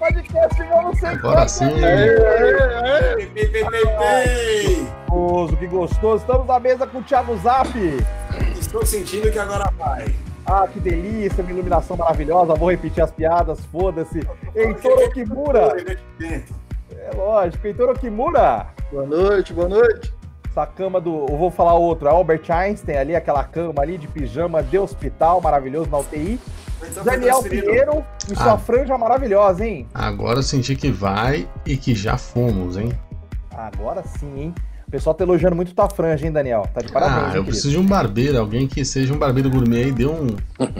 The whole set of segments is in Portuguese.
podcast Vamos Sem Agora sim. Gostoso, que gostoso. Estamos na mesa com o Thiago Zap. Estou sentindo que agora vai. Ah, que delícia, uma iluminação maravilhosa. Vou repetir as piadas, foda-se. Heitor Okimura. É lógico, Heitor Okimura. Boa noite, boa noite. Essa cama do. Eu vou falar outro. É Albert Einstein ali, aquela cama ali de pijama de hospital, maravilhoso na UTI. Então Daniel Pinheiro e sua Ah. franja maravilhosa, hein? Agora eu senti que vai e que já fomos, hein? Agora sim, hein? O pessoal tá elogiando muito tua franja, hein, Daniel? Tá de parabéns, ah, hein, eu querido? preciso de um barbeiro, alguém que seja um barbeiro gourmet aí, dê, um,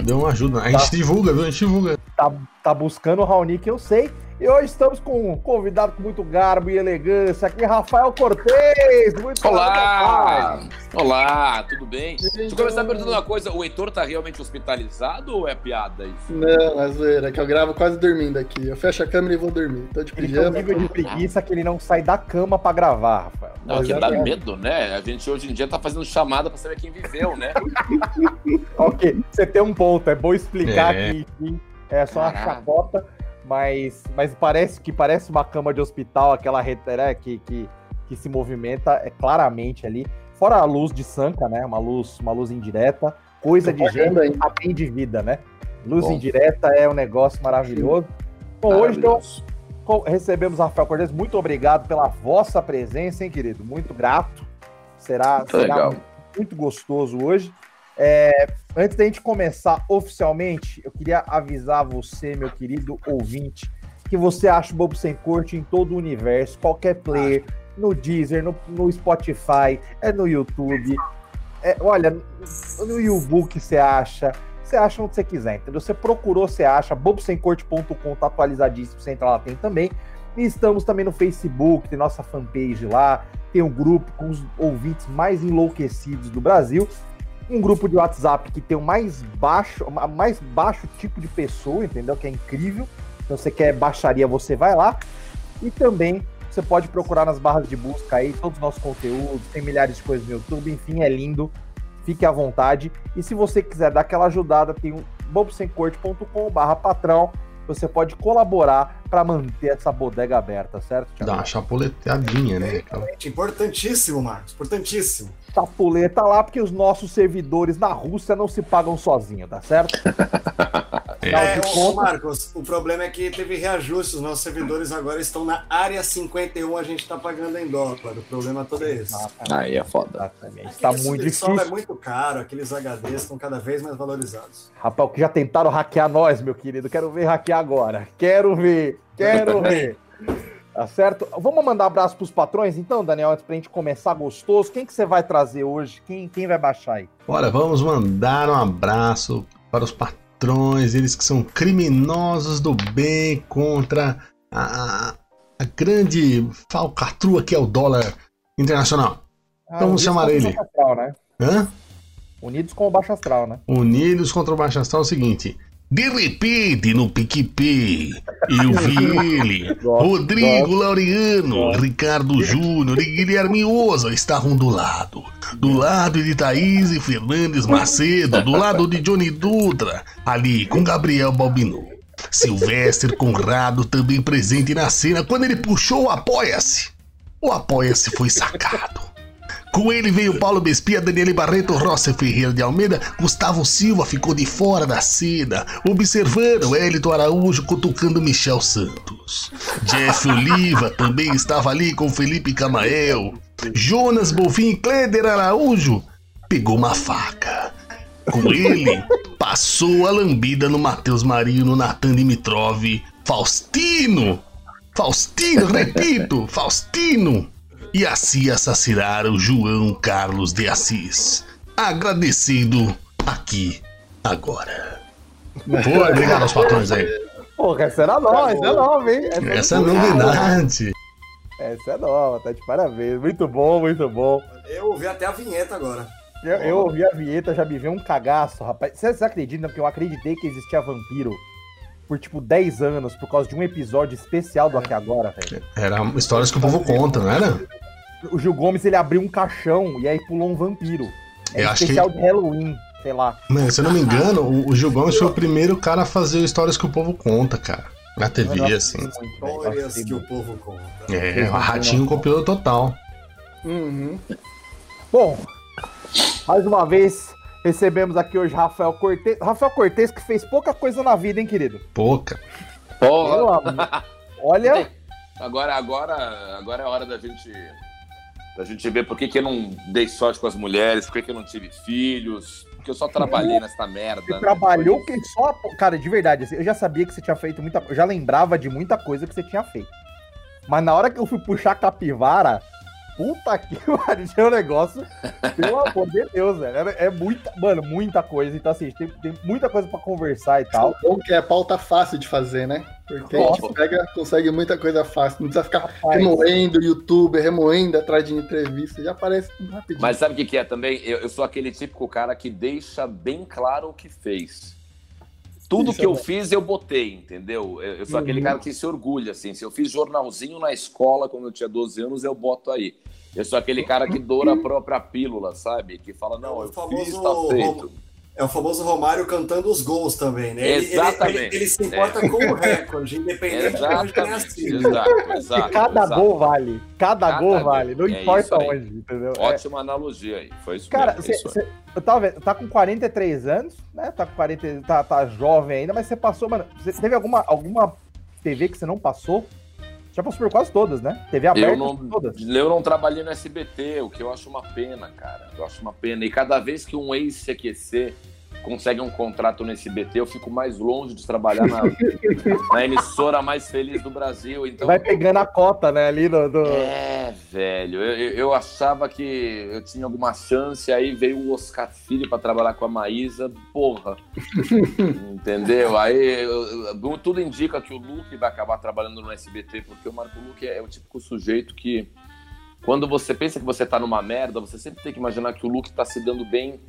dê uma ajuda. A gente Tá. divulga, viu? A gente divulga. Tá, tá buscando o Raoni, que eu sei. E hoje estamos com um convidado com muito garbo e elegância aqui, Rafael Cortez. Muito Olá! prazer, Olá, tudo bem? Deixa eu começar perguntando uma coisa: o Heitor tá realmente hospitalizado ou é piada isso? Não, é zoeira, é que eu gravo quase dormindo aqui. Eu fecho a câmera e vou dormir. Tô de Ele tem um pijama. nível de preguiça que ele não sai da cama pra gravar, Rafael. Não, Mas que é dá mesmo. medo, né? A gente hoje em dia tá fazendo chamada pra saber quem viveu, né? Ok, você tem um ponto, é bom explicar É. que enfim, é só uma Caralho. chacota, mas, mas parece que parece uma cama de hospital, aquela né, que, que, que se movimenta é claramente ali. Fora a luz de Sanca, né? Uma luz, uma luz indireta, coisa de Propaganda, hein? além de vida, né? Luz Bom. indireta é um negócio maravilhoso. Bom, hoje então, Maravilhoso. recebemos Rafael Cortez. Muito obrigado pela vossa presença, hein, querido? Muito grato. Será, Muito será legal. muito gostoso hoje. É, antes da gente começar oficialmente, eu queria avisar você, meu querido ouvinte, que você acha o Bobo Sem Corte em todo o universo, qualquer player, no Deezer, no, no Spotify, é no YouTube. É, olha, no YouBook você acha. Você acha onde você quiser, entendeu? Você procurou, você acha. bobosemcorte.com tá atualizadíssimo, você entra lá, tem também. E estamos também no Facebook, tem nossa fanpage lá, tem um grupo com os ouvintes mais enlouquecidos do Brasil. Um grupo de WhatsApp que tem o mais baixo, mais baixo tipo de pessoa, entendeu? Que é incrível. Então você quer baixaria, você vai lá. E também você pode procurar nas barras de busca aí todos os nossos conteúdos, tem milhares de coisas no YouTube, enfim, é lindo. Fique à vontade. E se você quiser dar aquela ajudada, tem o bobosemcorte.com/barra patrão. Você pode colaborar para manter essa bodega aberta, certo, Dá Thiago? uma chapuleteadinha, né? Aquela- Importantíssimo, Marcos. Importantíssimo. Tapuleta lá, porque os nossos servidores na Rússia não se pagam sozinhos, tá certo? É. É, contas- Marcos, o problema é que teve reajuste. Os nossos servidores agora estão na área 51, a gente está pagando em dólar. O problema todo é esse. Aí é foda. Exatamente. Tá muito difícil. é muito caro, aqueles HDs estão cada vez mais valorizados. Rapaz, que já tentaram hackear nós, meu querido. Quero ver hackear agora. Quero ver. Quero ver. Tá certo? Vamos mandar abraço pros patrões, então, Daniel, antes pra gente começar gostoso. Quem que você vai trazer hoje? Quem, quem vai baixar aí? Bora, vamos mandar um abraço para os patrões, eles que são criminosos do bem contra a, a grande falcatrua que é o dólar internacional. Ah, Vamos Unidos chamar ele. Astral, né? Hã? Unidos com o Baixo Astral, né? Unidos contra o Baixo Astral é o seguinte. De repente, no PicPay, eu vi ele, Rodrigo. Laureano. Ricardo Júnior e Guilherme Oza estavam do lado. Do lado de Thaís e Fernandes Macedo, do lado de Johnny Dutra, ali com Gabriel Balbinu. Silvestre Conrado também presente na cena quando ele puxou o Apoia-se. O Apoia-se foi sacado. Com ele veio Paulo Bespia, Daniele Barreto, Rossi Ferreira de Almeida, Gustavo Silva ficou de fora da cena, observando Elito Araújo cutucando Michel Santos. Jeff Oliva também estava ali com Felipe Camael. Jonas Bonfim e Cléder Araújo pegou uma faca. Com ele, passou a lambida no Matheus Marinho, no Natan Dimitrov, Faustino. Faustino, repito, Faustino. E assim assassinaram João Carlos de Assis. Agradecendo aqui, agora. Pô, obrigado aos patrões aí. Porra, essa era nova, essa é nova, hein? Essa é novidade. Essa é nova, tá de parabéns. Muito bom, muito bom. Eu ouvi até a vinheta agora. Eu, eu ouvi a vinheta, já me veio um cagaço, rapaz. Vocês acreditam que eu acreditei que existia vampiro por tipo 10 anos por causa de um episódio especial do Aqui Agora, velho? Era histórias que o povo conta, não era? O Gil Gomes ele abriu um caixão e aí pulou um vampiro. É Eu acho especial de Halloween, sei lá. Mano, se eu não me engano, o, o Gil Gomes foi o primeiro cara a fazer histórias que o povo conta, cara. Na TV, assim. Histórias que o povo conta. É, o Ratinho copiou total. Uhum. Bom, mais uma vez recebemos aqui hoje Rafael Cortez. Rafael Cortez que fez pouca coisa na vida, hein, querido? Pouca. Porra! Olha, Agora, agora, agora é hora da gente, da gente ver por que, que eu não dei sorte com as mulheres, por que, que eu não tive filhos, porque eu só trabalhei nessa merda. você né? trabalhou que só. Cara, de verdade, assim, eu já sabia que você tinha feito muita Eu já lembrava de muita coisa que você tinha feito. Mas na hora que eu fui puxar a capivara, puta que pariu, tinha um negócio. Pelo amor de Deus, velho. era- É muita, mano, muita coisa. Então, assim, tem, tem muita coisa pra conversar e tal. O bom que é pauta fácil de fazer, né? Porque a gente Nossa. pega, consegue muita coisa fácil. Não precisa ficar Rapaz, remoendo o YouTube, remoendo atrás de entrevista. Já aparece tudo rapidinho. Mas sabe o que, que é também? Eu, eu sou aquele típico cara que deixa bem claro o que fez. Tudo Isso que é eu bom. fiz, eu botei, entendeu? Eu, eu sou aquele Uhum. cara que se orgulha, assim. Se eu fiz jornalzinho na escola quando eu tinha 12 anos, eu boto aí. Eu sou aquele cara que doura a própria pílula, sabe? Que fala, não, O eu famoso fiz, tá feito. É o famoso Romário cantando os gols também, né? Ele- ele- Exatamente. Ele, ele se importa com o recorde, independente de onde tenha Exatamente, sido. exato, exato. cada exato. gol vale. Cada, Cada gol vale. Não É importa onde, entendeu? É, Ótima analogia aí, foi isso Cara, mesmo. cê- isso cê- eu tava tá com 43 anos, né? Tá com 40, tá, tá jovem ainda, mas você passou, mano. Você teve alguma, alguma TV que você não passou? Já passou por quase todas, né? TV aberta Eu não, todas. eu não trabalhei no SBT, o que eu acho uma pena, cara. Eu acho uma pena. E cada vez que um ex-CQC consegue um contrato no SBT, eu fico mais longe de trabalhar na, na emissora mais feliz do Brasil. Então, Vai pegando a cota, né? Ali do- é, velho, eu, eu- achava que eu tinha alguma chance, aí veio o Oscar Filho pra trabalhar com a Maísa, porra. Entendeu? Aí eu- eu- tudo indica que o Luke vai acabar trabalhando no SBT, porque o Marco Luque é o típico sujeito que, quando você pensa que você tá numa merda, você sempre tem que imaginar que o Luke tá se dando bem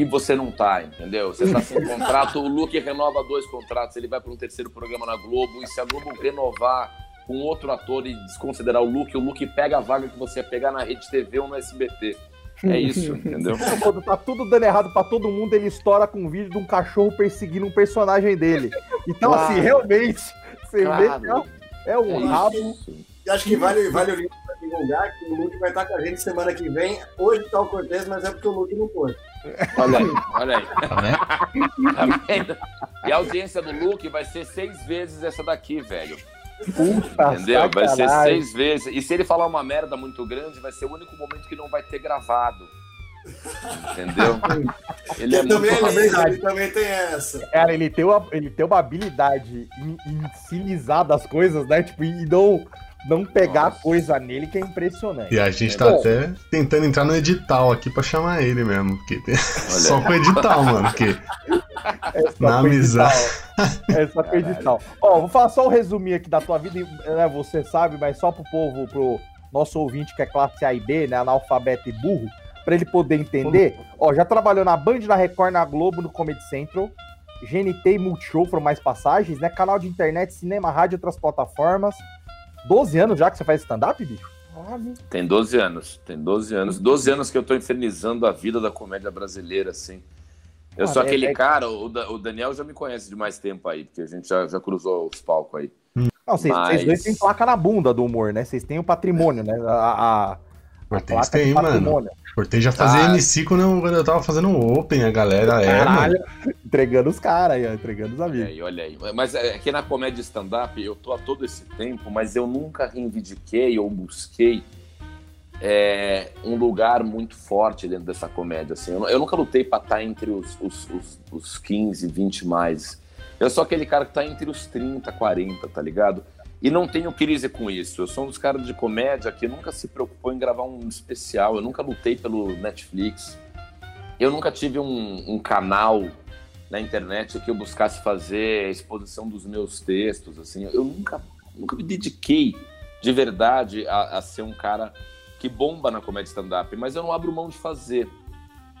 e você não tá, entendeu? Você tá sem contrato, o Luke renova dois contratos, ele vai para um terceiro programa na Globo, e se a Globo renovar com outro ator e desconsiderar o Luke, o Luke pega a vaga que você ia pegar na Rede TV ou no SBT. É isso, entendeu? Quando tá tudo dando errado pra todo mundo, ele estoura com um vídeo de um cachorro perseguindo um personagem dele. Então, Claro. assim, realmente, você Claro. vê que é um É rabo. isso. Acho que vale, vale o link para divulgar que o Luke vai estar com a gente semana que vem. Hoje tá o Cortez, mas é porque o Luke não pôde. Olha aí, olha aí. Tá vendo? Tá vendo? E a audiência do Luke vai ser seis vezes essa daqui, velho. Puta Entendeu? Vai ser sacanagem. seis vezes. E se ele falar uma merda muito grande, vai ser o único momento que não vai ter gravado. Entendeu? Ele é Ele também muito. verdade. ele também tem essa. Cara, ele tem uma, ele tem uma habilidade em, em das coisas, né? Tipo, e não, não pegar Nossa. coisa nele que é impressionante. E a gente É tá bom. até tentando entrar no edital aqui pra chamar ele mesmo. Porque tem... Só com o edital, mano. Porque É só na amizade. É só com edital. Ó, vou falar só um resuminho aqui da tua vida, né, você sabe, mas só pro povo, pro nosso ouvinte que é classe A e B, né, analfabeto e burro, pra ele poder entender. Ó, já trabalhou na Band, na Record, na Globo, no Comedy Central, GNT e Multishow foram mais passagens, né, canal de internet, cinema, rádio e outras plataformas. 12 anos já que você faz stand-up, bicho? Tem 12 anos, tem 12 anos. 12 anos que eu tô infernizando a vida da comédia brasileira, assim. Eu Cara, sou é- aquele é- cara, o, o Daniel já me conhece de mais tempo aí, porque a gente já, já cruzou os palcos aí. Não, vocês, Mas- vocês dois têm placa na bunda do humor, né? Vocês têm o patrimônio, né? A, a, Cortez de tem, mano. Cortez já fazia Ah. MC quando eu, quando eu tava fazendo o Open, a galera é, mano. Entregando os caras aí, entregando os amigos. e olha aí. Mas é, aqui na comédia stand-up, eu tô há todo esse tempo, mas eu nunca reivindiquei ou busquei é, um lugar muito forte dentro dessa comédia. Assim. Eu, eu nunca lutei pra estar entre os, os, os, os 15, 20 mais. Eu sou aquele cara que tá entre os 30, 40, tá ligado? E não tenho crise com isso. Eu sou um dos caras de comédia que nunca se preocupou em gravar um especial. Eu nunca lutei pelo Netflix. Eu nunca tive um, um canal na internet que eu buscasse fazer a exposição dos meus textos. Assim, eu nunca, nunca me dediquei de verdade a, a ser um cara que bomba na comédia stand-up, mas eu não abro mão de fazer.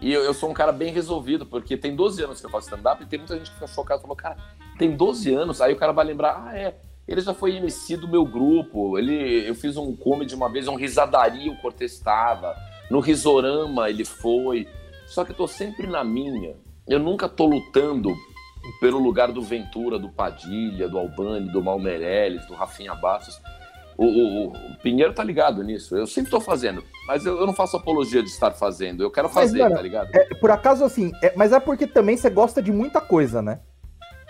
E eu, eu sou um cara bem resolvido, porque tem 12 anos que eu faço stand-up e tem muita gente que fica chocada falou, cara, tem 12 anos? Aí o cara vai lembrar, ah, é, ele já foi MC do meu grupo, ele, eu fiz um comedy uma vez, um risadaria, o Cortez estava, no Risorama ele foi, só que eu tô sempre na minha, eu nunca tô lutando pelo lugar do Ventura, do Padilha, do Albani, do Malmeirelles, do Rafinha Bastos. O, o, o, Pinheiro tá ligado nisso. Eu sempre tô fazendo, mas eu, eu, não faço apologia de estar fazendo. Eu quero fazer, mas, mano, tá ligado? É, por acaso, assim, é, mas é porque também você gosta de muita coisa, né?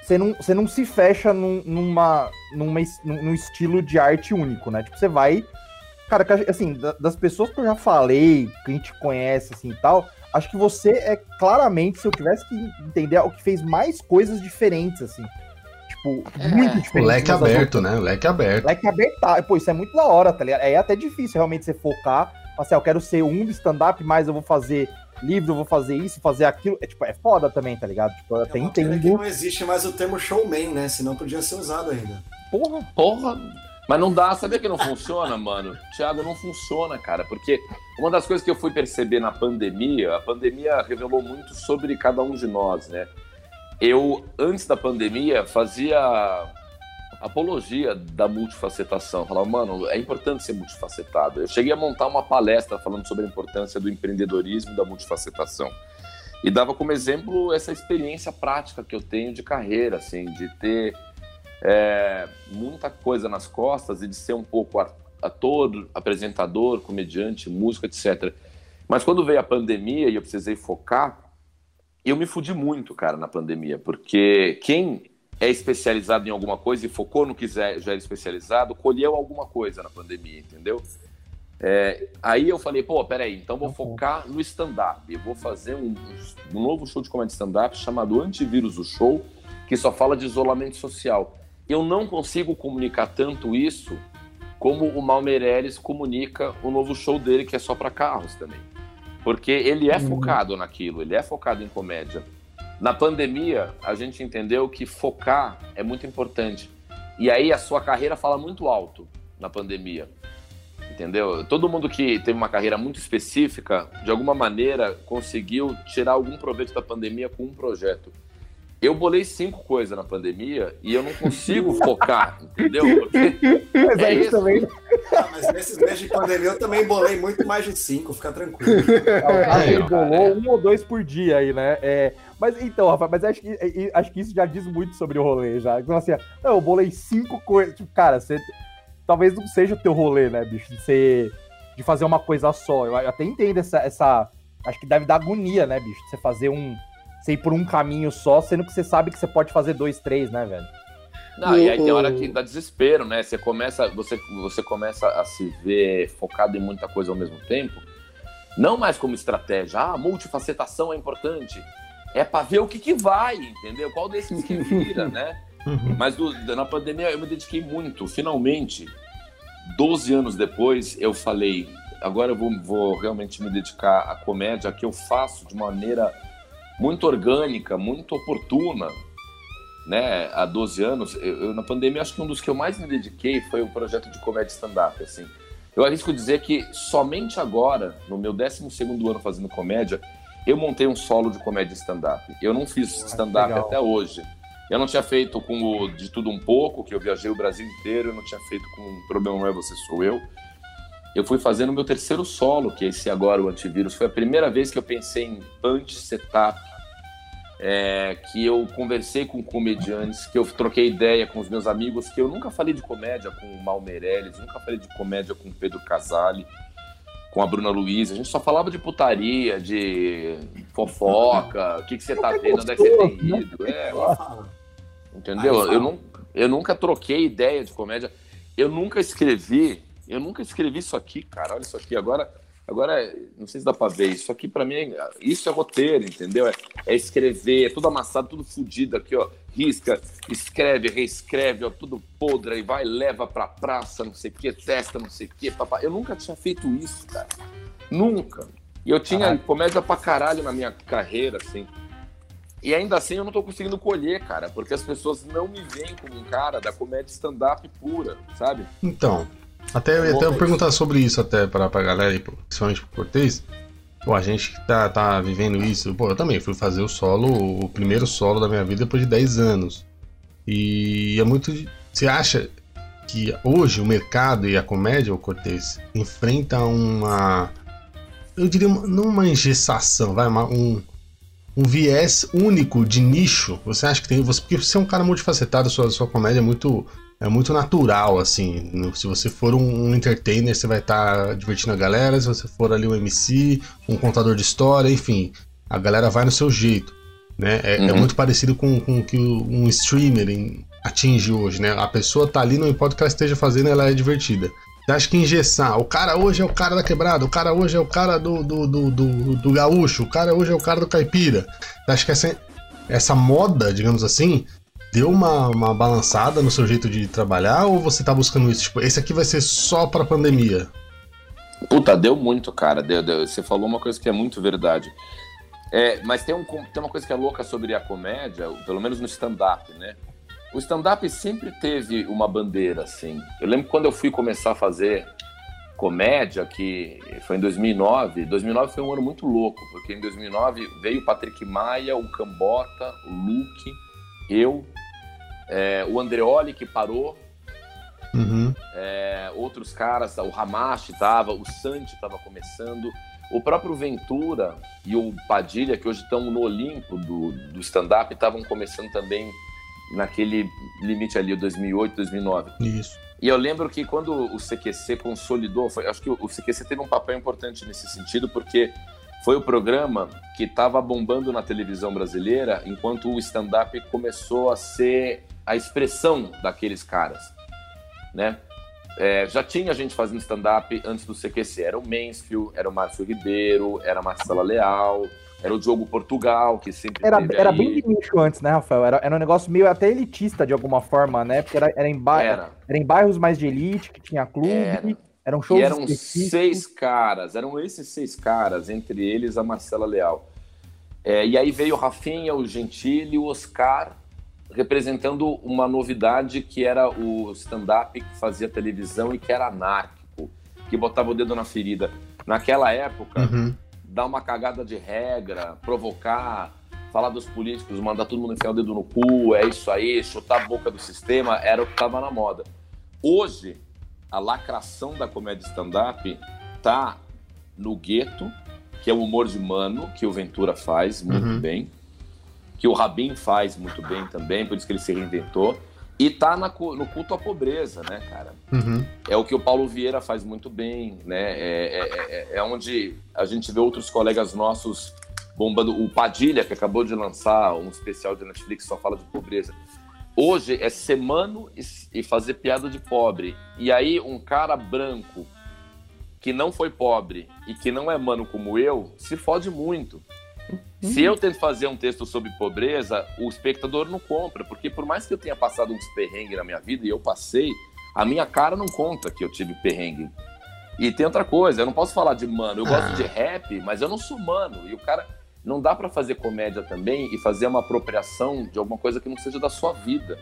Você não, você não se fecha num, numa, numa, num estilo de arte único, né? Tipo, você vai. Cara, assim, das pessoas que eu já falei, que a gente conhece, assim e tal, acho que você é claramente, se eu tivesse que entender, o que fez mais coisas diferentes, assim tipo, é. muito diferente. O leque aberto, né? O leque aberto. Leque aberto, tá. Pô, isso é muito da hora, tá ligado? É até difícil realmente você focar. Assim, eu quero ser um do stand-up, mas eu vou fazer livro, eu vou fazer isso, fazer aquilo. É, tipo, é foda também, tá ligado? Tipo, eu até é entendo. Que não existe mais o termo showman, né? Senão podia ser usado ainda. Porra, porra. Mas não dá, sabia que não funciona, mano? Thiago, não funciona, cara, porque uma das coisas que eu fui perceber na pandemia, a pandemia revelou muito sobre cada um de nós, né? eu, antes da pandemia, fazia apologia da multifacetação. Falava, mano, é importante ser multifacetado. Eu cheguei a montar uma palestra falando sobre a importância do empreendedorismo e da multifacetação. E dava como exemplo essa experiência prática que eu tenho de carreira, assim, de ter é, muita coisa nas costas e de ser um pouco ator, apresentador, comediante, músico, etc. Mas quando veio a pandemia e eu precisei focar, eu me fudi muito, cara, na pandemia, porque quem é especializado em alguma coisa e focou no que já era especializado, colheu alguma coisa na pandemia, entendeu? É, aí eu falei, pô, peraí, então vou focar no stand-up. Eu vou fazer um, um novo show de comédia stand-up chamado Antivírus o Show, que só fala de isolamento social. Eu não consigo comunicar tanto isso como o Mal Meirelles comunica o novo show dele, que é só para carros também. Porque ele é uhum. focado naquilo, ele é focado em comédia. Na pandemia, a gente entendeu que focar é muito importante. E aí a sua carreira fala muito alto na pandemia. Entendeu? Todo mundo que teve uma carreira muito específica, de alguma maneira, conseguiu tirar algum proveito da pandemia com um projeto. Eu bolei cinco coisas na pandemia e eu não consigo focar, entendeu? Porque mas é isso também. Ah, mas nesses meses de pandemia eu também bolei muito mais de cinco, fica tranquilo. É, ele bolou um ou dois por dia aí, né? É, mas então, Rafa, mas acho que, acho que isso já diz muito sobre o rolê já. Então, assim, não, eu bolei cinco coisas. Tipo, cara, você. Talvez não seja o teu rolê, né, bicho? De ser. De fazer uma coisa só. Eu até entendo essa. essa acho que deve dar agonia, né, bicho? De você fazer um você ir por um caminho só, sendo que você sabe que você pode fazer dois, três, né, velho? Não, e aí tem hora que dá desespero, né? Você começa, você, você começa a se ver focado em muita coisa ao mesmo tempo. Não mais como estratégia. Ah, multifacetação é importante. É para ver o que, que vai, entendeu? Qual desses que vira, né? Uhum. Mas do, na pandemia eu me dediquei muito. Finalmente, 12 anos depois, eu falei: agora eu vou, vou realmente me dedicar à comédia que eu faço de maneira muito orgânica, muito oportuna, né? Há 12 anos, eu, eu, na pandemia acho que um dos que eu mais me dediquei foi o projeto de comédia stand-up, assim. Eu arrisco dizer que somente agora, no meu 12 segundo ano fazendo comédia, eu montei um solo de comédia stand-up. Eu não fiz ah, stand-up até hoje. Eu não tinha feito com o De Tudo Um Pouco, que eu viajei o Brasil inteiro, eu não tinha feito com o Problema Não É Você Sou Eu. Eu fui fazendo o meu terceiro solo, que é esse agora, o Antivírus. Foi a primeira vez que eu pensei em punch, setup, é, que eu conversei com comediantes, que eu troquei ideia com os meus amigos, que eu nunca falei de comédia com o Mal Meirelles, nunca falei de comédia com o Pedro Casale, com a Bruna Luiz. A gente só falava de putaria, de fofoca, o que, que você tá vendo, onde é que você tem ido. É, entendeu? Eu, não, eu nunca troquei ideia de comédia. Eu nunca escrevi, eu nunca escrevi isso aqui, cara. Olha isso aqui. Agora Agora, não sei se dá para ver, isso aqui para mim, é, isso é roteiro, entendeu? É, é, escrever, é tudo amassado, tudo fodido aqui, ó. Risca, escreve, reescreve, ó, tudo podre, aí vai, leva pra praça, não sei o que, testa, não sei o que, papai. Eu nunca tinha feito isso, cara. Nunca. E eu tinha ah. comédia pra caralho na minha carreira, assim. E ainda assim eu não tô conseguindo colher, cara, porque as pessoas não me veem como um cara da comédia stand-up pura, sabe? Então, até, até eu perguntar sobre isso até pra, pra galera aí, principalmente pro Cortez. Pô, a gente que tá, tá vivendo isso. Pô, eu também fui fazer o solo, o primeiro solo da minha vida depois de 10 anos. E é muito. Você acha que hoje o mercado e a comédia, o Cortez, enfrenta uma. Eu diria, uma, não uma engessação, vai, uma, um, um viés único de nicho? Você acha que tem. Você, porque você é um cara multifacetado, sua, sua comédia é muito, é muito natural, assim. No- se você for um, um entertainer, você vai estar divertindo a galera. Se você for ali um MC, um contador de história, enfim, a galera vai no seu jeito. Né? É, é Uhum. muito parecido com, com o que um streamer em- atinge hoje, né? A pessoa tá ali, não importa o que ela esteja fazendo, ela é divertida. Você acha que engessar, o cara hoje é o cara da quebrada, o cara hoje é o cara do, do, do, do, do gaúcho, o cara hoje é o cara do caipira. Você acha que essa, essa moda, digamos assim, deu uma, uma balançada no seu jeito de trabalhar ou você tá buscando isso? Tipo, esse aqui vai ser só pra pandemia? Puta, deu muito, cara. Deu, deu. Você falou uma coisa que é muito verdade. É, mas tem, um, tem uma coisa que é louca sobre a comédia, pelo menos no stand-up, né? O stand-up sempre teve uma bandeira, assim. Eu lembro quando eu fui começar a fazer comédia, que foi em 2009. 2009 foi um ano muito louco, porque em 2009 veio o Patrick Maia, o Cambota, o Luke, eu, é, o Andreoli que parou, Uhum. é, outros caras, o Hamashi tava, o Santi tava começando, o próprio Ventura e o Padilha, que hoje estão no Olimpo do, do stand-up, estavam começando também naquele limite ali, 2008, 2009. Isso. E eu lembro que quando o CQC consolidou, foi- acho que o CQC teve um papel importante nesse sentido, porque foi o programa que estava bombando na televisão brasileira, enquanto o stand-up começou a ser a expressão daqueles caras, né? É, já tinha gente fazendo stand-up antes do CQC, era o Mansfield, era o Márcio Ribeiro, era a Marcela Leal, era o Diogo Portugal, que sempre Era, era aí. bem de nicho antes, né, Rafael? Era, era um negócio meio até elitista de alguma forma, né? Porque era, era, em, ba... era. Era. em bairros mais de elite, que tinha clube, Era. eram shows E eram específicos. seis caras, eram esses seis caras, entre eles a Marcela Leal. É, e aí veio o Rafinha, o Gentili o Oscar, representando uma novidade que era o stand-up que fazia televisão e que era anárquico, que botava o dedo na ferida. Naquela época, Uhum. dar uma cagada de regra, provocar, falar dos políticos, mandar todo mundo enfiar o dedo no cu, é isso aí, chutar a boca do sistema, era o que estava na moda. Hoje, a lacração da comédia stand-up tá no gueto, que é o humor de mano, que o Ventura faz muito Uhum. bem, que o Rabin faz muito bem também, por isso que ele se reinventou, e tá na no culto à pobreza, né, cara? Uhum. É o que o Paulo Vieira faz muito bem, né? É, é- é- é onde a gente vê outros colegas nossos bombando. O Padilha, que acabou de lançar um especial de Netflix só fala de pobreza. Hoje é ser mano e, e fazer piada de pobre. E aí um cara branco que não foi pobre e que não é mano como eu, se fode muito. Se eu tento fazer um texto sobre pobreza, o espectador não compra, porque por mais que eu tenha passado uns perrengues na minha vida, e eu passei, a minha cara não conta que eu tive perrengue. E tem outra coisa, eu não posso falar de mano, eu gosto de rap, mas eu não sou mano. E o cara não dá pra fazer comédia também e fazer uma apropriação de alguma coisa que não seja da sua vida.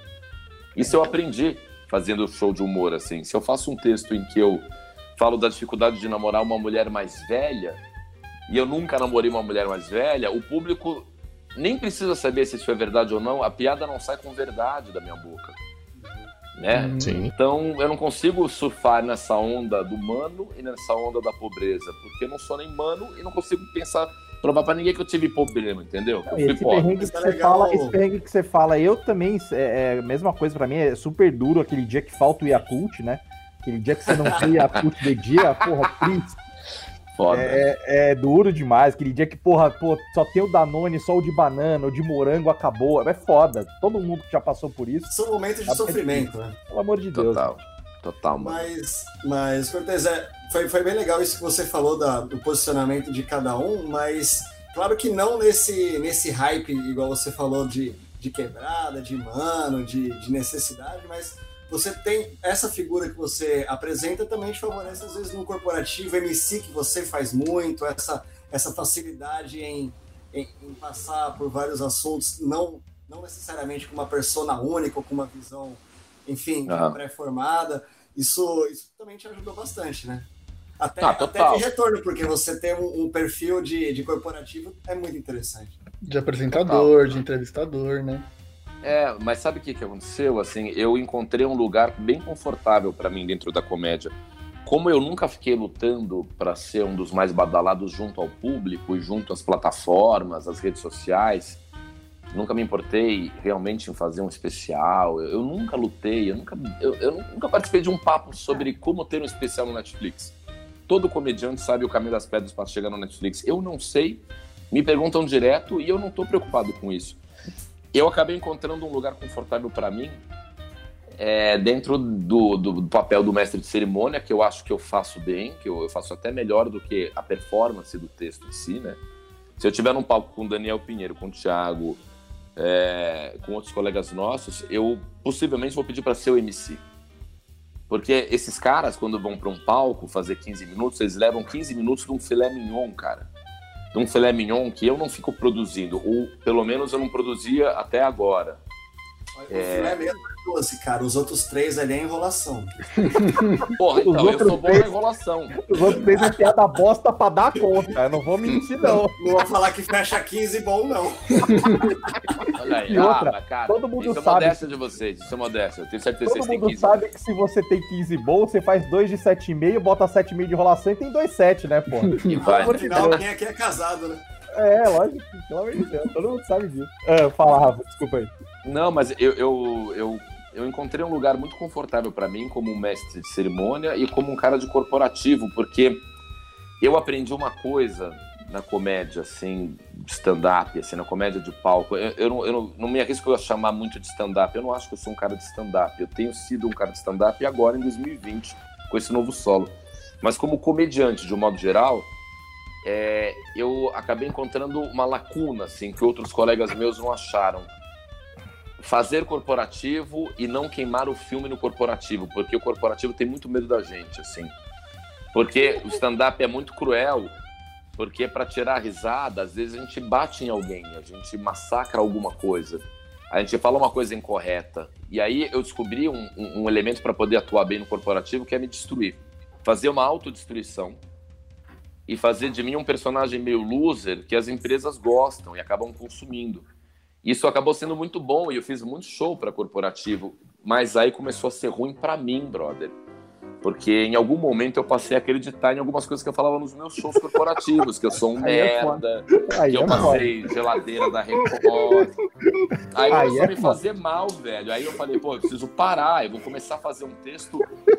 Isso eu aprendi fazendo show de humor assim. Se eu faço um texto em que eu falo da dificuldade de namorar uma mulher mais velha, e eu nunca namorei uma mulher mais velha, o público nem precisa saber se isso é verdade ou não, a piada não sai com verdade da minha boca. Né? Sim. Então eu não consigo surfar nessa onda do mano e nessa onda da pobreza, porque eu não sou nem mano e não consigo pensar, provar pra ninguém que eu tive problema, entendeu? Eu fui Esse perrengue, que é você fala, esse perrengue que você fala, eu também, é, é a mesma coisa pra mim, é super duro aquele dia que falta o Yakult, né? Aquele dia que você não tem Yakult de dia, porra, triste. Foda. É, é duro demais. Aquele dia que, porra, pô, só tem o Danone, só o de banana, o de morango acabou. É foda. Todo mundo que já passou por isso, São momentos de Tá sofrimento, né? pelo amor de Deus. Total. Total, mano. Mas, mas Cortez, é, foi, foi bem legal isso que você falou da- do posicionamento de cada um, mas claro que não nesse, nesse hype, igual você falou, de, de quebrada, de mano, de, de necessidade, mas você tem essa figura que você apresenta também te favorece, às vezes, no corporativo, MC que você faz muito, essa, essa facilidade em, em, em passar por vários assuntos, não, não necessariamente com uma persona única ou com uma visão, enfim, Aham. pré-formada. Isso, isso também te ajudou bastante, né? Até, Ah, até total. de retorno, porque você ter um, um perfil de, de corporativo é muito interessante. De apresentador, de entrevistador, né? É, mas sabe o que, que aconteceu? Assim, eu encontrei um lugar bem confortável pra mim dentro da comédia. como eu nunca fiquei lutando para ser um dos mais badalados junto ao público e junto às plataformas, às redes sociais, nunca me importei realmente em fazer um especial. Eu, eu nunca lutei, eu nunca, eu, eu, nunca participei de um papo sobre como ter um especial no Netflix. Todo comediante sabe o caminho das pedras para chegar no Netflix. Eu não sei, me perguntam direto e eu não estou preocupado com isso. Eu acabei encontrando um lugar confortável para mim é, dentro do, do, do, papel do mestre de cerimônia, que eu acho que eu faço bem, que eu, eu, faço até melhor do que a performance do texto em si, né? Se eu tiver num palco com o Daniel Pinheiro, com o Thiago, é, com outros colegas nossos, eu possivelmente vou pedir para ser o MC. Porque esses caras, quando vão para um palco fazer 15 minutos, eles levam 15 minutos de um filé mignon, cara. De um filé mignon que eu não fico produzindo, ou pelo menos eu não produzia até agora. O é... filé mesmo 12, cara. Os outros três ali é enrolação. Porra, então, eu sou bom na enrolação. Os outros três é piada bosta pra dar conta. Eu não vou mentir, não. Não vou falar que fecha 15 bom, não. Olha aí, e outra, ah, cara, todo mundo isso é sabe. é modéstia de vocês, isso é modéstia. Eu tenho certeza que vocês têm 15. Todo mundo sabe que se você tem 15 bom, você faz 2 de 7,5, bota 7,5 de enrolação e tem 2,7, né, pô? E vai. No final, quem aqui é casado, né? É, lógico, pelo amor de Deus, todo mundo sabe disso. É, fala, Rafa, desculpa aí. Não, mas eu, eu, eu, eu encontrei um lugar muito confortável para mim como um mestre de cerimônia e como um cara de corporativo, porque eu aprendi uma coisa na comédia, assim, de stand-up, assim, na comédia de palco. Eu, eu, não, eu não, não me arrisco a chamar muito de stand-up. Eu não acho que eu sou um cara de stand-up. Eu tenho sido um cara de stand-up agora em 2020, com esse novo solo. Mas como comediante, de um modo geral, é, eu acabei encontrando uma lacuna, assim, que outros colegas meus não acharam fazer corporativo e não queimar o filme no corporativo, porque o corporativo tem muito medo da gente, assim. Porque o stand-up é muito cruel, porque para tirar a risada, às vezes a gente bate em alguém, a gente massacra alguma coisa, a gente fala uma coisa incorreta. E aí eu descobri um, um, elemento para poder atuar bem no corporativo que é me destruir. Fazer uma autodestruição e fazer de mim um personagem meio loser que as empresas gostam e acabam consumindo. Isso acabou sendo muito bom e eu fiz muito show para corporativo, mas aí começou a ser ruim para mim, brother. Porque em algum momento eu passei a acreditar em algumas coisas que eu falava nos meus shows corporativos, que eu sou um é merda, é que eu passei é geladeira da Record. Aí, aí começou a é me fazer mal, velho. Aí eu falei, pô, eu preciso parar, eu vou começar a fazer um texto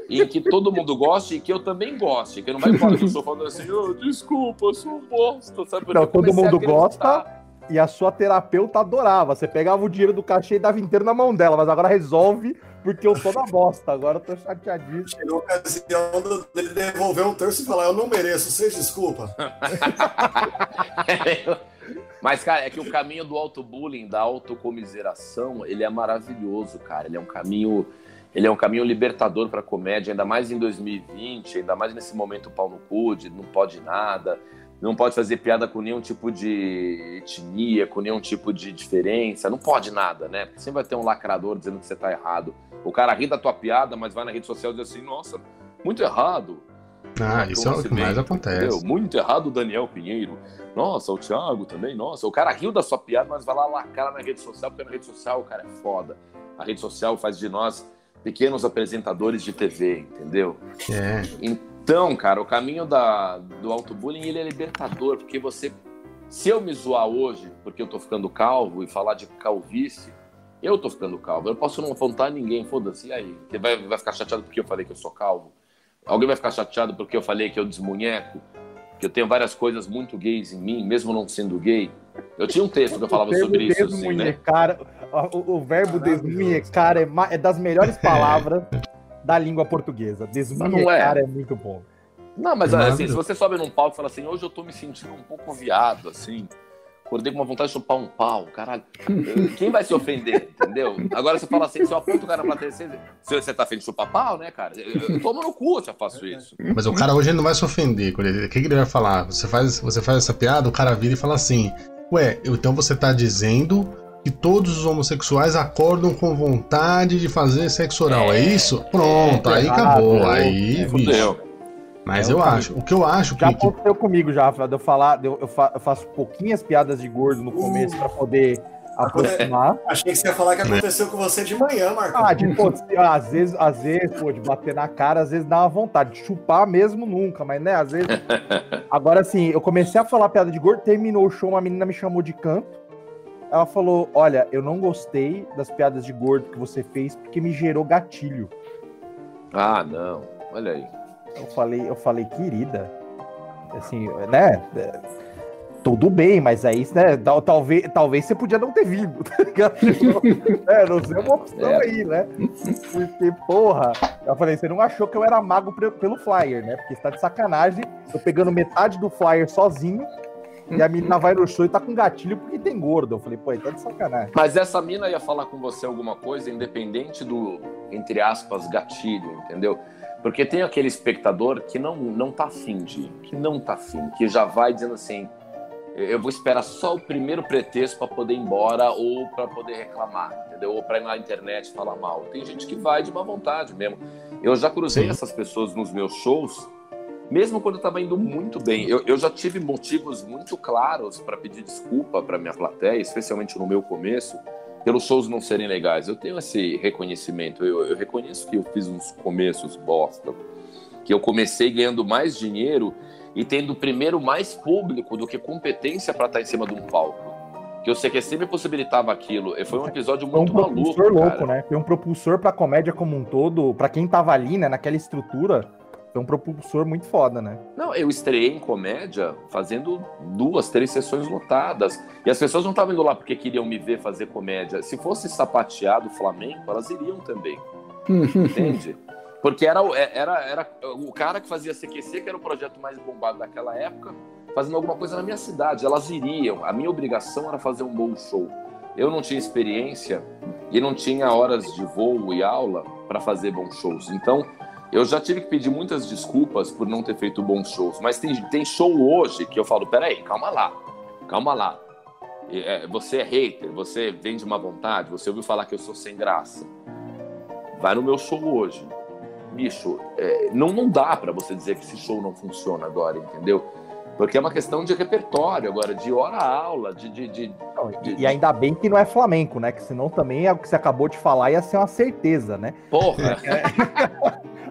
em que todo mundo goste e que eu também goste. Que eu não vai falar que eu sou falando assim, oh, desculpa, eu sou um bosta, sabe? Porque não, todo mundo gosta e a sua terapeuta adorava. Você pegava o dinheiro do cachê e dava inteiro na mão dela, mas agora resolve porque eu tô na bosta. Agora eu tô chateadíssimo. Chegou a ocasião dele devolver um terço e falar: Eu não mereço, vocês desculpa. mas, cara, é que o caminho do auto-bullying, da autocomiseração, ele é maravilhoso, cara. Ele é um caminho. Ele é um caminho libertador para a comédia, ainda mais em 2020, ainda mais nesse momento pau no cu, de não pode nada não pode fazer piada com nenhum tipo de etnia, com nenhum tipo de diferença, não pode nada, né? Porque sempre vai ter um lacrador dizendo que você tá errado. O cara ri da tua piada, mas vai na rede social e diz assim, nossa, muito errado. Ah, ah isso é o que mais acontece. Entendeu? Muito errado o Daniel Pinheiro. Nossa, o Thiago também, nossa. O cara riu da sua piada, mas vai lá lacrar na rede social, porque na rede social o cara é foda. A rede social faz de nós pequenos apresentadores de TV, entendeu? É. Então, então, cara, o caminho da, do auto-bullying ele é libertador, porque você. Se eu me zoar hoje porque eu tô ficando calvo e falar de calvície, eu tô ficando calvo. Eu posso não apontar ninguém, foda-se. E aí? Você vai, vai ficar chateado porque eu falei que eu sou calvo? Alguém vai ficar chateado porque eu falei que eu desmunheco? Que eu tenho várias coisas muito gays em mim, mesmo não sendo gay? Eu tinha um texto que eu falava sobre isso. Assim, né? o, o verbo desmunhecar é, é das melhores palavras da língua portuguesa. Desmunhecar é. é muito bom. Não, mas assim, se você sobe num palco e fala assim, hoje eu tô me sentindo um pouco viado, assim, acordei com uma vontade de chupar um pau, caralho. Quem vai se ofender, entendeu? Agora você fala assim, se eu aponto o cara na plateia, você, você tá afim de chupar pau, né, cara? Eu, tomo no cu se eu faço isso. Mas o cara hoje não vai se ofender. O que, que ele vai falar? Você faz, você faz essa piada, o cara vira e fala assim, ué, então você tá dizendo que todos os homossexuais acordam com vontade de fazer sexo oral. É, é isso? Pronto, é, aí acabou. É, aí, bicho. Mas é eu acho, o que eu acho já que. Já aconteceu comigo já, de eu falar, eu, faço pouquinhas piadas de gordo no começo uh. para poder aproximar. Achei que você ia falar que aconteceu com você de manhã, Marcão. Ah, de, pô, às vezes, às vezes, pô, de bater na cara, às vezes dá uma vontade. De chupar mesmo nunca, mas né, às vezes. Agora, assim, eu comecei a falar piada de gordo, terminou o show, uma menina me chamou de canto. Ela falou: Olha, eu não gostei das piadas de gordo que você fez porque me gerou gatilho. Ah, não. Olha aí. Eu falei, eu falei, querida, assim, né? Tudo bem, mas aí, né, talvez, talvez você podia não ter vindo, tá ligado? é, não sei uma opção é. aí, né? Porque, porra, eu falei, você não achou que eu era mago pelo flyer, né? Porque você tá de sacanagem, eu pegando metade do flyer sozinho, e a menina vai no show e tá com gatilho porque tem gordo. Eu falei, pô, tá de sacanagem. Mas essa mina ia falar com você alguma coisa, independente do, entre aspas, gatilho, entendeu? Porque tem aquele espectador que não, não tá afim de que não tá afim, que já vai dizendo assim, eu vou esperar só o primeiro pretexto para poder ir embora ou para poder reclamar, entendeu? Ou para ir na internet falar mal. Tem gente que vai de má vontade mesmo. Eu já cruzei Sim. essas pessoas nos meus shows, mesmo quando eu estava indo muito bem. Eu, eu já tive motivos muito claros para pedir desculpa para minha plateia, especialmente no meu começo, pelos shows não serem legais. Eu tenho esse reconhecimento. Eu, eu reconheço que eu fiz uns começos bosta, que eu comecei ganhando mais dinheiro e tendo primeiro mais público do que competência para estar tá em cima de um palco. Que o CQC me possibilitava aquilo. Foi um episódio muito Foi um maluco. Propulsor louco, né? Foi um propulsor para a comédia como um todo, para quem tava ali, né, naquela estrutura. Foi um propulsor muito foda, né? Não, eu estreiei em comédia fazendo duas, três sessões lotadas. E as pessoas não estavam indo lá porque queriam me ver fazer comédia. Se fosse sapateado Flamengo, elas iriam também. Entende? Porque era, é, era, era o cara que fazia CQC, que era o projeto mais bombado daquela época, fazendo alguma coisa na minha cidade. Elas iriam. A minha obrigação era fazer um bom show. Eu não tinha experiência e não tinha horas de voo e aula para fazer bons shows. Então, eu já tive que pedir muitas desculpas por não ter feito bons shows. Mas tem, tem show hoje que eu falo: peraí, calma lá, calma lá. É, você é hater, você vem de má vontade, você ouviu falar que eu sou sem graça. Vai no meu show hoje bicho, é, não, não dá para você dizer que esse show não funciona agora, entendeu? Porque é uma questão de repertório agora, de hora-aula, de, de, de, de, E ainda bem que não é flamenco, né? Que senão também é o que você acabou de falar ia ser uma certeza, né? Porra!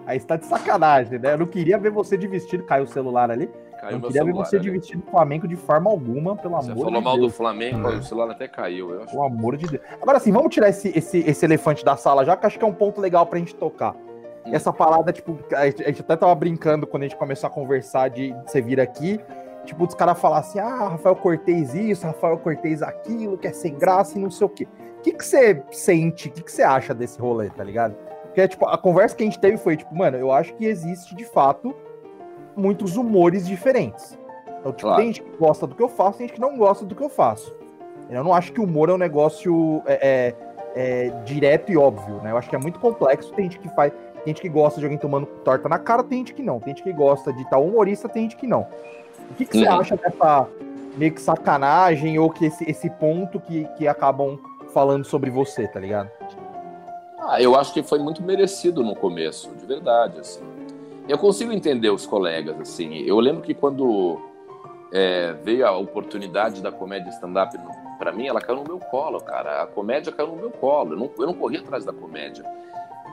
Aí está de sacanagem, né? Eu não queria ver você de vestido, caiu o celular ali. Caiu não queria celular, ver você ali. de vestido do Flamengo de forma alguma, pelo você amor de Deus. Você falou mal do Flamengo, hum. o celular até caiu, eu acho. Pelo amor de Deus. Agora sim, vamos tirar esse, esse, esse elefante da sala já, que acho que é um ponto legal pra gente tocar. Hum. Essa parada, tipo, a gente até tava brincando quando a gente começou a conversar de, de você vir aqui. Tipo, os caras falar assim: ah, Rafael Cortez isso, Rafael Cortez aquilo, que é sem graça e não sei o quê. O que, que você sente, o que, que você acha desse rolê, tá ligado? Porque, tipo, a conversa que a gente teve foi, tipo, mano, eu acho que existe, de fato, muitos humores diferentes. Então, tipo, claro. tem gente que gosta do que eu faço, tem gente que não gosta do que eu faço. Eu não acho que o humor é um negócio é, é, é, direto e óbvio, né? Eu acho que é muito complexo, tem gente que faz tem gente que gosta de alguém tomando torta na cara, tem gente que não. Tem gente que gosta de tal humorista, tem gente que não. O que, que você acha dessa meio que sacanagem ou que esse, esse ponto que, que acabam falando sobre você, tá ligado? Ah, eu acho que foi muito merecido no começo, de verdade, assim. Eu consigo entender os colegas, assim. Eu lembro que quando é, veio a oportunidade da comédia stand-up para mim, ela caiu no meu colo, cara. A comédia caiu no meu colo. Eu não, eu não corri atrás da comédia.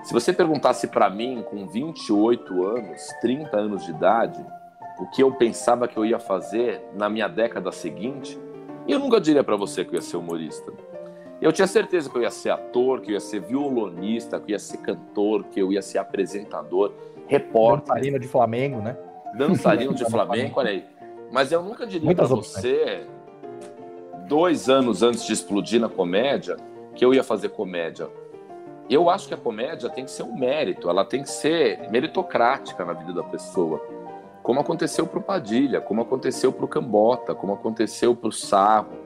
Se você perguntasse para mim, com 28 anos, 30 anos de idade, o que eu pensava que eu ia fazer na minha década seguinte, eu nunca diria para você que eu ia ser humorista. Eu tinha certeza que eu ia ser ator, que eu ia ser violonista, que eu ia ser cantor, que eu ia ser apresentador, repórter. Dançarino de Flamengo, né? Dançarino de Flamengo, olha aí. Mas eu nunca diria para você, dois anos antes de explodir na comédia, que eu ia fazer comédia. Eu acho que a comédia tem que ser um mérito, ela tem que ser meritocrática na vida da pessoa. Como aconteceu para o Padilha, como aconteceu para o Cambota, como aconteceu para o Sarro.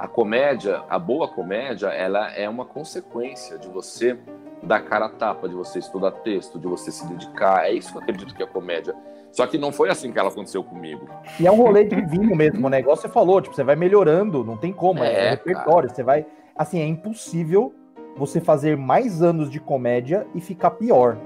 A comédia, a boa comédia, ela é uma consequência de você dar cara a tapa, de você estudar texto, de você se dedicar. É isso que eu acredito que é comédia. Só que não foi assim que ela aconteceu comigo. E é um rolê de vinho mesmo, o negócio você falou, tipo, você vai melhorando, não tem como, é, é repertório, cara. você vai, assim, é impossível você fazer mais anos de comédia e ficar pior.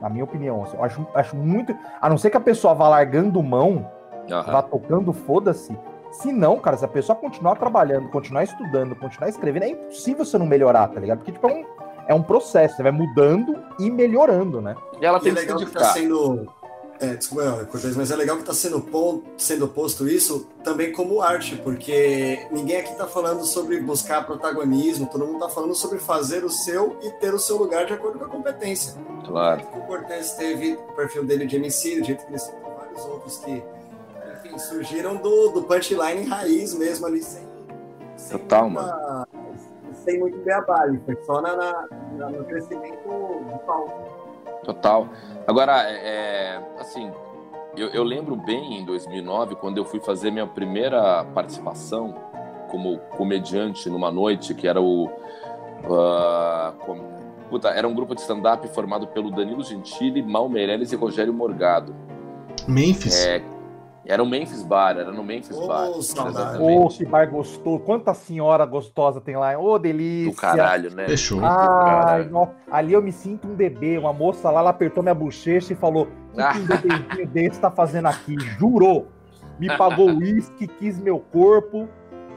Na minha opinião. Assim, eu acho, acho muito. A não ser que a pessoa vá largando mão, uhum. vá tocando, foda-se. Se não, cara, se a pessoa continuar trabalhando, continuar estudando, continuar escrevendo, é impossível você não melhorar, tá ligado? Porque, tipo, é um, é um processo, você vai mudando e melhorando, né? E ela E tem é que se legal que tá sendo. É, desculpa, Cortez, mas é legal que está sendo, pon- sendo posto isso também como arte, porque ninguém aqui está falando sobre buscar protagonismo, todo mundo está falando sobre fazer o seu e ter o seu lugar de acordo com a competência. Claro. O Cortez teve o perfil dele de MC, do jeito que ele vários outros que surgiram do, do punchline raiz mesmo ali, sem, sem Total, muita- Sem muito beabá, foi só na, na- no crescimento do palco. Total. Agora, é, é, assim, eu, eu lembro bem em 2009, quando eu fui fazer minha primeira participação como comediante numa noite, que era o. ah, com- puta, era um grupo de stand-up formado pelo Danilo Gentili, Mal Meirelles e Rogério Morgado. Memphis. É, era o Memphis Bar, era no Memphis Ô, Bar. Ô, que bar gostoso. Quanta senhora gostosa tem lá. Ô, delícia. Do caralho, né? Fechou. No- ali eu me sinto um bebê. Uma moça lá, ela apertou minha bochecha e falou: O que Ah. um bebezinho desse tá fazendo aqui? Jurou. Me pagou uísque, quis meu corpo.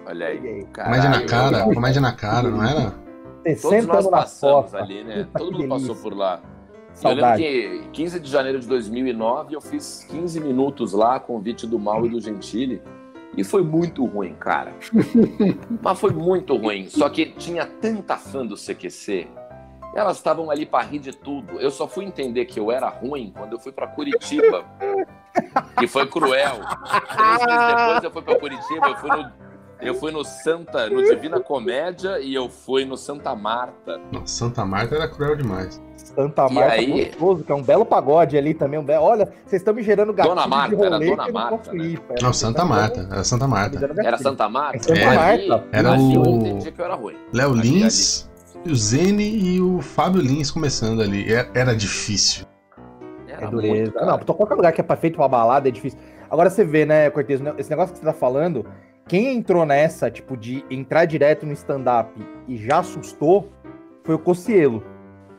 Olha aí. Comédia na cara, comédia na cara, não era? Todos 60 nós anos na passamos ali, né? Puta, Todo mundo passou delícia. por lá. Saudade. Eu lembro que 15 de janeiro de 2009 eu fiz 15 minutos lá, convite do Mal e do Gentili. E foi muito ruim, cara. Mas foi muito ruim. Só que tinha tanta fã do CQC. Elas estavam ali pra rir de tudo. Eu só fui entender que eu era ruim quando eu fui pra Curitiba. que foi cruel. Três meses depois eu fui pra Curitiba. Eu fui no, eu fui no Santa, no Divina Comédia e eu fui no Santa Marta. Nossa, Santa Marta era cruel demais. Santa Marta aí? gostoso, que é um belo pagode ali também. Um belo... Olha, vocês estão me gerando gatilho Dona Marta, de era rolê Dona eu não Marta, posso né? pai. Não, Santa Marta, era Santa Marta. Era Santa Marta? É Santa Era. Marta. Era ali eu o- entendi que eu era ruim. Léo Lins, o Zene e o Fábio Lins começando ali. É- Era difícil. Era É dureza. muito, não, pra qualquer lugar que é pra- feito pra balada é difícil. Agora você vê, né, Cortez, né, esse negócio que você tá falando, quem entrou nessa, tipo, de entrar direto no stand-up e já assustou, foi o Cocielo.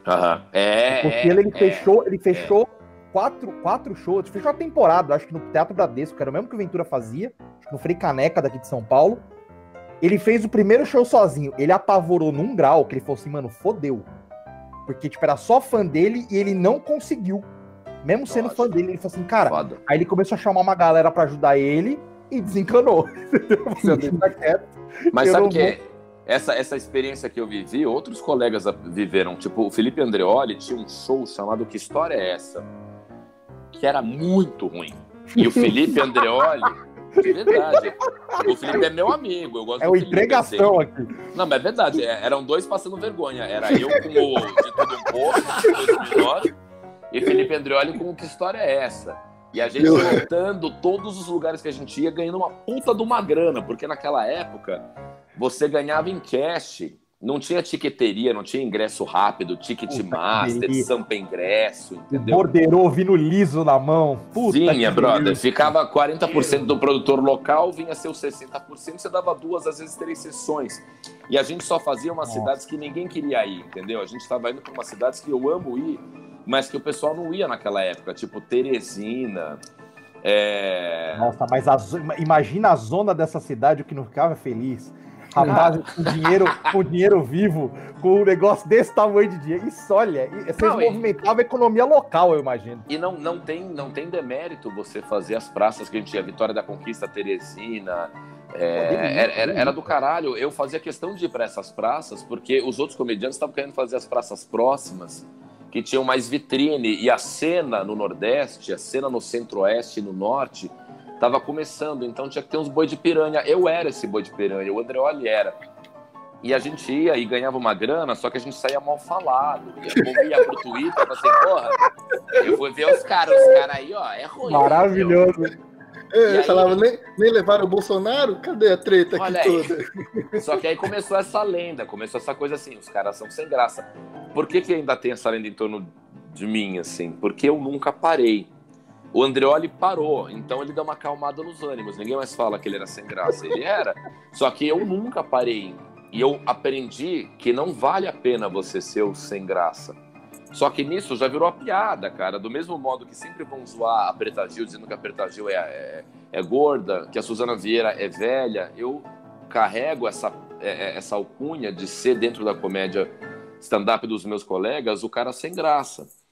Aham. É, o Cocielo, ele é, fechou, ele fechou quatro, quatro shows, fechou a temporada, acho que no Teatro Bradesco, que era o mesmo que o Ventura fazia, acho que no Frei Caneca daqui de São Paulo. Ele fez o primeiro show sozinho, ele apavorou num grau que ele falou assim, mano, fodeu. Porque, tipo, era só fã dele e ele não conseguiu. Mesmo sendo Nossa. fã dele, ele falou assim, cara, Foda. Aí ele começou a chamar uma galera pra ajudar ele e desencanou. Você quieto. Mas sabe não que essa, essa experiência que eu vivi, outros colegas viveram. Tipo, o Felipe Andreoli tinha um show chamado Que História é Essa? Que era muito ruim. E o Felipe Andreoli, de verdade. O Felipe é meu amigo, eu gosto É Felipe, entregação assim. aqui. Não, mas é verdade, é- eram dois passando vergonha. Era eu com o De Tudo Um Pouco, de 2009, e Felipe Andreoli com o Que História é Essa? E a gente voltando todos os lugares que a gente ia, ganhando uma puta de uma grana, porque naquela época você ganhava em cash. Não tinha tiqueteria, não tinha ingresso rápido, ticket Puta master, sampa ingresso, entendeu? Borderou vindo liso na mão. Puta que brother. Ficava 40% do produtor local, vinha seus 60%, você dava duas, às vezes três sessões. E a gente só fazia umas Nossa. cidades que ninguém queria ir, entendeu? A gente estava indo para umas cidades que eu amo ir, mas que o pessoal não ia naquela época, tipo Teresina. É... Nossa, mas a imagina a zona dessa cidade o que não ficava feliz. Rapaz, com dinheiro, com dinheiro vivo, com um negócio desse tamanho de dinheiro. Isso, olha, e- vocês Não, e- movimentavam a economia local, eu imagino. E não, não, tem, não tem demérito você fazer as praças que a gente ia, Vitória da Conquista, Teresina. é, era, era- era do caralho. Eu fazia questão de ir para essas praças, porque os outros comediantes estavam querendo fazer as praças próximas, que tinham mais vitrine. E a cena no Nordeste, a cena no Centro-Oeste e no Norte, estava começando. Então tinha que ter uns boi de piranha. Eu era esse boi de piranha, o Andreoli era. E a gente ia e ganhava uma grana, só que a gente saía mal falado. E povo ia pro Twitter e falava assim, porra, eu fui ver os caras, os caras aí, ó, é ruim. Maravilhoso. É, E aí- falava, nem, nem levaram o Bolsonaro? Cadê a treta aqui aí. toda? Só que aí começou essa lenda, começou essa coisa assim, os caras são sem graça. Por que, que ainda tem essa lenda em torno de mim, assim? Porque eu nunca parei. O Andreoli parou, então ele deu uma acalmada nos ânimos. Ninguém mais fala que ele era sem graça. Ele era. Só que eu nunca parei. E eu aprendi que não vale a pena você ser o sem graça. Só que nisso já virou a piada, cara. Do mesmo modo que sempre vão zoar a Preta Gil, dizendo que a Preta Gil é, é, é gorda, que a Suzana Vieira é velha. Eu carrego essa, é, é, essa alcunha de ser dentro da comédia stand-up dos meus colegas o cara sem graça.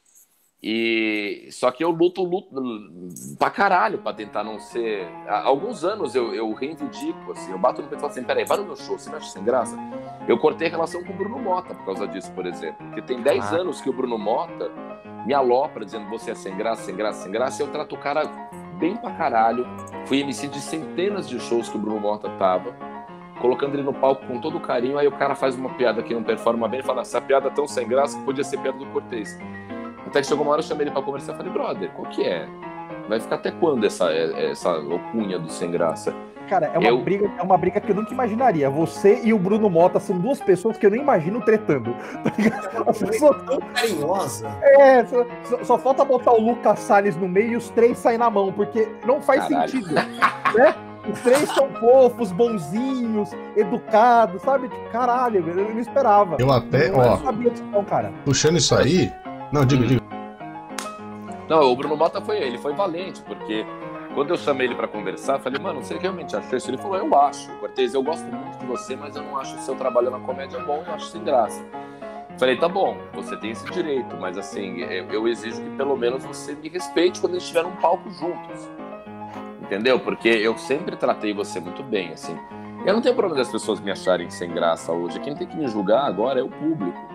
E só que eu luto, luto pra caralho pra tentar não ser. Há alguns anos eu, eu reivindico, assim, eu bato no peito e falo assim: peraí, vai no meu show, você me acha sem graça? Eu cortei relação com o Bruno Mota por causa disso, por exemplo. Porque tem 10 ah. anos que o Bruno Mota me alopra dizendo você é sem graça, sem graça, sem graça, e eu trato o cara bem pra caralho. Fui MC de centenas de shows que o Bruno Mota tava, colocando ele no palco com todo carinho, aí o cara faz uma piada que não performa bem e fala: essa piada é tão sem graça que podia ser piada do Cortez. Até que chegou uma hora, eu chamei ele pra conversar e falei, brother, qual que é? Vai ficar até quando essa, essa alcunha do sem graça? Cara, é uma, eu... briga, é uma briga que eu nunca imaginaria. Você e o Bruno Mota são duas pessoas que eu não imagino tretando. Tá pessoa tão carinhosa. É, só, só, falta botar o Lucas Salles no meio e os três saem na mão, porque não faz Caralho. sentido. né? Os três são fofos, bonzinhos, educados, sabe? Tipo, caralho, eu não esperava. Eu até, eu ó. sabia disso, não, cara. Puxando isso aí. Não, diga, diga. Não, o Bruno Mota foi ele, foi valente, porque quando eu chamei ele para conversar, falei, mano, você realmente acha isso? Ele falou, eu acho. Cortez, eu gosto muito de você, mas eu não acho o seu trabalho na comédia bom, eu acho sem graça. Falei, tá bom, você tem esse direito, mas assim, eu exijo que pelo menos você me respeite quando a gente estiver num palco juntos. Entendeu? Porque eu sempre tratei você muito bem, assim. Eu não tenho problema das pessoas me acharem sem graça hoje. Quem tem que me julgar agora é o público.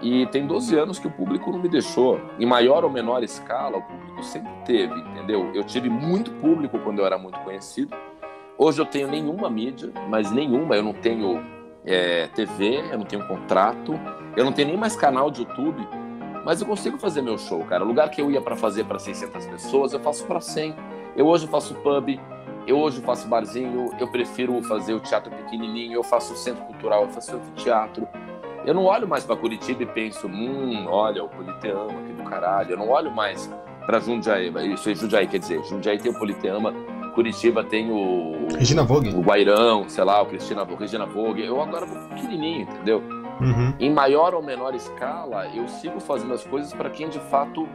E tem 12 anos que o público não me deixou. Em maior ou menor escala, o público sempre teve, entendeu? Eu tive muito público quando eu era muito conhecido. Hoje eu tenho nenhuma mídia, mas nenhuma. Eu não tenho é, TV, eu não tenho contrato, eu não tenho nem mais canal de YouTube. Mas eu consigo fazer meu show, cara. O lugar que eu ia para fazer para 600 pessoas, eu faço para 100. Eu hoje faço pub, eu hoje faço barzinho, eu prefiro fazer o teatro pequenininho, eu faço centro cultural, eu faço teatro. Eu não olho mais para Curitiba e penso, hum, olha, o Politeama aqui do caralho. Eu não olho mais para Jundiaí. Isso é Jundiaí, quer dizer, Jundiaí tem o Politeama, Curitiba tem o. Regina Vogue. O Guairão, sei lá, o Cristina, Regina Vogue. Eu agora vou pequenininho, entendeu? Uhum. Em maior ou menor escala, eu sigo fazendo as coisas para quem de fato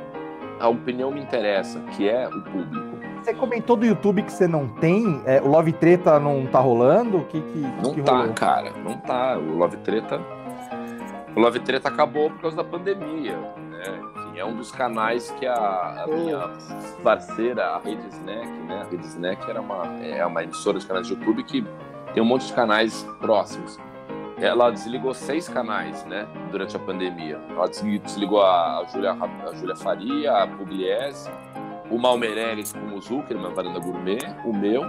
a opinião me interessa, que é o público. Você comentou do YouTube que você não tem, é, o Love Treta não tá rolando? Que, que, não que tá, rolou? cara, não tá. O Love Treta o Love Treta acabou por causa da pandemia. Né? Enfim, é um dos canais que a, a minha parceira, a Rede Snack, né? A Rede Snack era uma, é uma emissora de canais de YouTube que tem um monte de canais próximos. Ela desligou seis canais, né? Durante a pandemia. Ela desligou a Júlia a Julia Faria, a Pugliese, o Malmeirelles com o Zuckerman, Varanda Gourmet, o meu.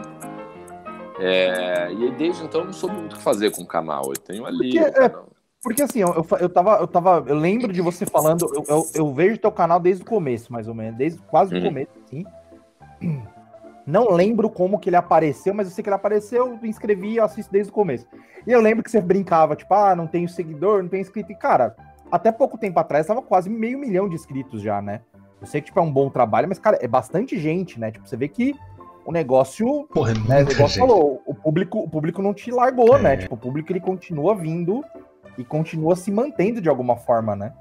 É, e desde então eu não soube muito o que fazer com o canal. Eu tenho ali. Porque, é, porque assim, eu, eu, tava, eu tava. Eu lembro de você falando, eu, eu, eu vejo teu canal desde o começo, mais ou menos. Desde quase o uhum. começo, assim. Não lembro como que ele apareceu, mas eu sei que ele apareceu, eu me inscrevi e assisto desde o começo. E eu lembro que você brincava, tipo, ah, não tenho seguidor, não tenho inscrito. E, cara, até pouco tempo atrás tava quase meio milhão de inscritos já, né? Eu sei que, tipo, é um bom trabalho, mas, cara, é bastante gente, né? Tipo, você vê que o negócio. Porra, é né, o negócio falou, o público, o público não te largou, né? é. né? Tipo, o público ele continua vindo e continua se mantendo de alguma forma, né?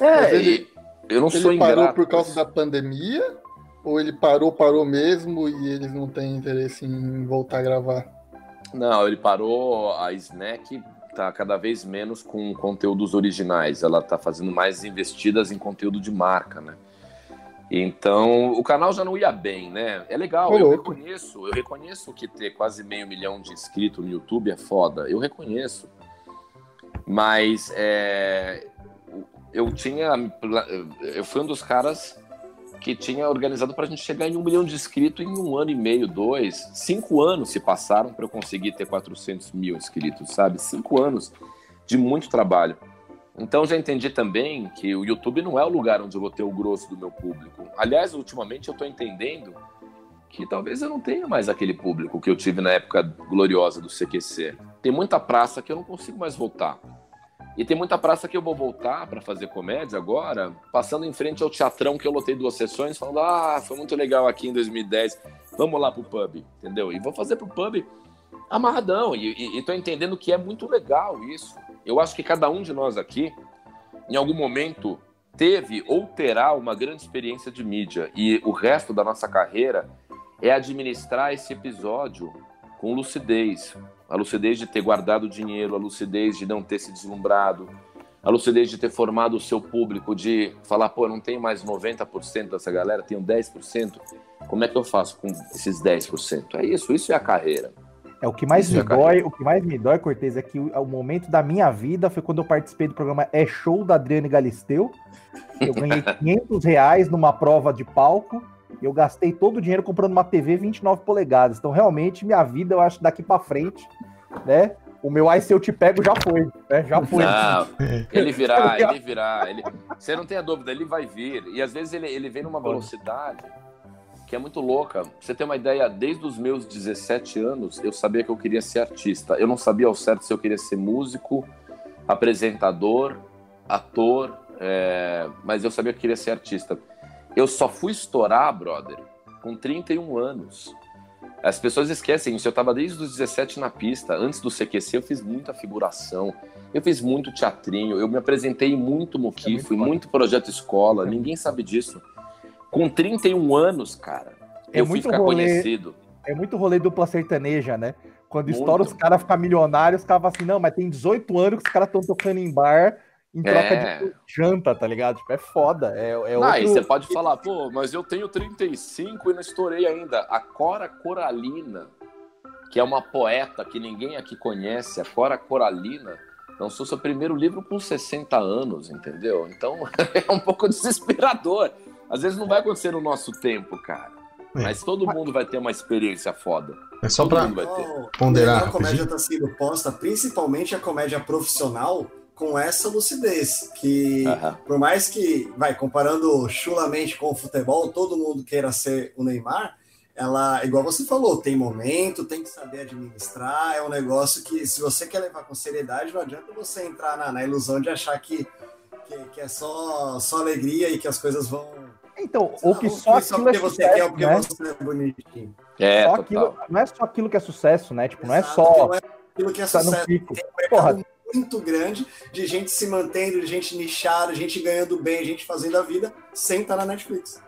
É, ele, eu não ele sou parou ingrato, por causa da pandemia? Ou ele parou, parou mesmo e eles não têm interesse em voltar a gravar? Não, ele parou, a Snack tá cada vez menos com conteúdos originais, ela tá fazendo mais investidas em conteúdo de marca, né? Então, o canal já não ia bem, né? É legal, eu reconheço, eu reconheço que ter quase meio milhão de inscritos no YouTube é foda, eu reconheço. Mas é, eu tinha. Eu fui um dos caras que tinha organizado para a gente chegar em um milhão de inscritos em um ano e meio, dois. Cinco anos se passaram para eu conseguir ter 400 mil inscritos, sabe? Cinco anos de muito trabalho. Então já entendi também que o YouTube não é o lugar onde eu vou ter o grosso do meu público. Aliás, ultimamente eu estou entendendo que talvez eu não tenha mais aquele público que eu tive na época gloriosa do CQC. Tem muita praça que eu não consigo mais voltar. E tem muita praça que eu vou voltar para fazer comédia agora, passando em frente ao teatrão que eu lotei duas sessões, falando: ah, foi muito legal aqui em 2010, vamos lá pro pub, entendeu? E vou fazer pro pub amarradão. E, e, e tô entendendo que é muito legal isso. Eu acho que cada um de nós aqui, em algum momento, teve ou terá uma grande experiência de mídia. E o resto da nossa carreira é administrar esse episódio com lucidez. A lucidez de ter guardado dinheiro, a lucidez de não ter se deslumbrado, a lucidez de ter formado o seu público, de falar, pô, não tenho mais 90% dessa galera, tenho 10%. Como é que eu faço com esses 10%? É isso, isso é a carreira. É o que mais isso me é dói, o que mais me dói, Cortez, é que o, o, momento da minha vida foi quando eu participei do programa É Show da Adriane Galisteu. Eu ganhei 500 reais numa prova de palco eu gastei todo o dinheiro comprando uma TV 29 polegadas. Então, realmente, minha vida, eu acho, daqui para frente, né? o meu ai se eu te pego já foi, né? Já foi. Não, ele virá, ele virá. Ele... Você não tem a dúvida, ele vai vir. E às vezes ele, ele vem numa velocidade que é muito louca. você tem uma ideia, desde os meus 17 anos, eu sabia que eu queria ser artista. Eu não sabia ao certo se eu queria ser músico, apresentador, ator, é... mas eu sabia que eu queria ser artista. Eu só fui estourar, brother, com 31 anos. As pessoas esquecem isso. Eu estava desde os 17 na pista. Antes do CQC, eu fiz muita figuração. Eu fiz muito teatrinho. Eu me apresentei muito muqui, é fui muito projeto escola. Ninguém sabe disso. Com 31 anos, cara, é eu fui ficar rolê, conhecido. É muito rolê dupla sertaneja, né? Quando muito. estoura os caras ficam milionários, os caras falam assim, não, mas tem 18 anos que os caras estão tocando em bar em troca é. de janta, tá ligado? Tipo, é foda. É, é outro... Aí você pode falar, pô, mas eu tenho 35 e não estourei ainda. A Cora Coralina, que é uma poeta que ninguém aqui conhece, a Cora Coralina, lançou seu primeiro livro com 60 anos, entendeu? Então é um pouco desesperador. Às vezes não vai acontecer no nosso tempo, cara. É. Mas todo mundo vai ter uma experiência foda. É só todo pra ponderar. A comédia está sendo posta, principalmente a comédia profissional, com essa lucidez, que uhum. por mais que, vai, comparando chulamente com o futebol, todo mundo queira ser o Neymar, ela, igual você falou, tem momento, tem que saber administrar, é um negócio que, se você quer levar com seriedade, não adianta você entrar na, na ilusão de achar que, que, que, é só, só alegria e que as coisas vão... Então, ou que só, aquilo é sucesso, quer, porque né? você é bonitinho. É, só aquilo, não é só aquilo que é sucesso, né? Tipo, não é só... Não é aquilo que é tá sucesso. Tem Porra, muito grande de gente se mantendo, de gente nichada, gente ganhando bem, gente fazendo a vida sem estar na Netflix.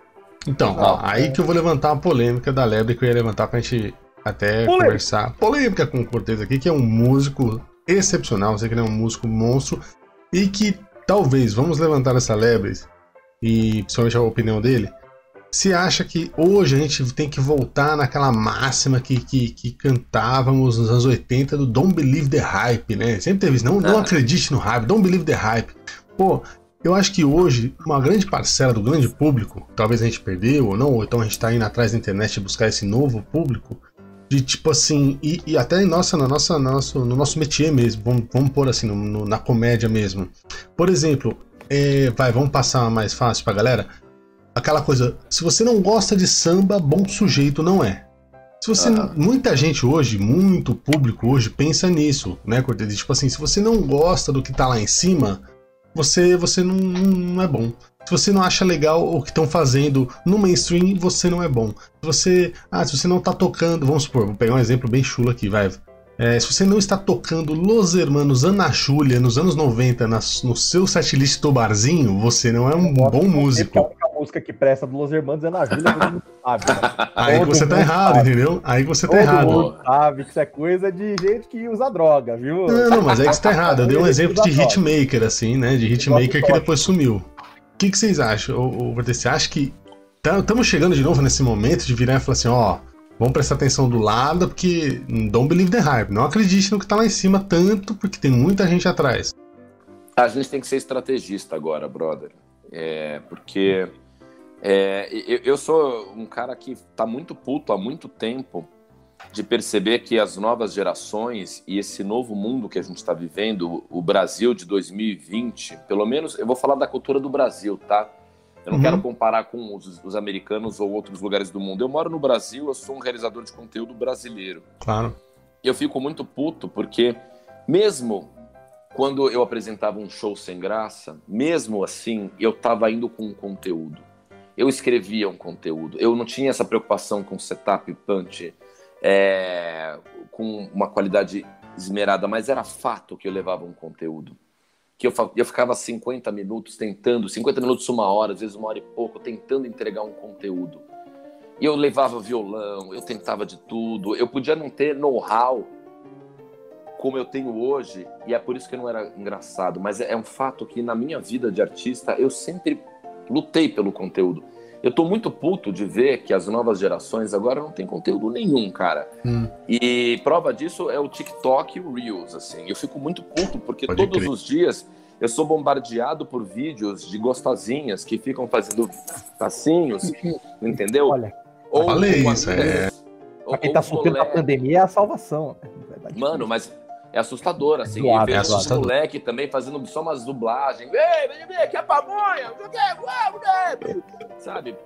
Então, ó, aí que eu vou levantar uma polêmica da Lebre que eu ia levantar pra gente até polêmica. conversar. Polêmica com o Cortez aqui, que é um músico excepcional, sei que ele é um músico monstro e que talvez, vamos levantar essa lebre e principalmente a opinião dele, se acha que hoje a gente tem que voltar naquela máxima que, que, que, cantávamos nos anos 80 do Don't Believe the Hype, né? Sempre teve isso, não, não ah. acredite no hype, don't believe the hype. Pô, eu acho que hoje uma grande parcela do grande público, talvez a gente perdeu ou não, ou então a gente está indo atrás da internet buscar esse novo público, de tipo assim, e, e até em nossa, na nossa, nosso, no nosso métier mesmo, vamos, vamos pôr assim, no, no, na comédia mesmo. Por exemplo, é, vai, vamos passar mais fácil pra galera aquela coisa, se você não gosta de samba, bom sujeito não é. Se você, uhum. muita gente hoje, muito público hoje pensa nisso, né, Cortez? Tipo assim, se você não gosta do que tá lá em cima, você você não, não é bom. Se você não acha legal o que estão fazendo no mainstream, você não é bom. Se você, ah, se você não tá tocando, vamos supor, vou pegar um exemplo bem chulo aqui, vai. É, se você não está tocando Los Hermanos Ana Júlia nos anos 90 na, no seu setlist do barzinho, você não é um bom músico. Música que presta do Los Hermanos é Ana Júlia, todo mundo sabe. Né? Aí todo você tá errado, sabe. entendeu? Aí você tá todo errado. Mundo sabe que isso é coisa de gente que usa droga, viu? Não, não, mas é que você tá errado. Eu dei um exemplo de hitmaker, assim, né? De hitmaker que depois sumiu. O que, que vocês acham, ô, Você acha que estamos tá, chegando de novo nesse momento de virar e falar assim, ó... Vamos prestar atenção do lado, porque don't believe the hype. Não acredite no que tá lá em cima tanto, porque tem muita gente atrás. A gente tem que ser estrategista agora, brother. É, porque é, eu, eu, sou um cara que tá muito puto há muito tempo de perceber que as novas gerações e esse novo mundo que a gente está vivendo, o Brasil de 2020, pelo menos eu vou falar da cultura do Brasil, tá? Eu não uhum. quero comparar com os, os, americanos ou outros lugares do mundo. Eu moro no Brasil, eu sou um realizador de conteúdo brasileiro. Claro. Eu fico muito puto porque, mesmo quando eu apresentava um show sem graça, mesmo assim, eu estava indo com um conteúdo. Eu escrevia um conteúdo. Eu não tinha essa preocupação com setup, punch, é, com uma qualidade esmerada, mas era fato que eu levava um conteúdo que eu, eu ficava 50 minutos tentando, 50 minutos, uma hora, às vezes uma hora e pouco, tentando entregar um conteúdo. eu levava violão, eu tentava de tudo. Eu podia não ter know-how como eu tenho hoje, e é por isso que não era engraçado, mas é um fato que na minha vida de artista eu sempre lutei pelo conteúdo. Eu tô muito puto de ver que as novas gerações agora não tem conteúdo nenhum, cara. Hum. E prova disso é o TikTok e o Reels, assim. Eu fico muito puto porque Pode todos crer. os dias eu sou bombardeado por vídeos de gostosinhas que ficam fazendo passinhos, entendeu? Olha, ou falei isso, é. Pra quem tá solteiro na pandemia é a salvação. Mano, mas é assustador, assim. Zoado, e ver é moleque também fazendo só umas dublagens. Ei, vem ver, que é pamonha, sabe?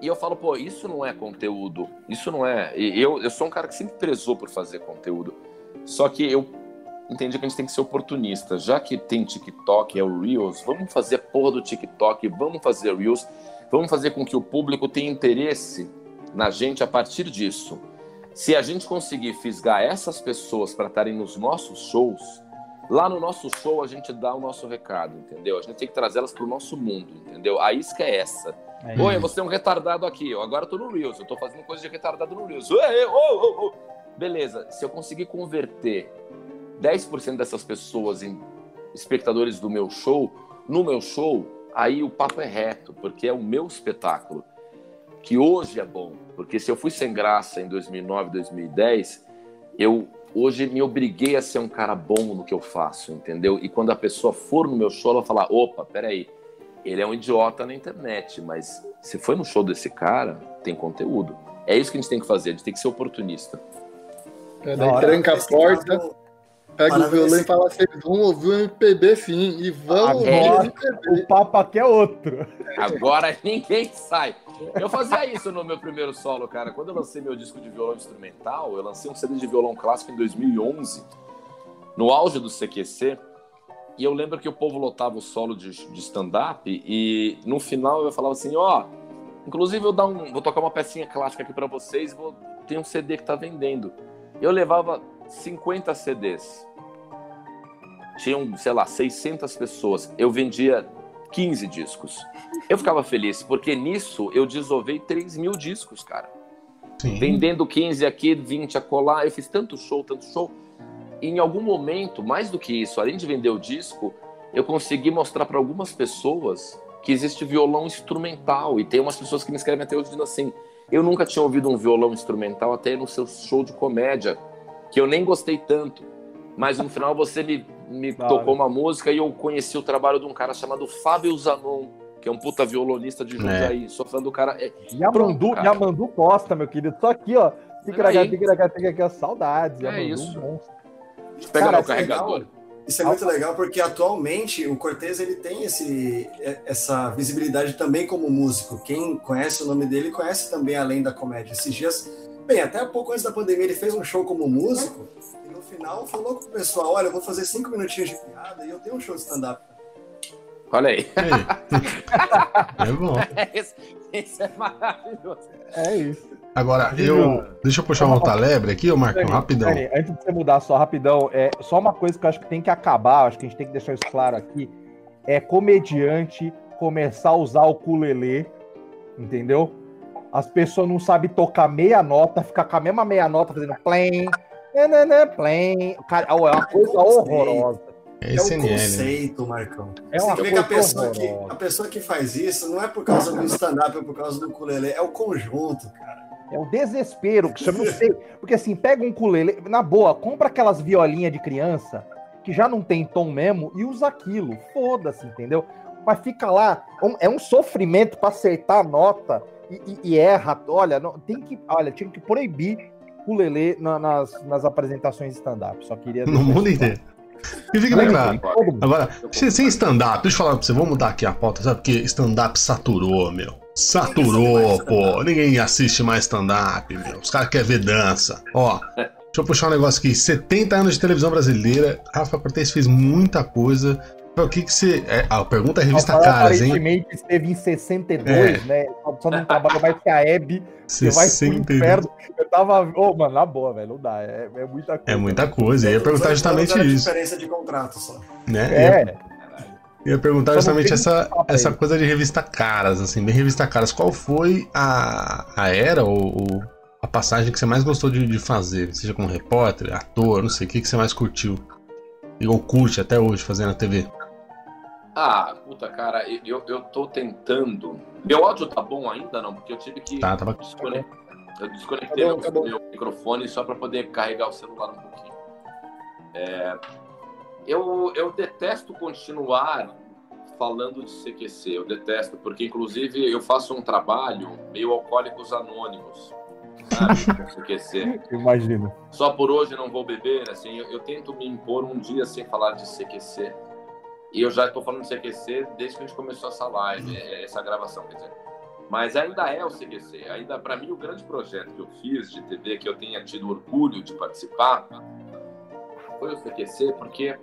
E eu falo, pô, isso não é conteúdo. Isso não é. E eu, eu sou um cara que sempre prezou por fazer conteúdo. Só que eu entendi que a gente tem que ser oportunista. Já que tem TikTok, é o Reels, vamos fazer a porra do TikTok, vamos fazer Reels, vamos fazer com que o público tenha interesse na gente a partir disso. Se a gente conseguir fisgar essas pessoas para estarem nos nossos shows, lá no nosso show a gente dá o nosso recado, entendeu? A gente tem que trazer elas para o nosso mundo, entendeu? A isca é essa. É Oi, você é um retardado aqui, eu agora tô no Reels, eu tô fazendo coisa de retardado no Reels. Ué, oh, oh, oh. Beleza, se eu conseguir converter 10% dessas pessoas em espectadores do meu show, no meu show, aí o papo é reto, porque é o meu espetáculo, que hoje é bom. Porque se eu fui sem graça em 2009, 2010, eu hoje me obriguei a ser um cara bom no que eu faço, entendeu? E quando a pessoa for no meu show, ela falar: opa, peraí, ele é um idiota na internet, mas se foi no show desse cara, tem conteúdo. É isso que a gente tem que fazer, a gente tem que ser oportunista. É, daí tranca a porta, Pega o violão e fala, vocês vão ouvir o MPB sim, e vão ouvir o MPB. O papo aqui é outro. Agora ninguém sai. Eu fazia isso no meu primeiro solo, cara. Quando eu lancei meu disco de violão instrumental, eu lancei um CD de violão clássico em 2011, no auge do CQC, e eu lembro que o povo lotava o solo de, de stand-up, e no final eu falava assim, ó... Oh, inclusive eu dar um, vou tocar uma pecinha clássica aqui para vocês, vou, tem um CD que tá vendendo. Eu levava 50 CDs. Tinham, sei lá, 600 pessoas. Eu vendia 15 discos. Eu ficava feliz, porque nisso eu desovei 3 mil discos, cara. Sim. Vendendo 15 aqui, 20 a colar. Eu fiz tanto show, tanto show. E em algum momento, mais do que isso, além de vender o disco, eu consegui mostrar para algumas pessoas que existe violão instrumental. E tem umas pessoas que me escrevem até hoje dizendo assim: eu nunca tinha ouvido um violão instrumental até no seu show de comédia que eu nem gostei tanto. Mas no final você me, me tocou uma música e eu conheci o trabalho de um cara chamado Fábio Zanon, que é um puta violonista de Jundiaí. É. Sou fã do cara. É, Yamandu, pronto, Yamandu Costa, meu querido. Só aqui, ó. Ticaracatica, saudades. É Yamandu, isso. Monstro. Pega cara, meu carregador. Legal. Isso é muito legal porque atualmente o Cortez ele tem esse, essa visibilidade também como músico. Quem conhece o nome dele conhece também além da comédia. Esses dias Bem, até pouco antes da pandemia ele fez um show como músico e no final falou com o pessoal: olha, eu vou fazer cinco minutinhos de piada e eu tenho um show de stand-up. Olha aí. é bom. Isso, é maravilhoso. É isso. Agora, eu. Deixa eu puxar uma outra lebre aqui, ô Marcão, rapidão. antes de você mudar só rapidão, é só uma coisa que eu acho que tem que acabar, acho que a gente tem que deixar isso claro aqui. É comediante começar a usar o culelê, entendeu? As pessoas não sabem tocar meia nota, ficar com a mesma meia nota fazendo play, nanana, play. Cara, é uma coisa horrorosa. É, é o né? conceito, Marcão. É uma coisa a pessoa, que, a pessoa que faz isso não é por causa do stand-up, é por causa do ukulele, é o conjunto, cara. É o desespero, que chama, não sei, porque assim, pega um ukulele, na boa, compra aquelas violinhas de criança, que já não tem tom mesmo, e usa aquilo, foda-se, entendeu? Mas fica lá, é um sofrimento para acertar a nota, e, e, erra. Olha, não, tem que, olha, tinha que proibir o Lelê na, nas, nas apresentações stand-up. Só queria. No mundo inteiro. E fica bem claro. Agora, sem stand-up, deixa eu falar pra você, vamos mudar aqui a pauta, sabe? Porque stand-up saturou, meu. Saturou, pô. Ninguém assiste mais stand-up, meu. Os caras querem ver dança. Ó, deixa eu puxar um negócio aqui. 70 anos de televisão brasileira. Rafa Cortez fez muita coisa. O que que você. É, a pergunta é revista Caras, hein? Aparentemente esteve em 62, é. né? Só não trabalha mais que a Hebe. Você vai pro inferno. Eu tava. Ô, oh, mano, na boa, velho. Não dá. É, é muita coisa. É muita coisa. Eu ia perguntar justamente isso. diferença de contrato só. Né? É. Eu ia perguntar justamente essa, essa coisa de revista caras, assim, bem revista caras. Qual foi a, a era ou, ou a passagem que você mais gostou de, de, fazer? Seja como repórter, ator, não sei, o que, que você mais curtiu? Ou curte até hoje fazer na TV? Ah, puta, cara, eu, eu tô tentando. Meu áudio tá bom ainda, não? Porque eu tive que tá, tava... desconectar. Eu desconectei tá bom, meu, tá meu microfone só para poder carregar o celular um pouquinho. É, eu, eu detesto continuar falando de CQC, eu detesto, porque inclusive eu faço um trabalho meio alcoólicos anônimos, sabe, CQC. Imagino. Só por hoje não vou beber, assim, eu, eu, tento me impor um dia sem falar de CQC. E eu já estou falando de CQC desde que a gente começou essa live, essa gravação, quer dizer. Mas ainda é o CQC, ainda para mim o grande projeto que eu fiz de TV, que eu tenha tido orgulho de participar, foi o CQC, porque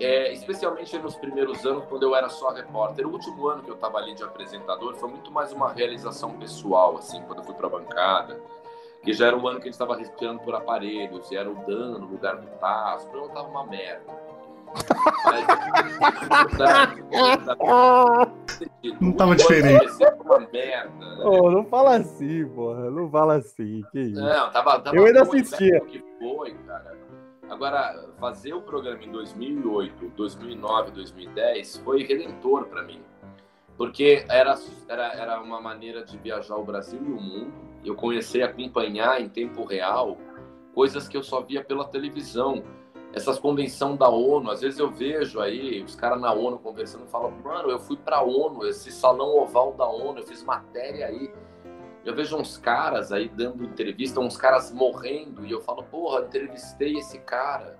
é, especialmente nos primeiros anos, quando eu era só repórter. O último ano que eu estava ali de apresentador foi muito mais uma realização pessoal, assim, quando eu fui para a bancada, que já era o ano que a gente estava respirando por aparelhos, e era o Dan no lugar do Tasso, eu tava uma merda. não tava diferente. Oh, não fala assim, porra. Não fala assim. Que isso? Não, tava, tava eu ainda assistia. Que foi, cara. Agora, fazer o programa em 2008, 2009, 2010 foi redentor para mim. Porque era, era, era uma maneira de viajar o Brasil e o mundo. Eu comecei a acompanhar em tempo real coisas que eu só via pela televisão. Essas convenções da ONU, às vezes eu vejo aí os caras na ONU conversando e falam, mano, eu fui para a ONU, esse salão oval da ONU, eu fiz matéria aí. Eu vejo uns caras aí dando entrevista, uns caras morrendo, e eu falo, porra, entrevistei esse cara.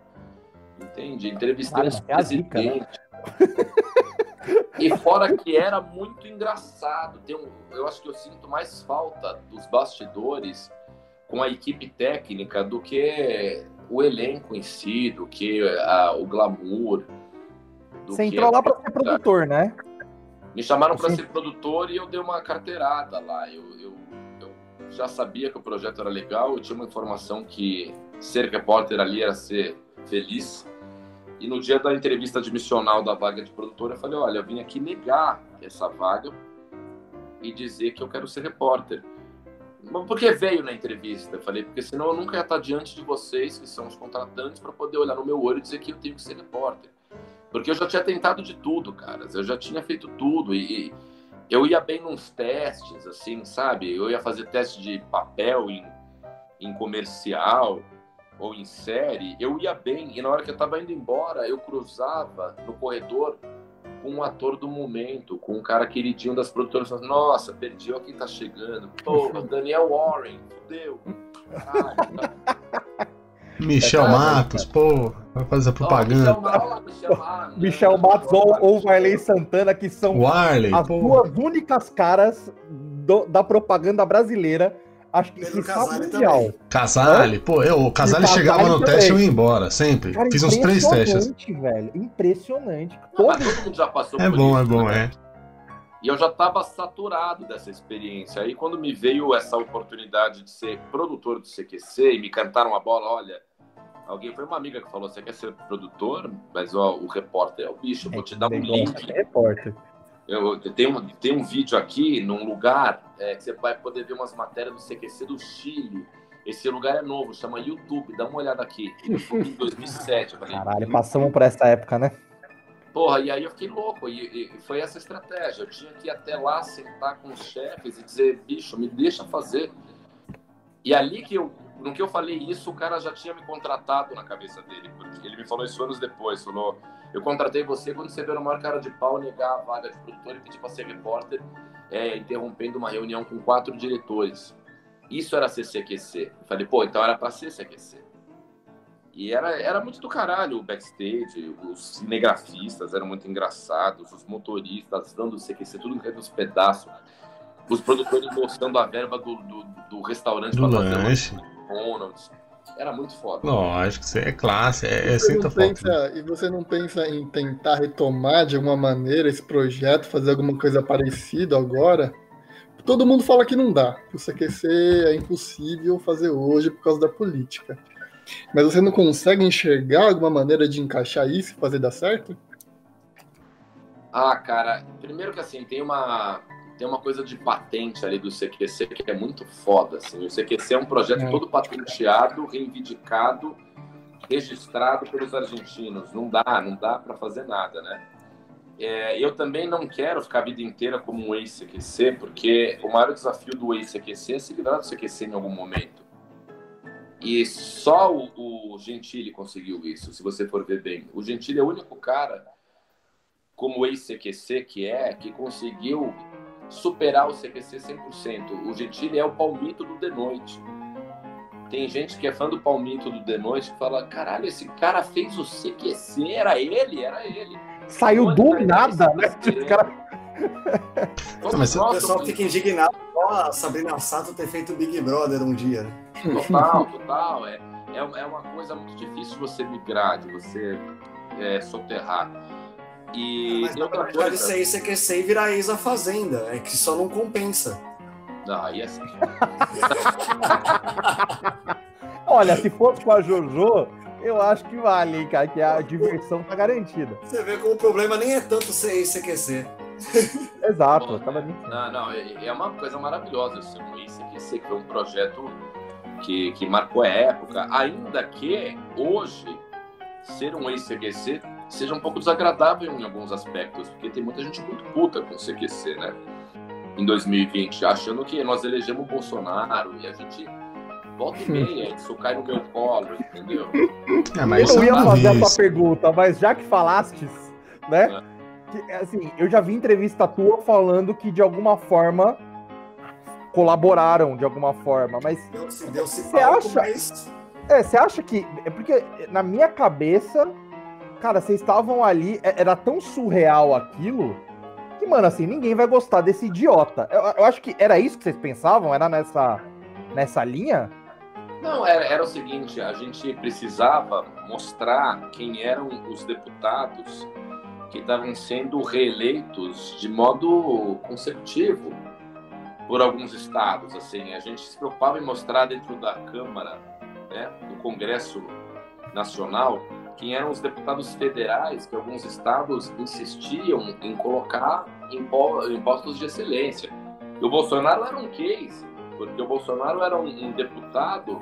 Entende? Entrevistei cara, um é presidente. e fora que era muito engraçado. Tem um, eu acho que eu sinto mais falta dos bastidores com a equipe técnica do que o elenco em si, do que a, o glamour. Você entrou lá para ser produtor, né? Me chamaram para ser produtor e eu dei uma carteirada lá. Eu, eu já sabia que o projeto era legal, eu tinha uma informação que ser repórter ali era ser feliz. E no dia da entrevista admissional da vaga de produtor, eu falei: olha, eu vim aqui negar essa vaga e dizer que eu quero ser repórter. Mas por que veio na entrevista? Eu falei: porque senão eu nunca ia estar diante de vocês, que são os contratantes, para poder olhar no meu olho e dizer que eu tenho que ser repórter. Porque eu já tinha tentado de tudo, caras. Eu já tinha feito tudo. E, eu ia bem nos testes, assim, sabe? Eu ia fazer teste de papel em, em comercial ou em série, eu ia bem. E na hora que eu estava indo embora, eu cruzava no corredor com um ator do momento, com um cara queridinho das produtoras. Nossa, perdi, olha quem tá chegando. Pô, Daniel Warren, fudeu. Tá... Michel é Matos, pô, vai fazer propaganda. Michel, Michel, Matos, Michel Matos ou, ou Varley Santana, que são Warley, as pô. duas únicas caras do, da propaganda brasileira. Acho que Pedro Casale mundial. Casale, pô, eu, o Casale chegava no também. teste e eu ia embora, sempre. Cara, Fiz uns três testes. velho, impressionante. Não, todo... todo mundo já passou é por bom, isso. É bom, é bom, é. E eu já estava saturado dessa experiência. Aí, quando me veio essa oportunidade de ser produtor do CQC e me cantaram a bola, olha, Alguém foi uma amiga que falou: você quer ser produtor? Mas ó, o repórter é o bicho, vou te dar um link. É repórter. Eu, eu tenho, tem um vídeo aqui num lugar é, que você vai poder ver umas matérias do CQC do Chile. Esse lugar é novo, chama YouTube. Dá uma olhada aqui. Foi em 2007. Falei, Caralho, passamos por essa época, né? Porra, e aí eu fiquei louco. E, e, foi essa estratégia. Eu tinha que ir até lá, sentar com os chefes e dizer: bicho, me deixa fazer. E ali que eu no que eu falei isso, o cara já tinha me contratado na cabeça dele, porque ele me falou isso anos depois, falou, eu contratei você quando você veio no maior cara de pau negar a vaga de produtor e pedir para ser repórter, é, interrompendo uma reunião com quatro diretores. Isso era ser CQC. Eu falei, pô, então era para ser CQC. E era, era muito do caralho o backstage, os cinegrafistas eram muito engraçados, os motoristas dando CQC, tudo caindo nos pedaços, os produtores mostrando a verba do, do, do restaurante para fazer uma McDonald's. Era muito foda. Lógico, isso é classe, é, é você pensa, E você não pensa em tentar retomar de alguma maneira esse projeto, fazer alguma coisa parecida agora? Todo mundo fala que não dá, que o CQC é impossível fazer hoje por causa da política. Mas você não consegue enxergar alguma maneira de encaixar isso e fazer dar certo? Ah, cara, primeiro que assim, tem uma, tem uma coisa de patente ali do CQC que é muito foda. Assim. O CQC é um projeto é. todo patenteado, reivindicado, registrado pelos argentinos. Não dá, não dá para fazer nada, né? É, eu também não quero ficar a vida inteira como um ex-CQC, porque o maior desafio do ex-CQC é se livrar do CQC em algum momento. E só o, o Gentili conseguiu isso, se você for ver bem. O Gentili é o único cara, como ex-CQC que é, que conseguiu superar o CQC 100%. O Gentili é o palmito do The Noite. Tem gente que é fã do palmito do The Noite que fala: caralho, esse cara fez o CQC, era ele, era ele. Saiu do nada, né? Esse cara... Mas o pessoal fica indignado com a Sabrina Sato ter feito Big Brother um dia. Né? Total, total. É, é, é uma coisa muito difícil você migrar, de você é, soterrar. E, Mas outra coisa... pode ser isso é e virar ex a fazenda, é que só não compensa. Não, aí é assim. Olha, se fosse com a Jojo, eu acho que vale, cara, que a diversão tá garantida. Você vê como o problema nem é tanto ser ex CQC. Exato, Bom, tava Não, não, é, é uma coisa maravilhosa ser um ex CQC, que foi um projeto que, que marcou a época, ainda que hoje ser um ex CQC seja um pouco desagradável em alguns aspectos, porque tem muita gente muito puta com o CQC, né? Em 2020, achando que nós elegemos o Bolsonaro e a gente volta e meia, isso cai no meu colo, entendeu? É, mas eu não ia fazer vez. essa pergunta, mas já que falastes, né? É. Que, assim, eu já vi entrevista tua falando que de alguma forma colaboraram de alguma forma, mas você acha? Mas... É, você acha que é porque na minha cabeça Cara, vocês estavam ali, é, era tão surreal aquilo que, mano, assim, ninguém vai gostar desse idiota. Eu, eu acho que era isso que vocês pensavam? Era nessa, nessa linha? Não, era, era o seguinte: a gente precisava mostrar quem eram os deputados que estavam sendo reeleitos de modo consecutivo por alguns estados. Assim, a gente se preocupava em mostrar dentro da Câmara, né, do Congresso Nacional, quem eram os deputados federais que alguns estados insistiam em colocar impostos de excelência. E o Bolsonaro era um case, porque o Bolsonaro era um, deputado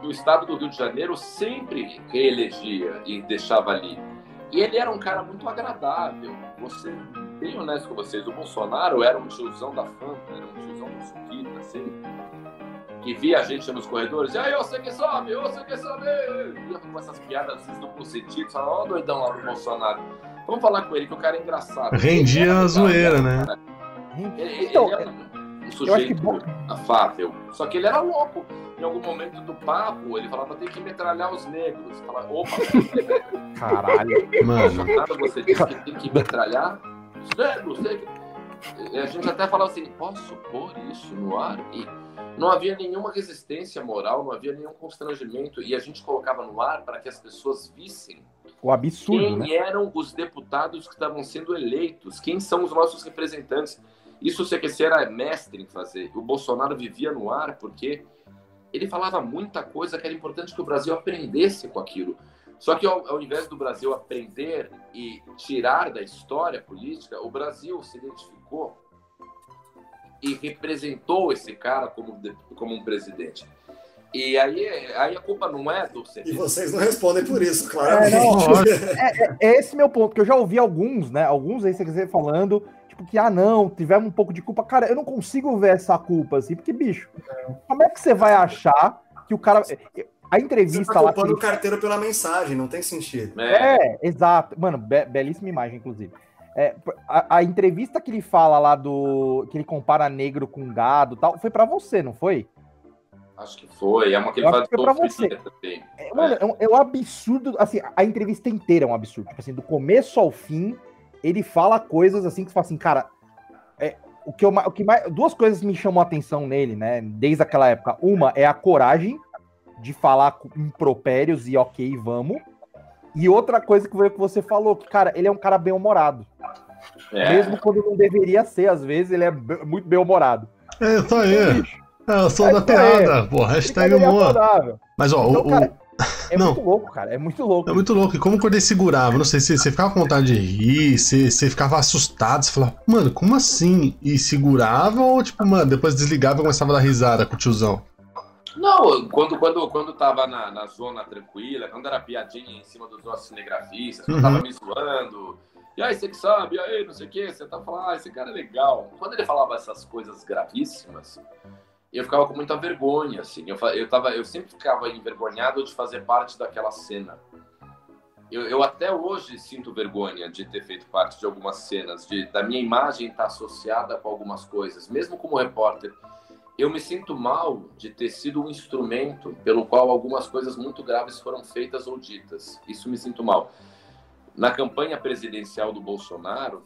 que o estado do Rio de Janeiro sempre reelegia e deixava ali. E ele era um cara muito agradável. Ser bem honesto com vocês, o Bolsonaro era um tiozão da fama, era um tiozão do suquita, assim que via a gente nos corredores, e aí, você que sobe, você que sobe, e com essas piadas às vezes duplo sentido, fala, ó, doidão lá do Bolsonaro. Vamos falar com ele, que o cara é engraçado. Rendia a zoeira, né? Ele, então, ele um, um sujeito que... afável, só que ele era louco. Em algum momento do papo, ele falava, tem que metralhar os negros. Fala, opa, caralho, mano. Você disse que tem que metralhar os negros, negros. A gente até falava assim, posso pôr isso no ar? E não havia nenhuma resistência moral, não havia nenhum constrangimento, e a gente colocava no ar para que as pessoas vissem o absurdo, quem né? eram os deputados que estavam sendo eleitos, quem são os nossos representantes. Isso o CQC era mestre em fazer. O Bolsonaro vivia no ar porque ele falava muita coisa que era importante que o Brasil aprendesse com aquilo. Só que ao, ao invés do Brasil aprender e tirar da história política, o Brasil se identificou e representou esse cara como, como um presidente. E aí, aí a culpa não é do CQC. E vocês não respondem por isso, claramente. É, é, é, esse meu ponto, que eu já ouvi alguns, né? Alguns aí, você falando, tipo, que, ah, não, tivemos um pouco de culpa. Cara, eu não consigo ver essa culpa, assim, porque, bicho, como é que você vai achar que o cara. A entrevista você tá lá. Você o carteiro pela mensagem, não tem sentido. É, é exato. Mano, be belíssima imagem, inclusive. É, a, a, entrevista que ele fala lá do. que ele compara negro com gado tal, foi para você, não foi? Acho que foi. É uma que ele faz pra você. também. É, mano, é. um, é. um, absurdo. Assim, a entrevista inteira é um absurdo. Tipo assim, do começo ao fim, ele fala coisas assim que você fala assim, cara. É, o que, eu, o que mais. Duas coisas me chamam a atenção nele, né? Desde aquela época. Uma é a coragem de falar impropérios e ok, vamos. E outra coisa que você falou, que, cara, ele é um cara bem-humorado. É. Mesmo quando não deveria ser, às vezes, ele é muito bem-humorado. É, isso aí. É, eu sou é, da piada, é. pô, hashtag humor. Mas, ó, então, o, cara, É Não. muito louco, cara. É muito louco. É muito louco. E como quando ele segurava? Não sei se você ficava com vontade de rir, você, você ficava assustado, você falava, mano, como assim? E segurava ou, tipo, mano, depois desligava e começava a dar risada com o tiozão? Não, quando, quando, quando tava na, na zona tranquila, quando era piadinha em cima dos nossos cinegrafistas, Uhum. tava me zoando. E aí, você que sabe, e aí, não sei o que, você tá falando, ah, esse cara é legal. Quando ele falava essas coisas gravíssimas, eu ficava com muita vergonha, assim. Eu, eu, tava, eu sempre ficava envergonhado de fazer parte daquela cena. Eu, eu até hoje sinto vergonha de ter feito parte de algumas cenas, de, da minha imagem estar associada com algumas coisas, mesmo como repórter. Eu me sinto mal de ter sido um instrumento pelo qual algumas coisas muito graves foram feitas ou ditas. Isso me sinto mal. Na campanha presidencial do Bolsonaro,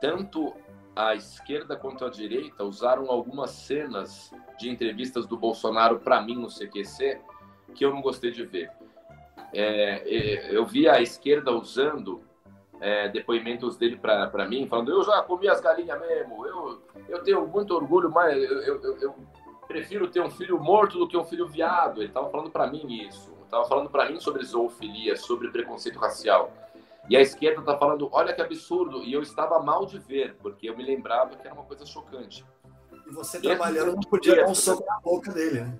tanto a esquerda quanto a direita usaram algumas cenas de entrevistas do Bolsonaro para mim no CQC que eu não gostei de ver. É, é, eu vi a esquerda usando é, depoimentos dele para mim, falando: eu já comi as galinhas mesmo, eu, eu tenho muito orgulho, mas eu, eu, eu- prefiro ter um filho morto do que um filho viado. Ele estava falando para mim isso, estava falando para mim sobre zoofilia, sobre preconceito racial. E a esquerda está falando: olha que absurdo, e eu estava mal de ver, porque eu me lembrava que era uma coisa chocante. E você E trabalhando não podia dar um soco na boca dele, né?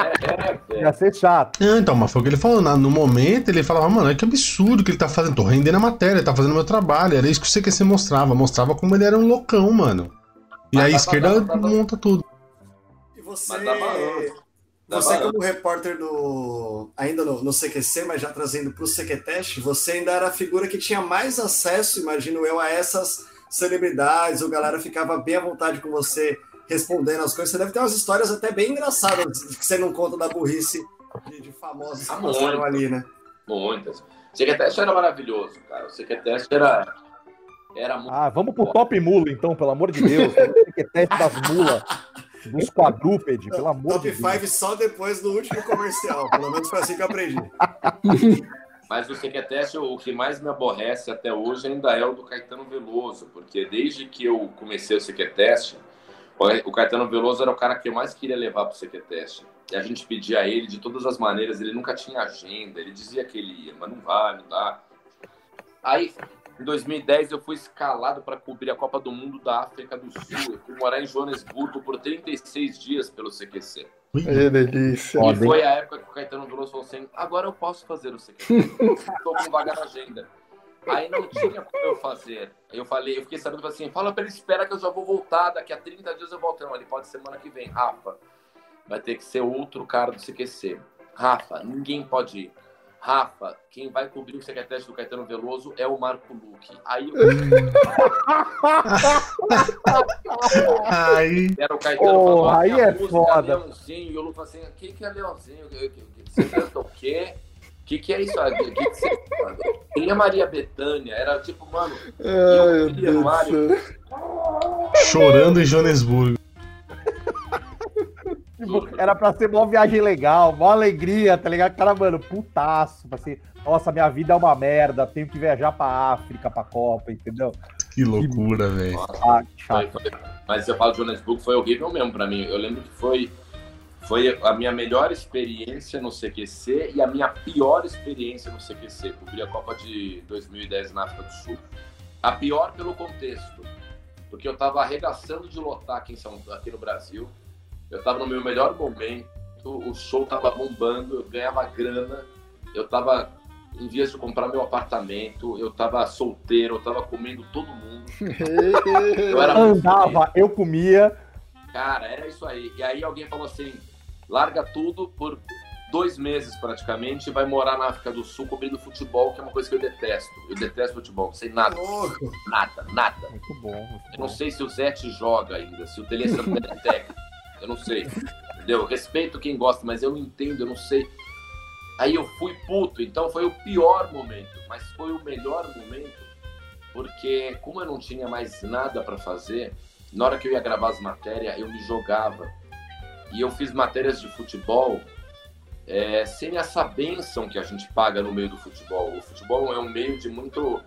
É, é, é. Ia ser chato. É, então, mas foi o que ele falou. na- No momento, ele falava, mano, é que absurdo que ele tá fazendo. Tô rendendo a matéria, ele tá fazendo meu trabalho. Era isso que o CQC mostrava. Mostrava como ele era um loucão, mano. E Mas a dava- esquerda dava- monta tudo. E você, você como repórter do ainda no, no CQC, mas já trazendo para o CQTest, você ainda era a figura que tinha mais acesso, imagino eu, a essas celebridades. O galera ficava bem à vontade com você respondendo as coisas. Você deve ter umas histórias até bem engraçadas que você não conta da burrice de, de famosos que Ah, passaram muito. ali, né? Muitas. O CQTest era maravilhoso, cara. O CQTest era, era muito. Ah, vamos pro top mula, então, pelo amor de Deus. Tem que teste das mulas, dos quadrúpedes, pelo amor Top de Deus. 5 só depois do último comercial. Pelo menos foi assim que eu aprendi. Mas o CQTest, o que mais me aborrece até hoje ainda é o do Caetano Veloso, porque desde que eu comecei o CQTest, o Caetano Veloso era o cara que eu mais queria levar pro CQTest. E a gente pedia a ele de todas as maneiras, ele nunca tinha agenda, ele dizia que ele ia, mas não vai, não dá. Aí, em 2010, eu fui escalado para cobrir a Copa do Mundo da África do Sul. Eu fui morar em Joanesburgo por 36 dias pelo CQC. Que delícia. E foi a época que o Caetano Veloso falou assim: agora eu posso fazer o CQC. Estou com vaga na agenda. Aí não tinha como eu fazer. Eu falei, eu fiquei sabendo falei assim: fala pra ele, espera que eu já vou voltar. Daqui a 30 dias eu volto. Não, ele pode semana que vem. Rafa, vai ter que ser outro cara do CQC. Rafa, ninguém pode ir. Rafa, quem vai cobrir o secretário do Caetano Veloso é o Marco Luque. Aí eu Aí. era o Caetano Oh, falou, aí "A é música foda." Leãozinho, e o Lu falou assim, o que, que é Leãozinho? Você canta o quê? O que, que é isso? Que que você... Quem é Maria Bethânia? Era tipo, mano, Ai, Deus Mário. Chorando em Joanesburgo. Tipo, era pra ser uma viagem legal, uma alegria, tá ligado? Cara, mano, putaço. Pra ser, nossa, minha vida é uma merda, tenho que viajar pra África, pra Copa, entendeu? Que loucura, velho. Ah, que chato. foi. Mas eu falo de Johannesburgo, foi horrível mesmo pra mim. Eu lembro que foi, foi a minha melhor experiência no CQC e a minha pior experiência no CQC. Cobri a Copa de 2010 na África do Sul. A pior pelo contexto, porque eu tava arregaçando de lotar aqui, em São, aqui no Brasil. Eu tava no meu melhor momento, o show tava bombando, eu ganhava grana, eu tava em vias de comprar meu apartamento, eu tava solteiro, eu tava comendo todo mundo. Eu era muito feliz. Andava, eu comia. Cara, era isso aí. E aí alguém falou assim: larga tudo por dois meses praticamente e vai morar na África do Sul cobrindo futebol, que é uma coisa que eu detesto. Eu detesto futebol, não sei nada, nada, nada. Muito bom. Muito Eu bom. não sei se o Zete joga ainda, se o Tele Santana é técnico. Eu não sei. Entendeu? Eu respeito quem gosta, mas eu não entendo, eu não sei. Aí eu fui puto, então foi o pior momento, mas foi o melhor momento, porque como eu não tinha mais nada para fazer, na hora que eu ia gravar as matérias, eu me jogava. E eu fiz matérias de futebol é, sem essa benção que a gente paga no meio do futebol. O futebol é um meio de muito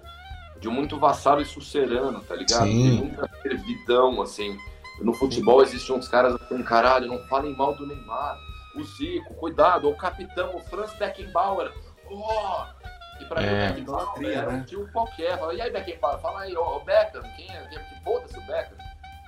de muito vassalo e sucerano, tá ligado? Sim. Tem muita servidão, assim. No futebol existem uns caras assim, caralho, não falem mal do Neymar. o Zico, cuidado, o capitão, o Franz Beckenbauer. Oh! E pra mim, É. o Beckenbauer era um né? tio qualquer. Fala, e aí, Beckenbauer? Fala aí, ó, o Beckham, quem é? Quem- Que foda-se o Beckham.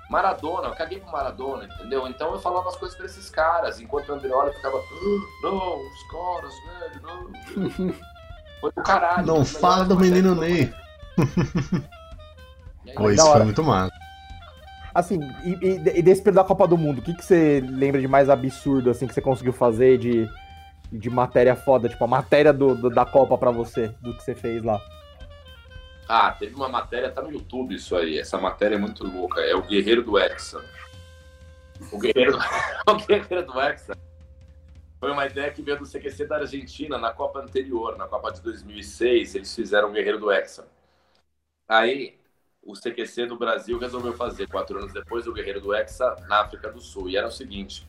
Maradona, eu caguei pro Maradona, entendeu? Então eu falava as coisas pra esses caras, enquanto o Andreoli ficava, "Ah, não, os caras, velho, não. Foi do caralho. Não fala do menino Ney. Pô, isso foi muito massa. Assim, e, e- e desse período da Copa do Mundo, o que, que você lembra de mais absurdo, assim, que você conseguiu fazer de, de matéria foda? Tipo, a matéria do, do- da Copa pra você, do que você fez lá. Ah, teve uma matéria, tá no YouTube isso aí. Essa matéria é muito louca. É o Guerreiro do Hexa. O Guerreiro do, o Guerreiro do Hexa foi uma ideia que veio do CQC da Argentina na Copa anterior, na Copa de 2006. Eles fizeram o Guerreiro do Hexa. Aí o CQC do Brasil resolveu fazer, quatro anos depois, o Guerreiro do Hexa na África do Sul. E era o seguinte: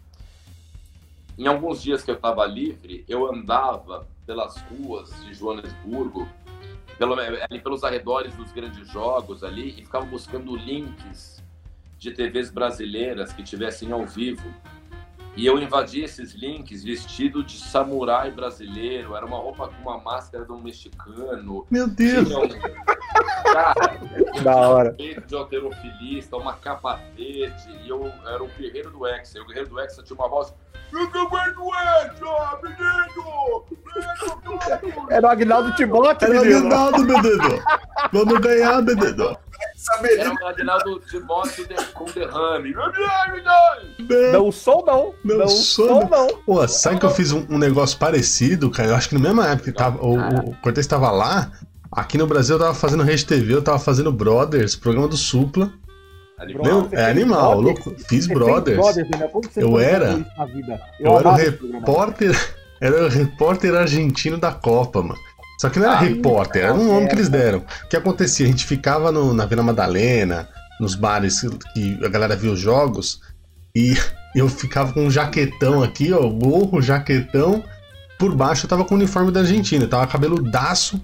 em alguns dias que eu estava livre, eu andava pelas ruas de Joanesburgo pelo, ali pelos arredores dos grandes jogos ali e ficava buscando links de TVs brasileiras que tivessem ao vivo. E eu invadi esses links vestido de samurai brasileiro, era uma roupa com uma máscara de um mexicano. Meu Deus. Tinha um, cara, Da hora. peito de alterofilista, uma capa verde, e eu era o guerreiro do Hexa. E o guerreiro do Hexa tinha uma voz. Eu guerreiro do Hexa, menino! Menino! Era o Agnaldo Timóteo, Era o menino. Aguinaldo, menino. Vamos ganhar, menino. Saber Era o de- com derrame. Não. Não sou, não. Não Não, sou, sou, não. não. Pô, sabe que eu fiz um, um negócio parecido, cara? Eu acho que na mesma época que tava, o, o Cortez tava lá, aqui no Brasil eu tava fazendo Rede TV, eu tava fazendo Brothers, programa do Supla. Meu, Você é animal, Brothers? louco. Fiz Você Brothers. Brothers, né? Eu era- vida? Eu era o programa. repórter. Era o repórter argentino da Copa, mano. Só que não era Ah, repórter, era um nome que eles certo. deram. O que acontecia? A gente ficava no- na Vila Madalena, nos bares que a galera via os jogos, e eu ficava com um jaquetão aqui, ó, gorro, jaquetão. Por baixo eu tava com o uniforme da Argentina, tava cabeludaço.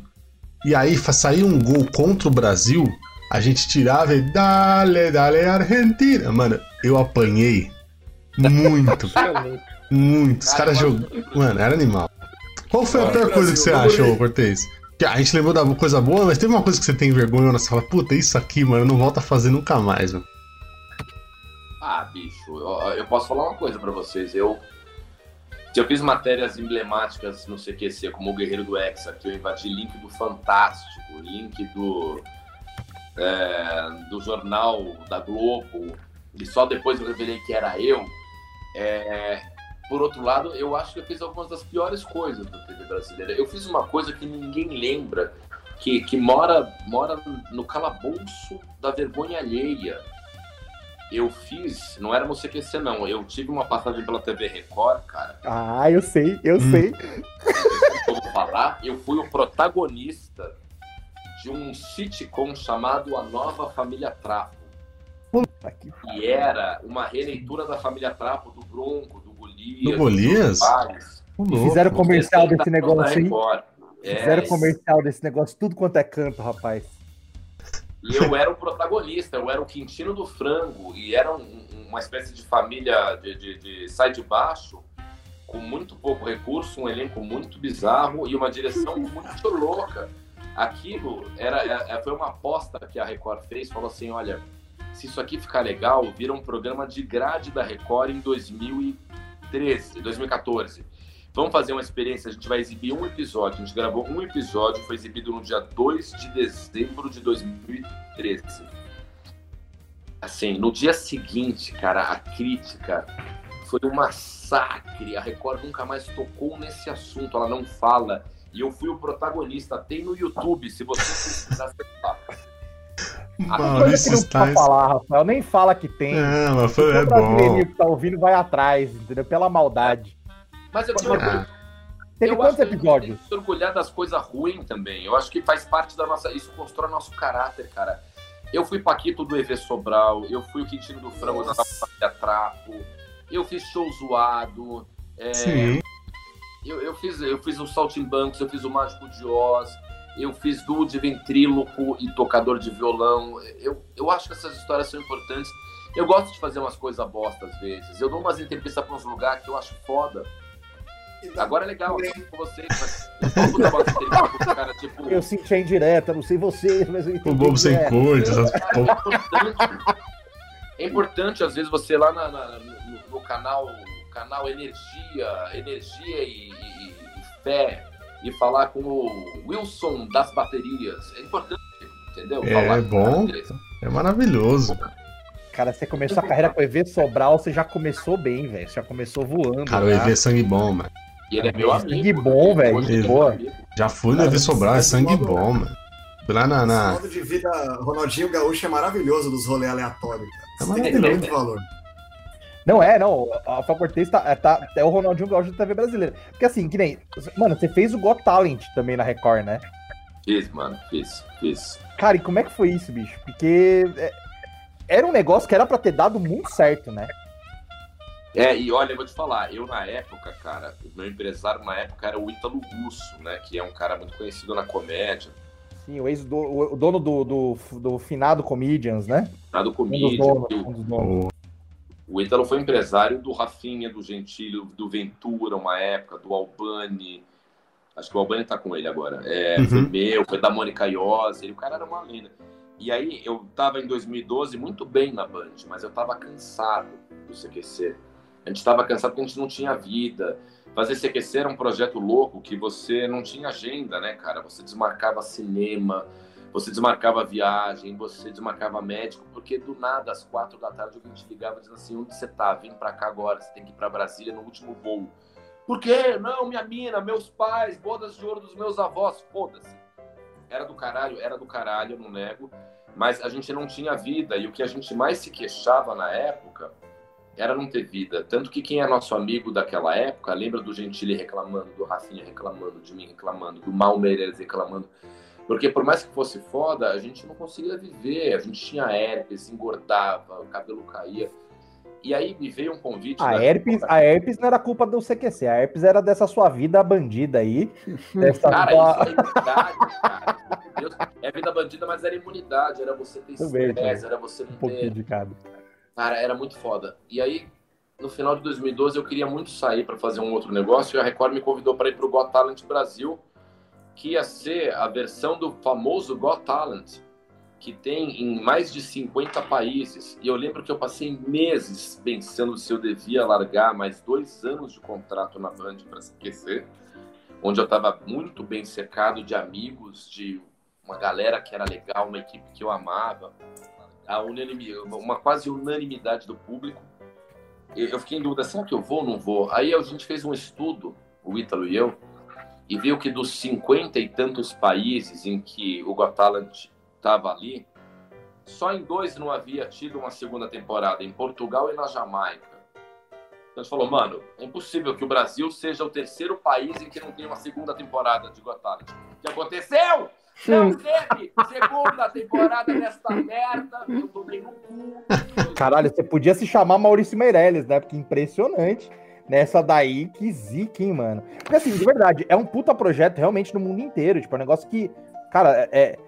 E aí fa- saía um gol contra o Brasil, a gente tirava e dale, dale, Argentina. Mano, eu apanhei muito. É. Muito. Os caras jogam. Mano, era animal. Qual foi a pior coisa que você vamos Cortez? A gente lembrou da coisa boa, mas teve uma coisa que você tem vergonha na sala. Puta, isso aqui, mano, eu não volto a fazer nunca mais, mano. Ah, bicho, eu, eu posso falar uma coisa pra vocês. Eu, eu fiz matérias emblemáticas no CQC, como o Guerreiro do Hexa, que eu invadi link do Fantástico, link do, é, do jornal da Globo, e só depois eu revelei que era eu. É, por outro lado, eu acho que eu fiz algumas das piores coisas da TV brasileira. Eu fiz uma coisa que ninguém lembra, que, que mora, mora no calabouço da vergonha alheia eu fiz, não era no CQC não, eu tive uma passagem pela TV Record, cara, Ah, eu sei, eu Hum. sei. eu vou falar, eu fui o protagonista de um sitcom chamado A Nova Família Trapo, Puta que que era uma releitura da Família Trapo do Bronco, Golias, Do Golias? Fizeram comercial desse negócio aí. É, Fizeram comercial desse negócio, tudo quanto é canto, rapaz. E eu era o protagonista, eu era o Quintino do Frango, e era um- um- uma espécie de família de, de, de sai de baixo, com muito pouco recurso, um elenco muito bizarro e uma direção muito louca. Aquilo era, é- foi uma aposta que a Record fez, falou assim, olha, se isso aqui ficar legal, vira um programa de grade da Record em 2013, 2014. Vamos fazer uma experiência, a gente vai exibir um episódio. A gente gravou um episódio, foi exibido no dia 2 de dezembro de 2013. Assim, no dia seguinte, cara, a crítica foi um massacre. A Record nunca mais tocou nesse assunto, ela não fala. E eu fui o protagonista, tem no YouTube, se você precisar acessar. Coisa Maurício que não precisa falar, Rafael. Nem fala que tem. É, mas foi, é o bom. que tá ouvindo vai atrás, entendeu? Pela maldade. Mas eu tenho orgulho Teve eu quantos a episódios? tem que se orgulhar das coisas ruins também. Eu acho que faz parte da nossa. Isso constrói nosso caráter, cara. Eu fui Paquito do EV Sobral, eu fui o Quintino do Frango da Família Trapo, eu fiz show zoado, é, Sim. eu, eu fiz, eu fiz o Saltimbancos, eu fiz o Mágico de Oz, eu fiz Dude Ventríloco e tocador de violão. Eu, eu acho que essas histórias são importantes. Eu gosto de fazer umas coisas bosta às vezes. Eu dou umas entrevistas para uns lugares que eu acho foda. Agora é legal, eu com vocês, mas vamos dar uma entrevista com os caras, tipo. Eu senti a indireta, não sei vocês, mas eu O entendi. bobo sem essas porra. é importante. É importante, às vezes, você lá na- na- no, no canal, canal Energia, Energia e, e- e Fé, e falar com o Wilson das baterias. É importante, entendeu? É, falar é bom. É maravilhoso. Cara, você começou a carreira com o EV Sobral, você já começou bem, velho. Você já começou voando. Cara, o já. EV é sangue bom, mano. E ele é meu Sangue amigo. bom, ele- velho, é meu. Já fui no EV Sobral, é sangue bom, mano. Lá na. Na... modo de vida Ronaldinho Gaúcho é maravilhoso dos rolês aleatórios, cara. É Isso tem maravilhoso. muito valor. Não é, não. A Rafa Cortez tá, é, tá, é o Ronaldinho Gaúcho da TV brasileira. Porque assim, que nem. Mano, você fez o Got Talent também na Record, né? Fiz, mano, fiz, fiz. Cara, e como é que foi isso, bicho? Porque é, era um negócio que era pra ter dado muito certo, né? É, e olha, eu vou te falar, eu na época, cara, o meu empresário na época era o Ítalo Russo, né? Que é um cara muito conhecido na comédia, Sim, o ex do, o dono do, do, do finado Comedians, né? lá do Um dos donos. Um dos donos. O- Ítalo foi empresário do Rafinha, do Gentili, do Ventura, uma época, do Albani. Acho que o Albani tá com ele agora. É, Uhum. Foi meu, foi da Mônica Iose. O cara era uma lenda. E aí, eu tava em 2012 muito bem na Band, mas eu tava cansado do CQC. A gente tava cansado porque a gente não tinha vida. Fazer CQC era um projeto louco que você não tinha agenda, né, cara? Você desmarcava cinema, você desmarcava viagem, você desmarcava médico, porque do nada, às quatro da tarde, alguém te ligava dizendo assim: onde você tá? Vem pra cá agora, você tem que ir pra Brasília no último voo. Por quê? Não, minha mina, meus pais, bodas de ouro dos meus avós, foda-se. Era do caralho, era do caralho, eu não nego, mas a gente não tinha vida, e o que a gente mais se queixava na época era não ter vida. Tanto que quem é nosso amigo daquela época, lembra do Gentili reclamando, do Rafinha reclamando, de mim reclamando, do Mal reclamando. Porque por mais que fosse foda, a gente não conseguia viver. A gente tinha herpes, engordava, o cabelo caía. E aí me veio um convite. A da- herpes, a herpes não era culpa do CQC, a herpes era dessa sua vida bandida aí. Dessa Cara, tua- isso é imunidade, cara. Deus, É vida bandida, mas era imunidade. Era você ter bem, estresse, era você não um pouquinho ter. de cada. Cara, era muito foda. E aí, no final de 2012, eu queria muito sair para fazer um outro negócio e a Record me convidou para ir para o Got Talent Brasil, que ia ser a versão do famoso Got Talent, que tem em mais de 50 países. E eu lembro que eu passei meses pensando se eu devia largar mais dois anos de contrato na Band para se onde eu estava muito bem cercado de amigos, de uma galera que era legal, uma equipe que eu amava, a unanimi- uma quase unanimidade do público. Eu fiquei em dúvida, será que eu vou ou não vou? Aí a gente fez um estudo, o Ítalo e eu, e viu que dos 50 e tantos países em que o Got Talent estava ali, só em dois não havia tido uma segunda temporada, em Portugal e na Jamaica. Então a gente falou, mano, é impossível que o Brasil seja o terceiro país em que não tem uma segunda temporada de Got Talent. O que aconteceu? Não teve segunda temporada desta merda, eu tomei no cu. Caralho, você podia se chamar Maurício Meirelles, né? Porque impressionante. Nessa daí, que zica, hein, mano? Porque assim, de verdade, é um puta projeto realmente no mundo inteiro. Tipo, é um negócio que, cara, é. é-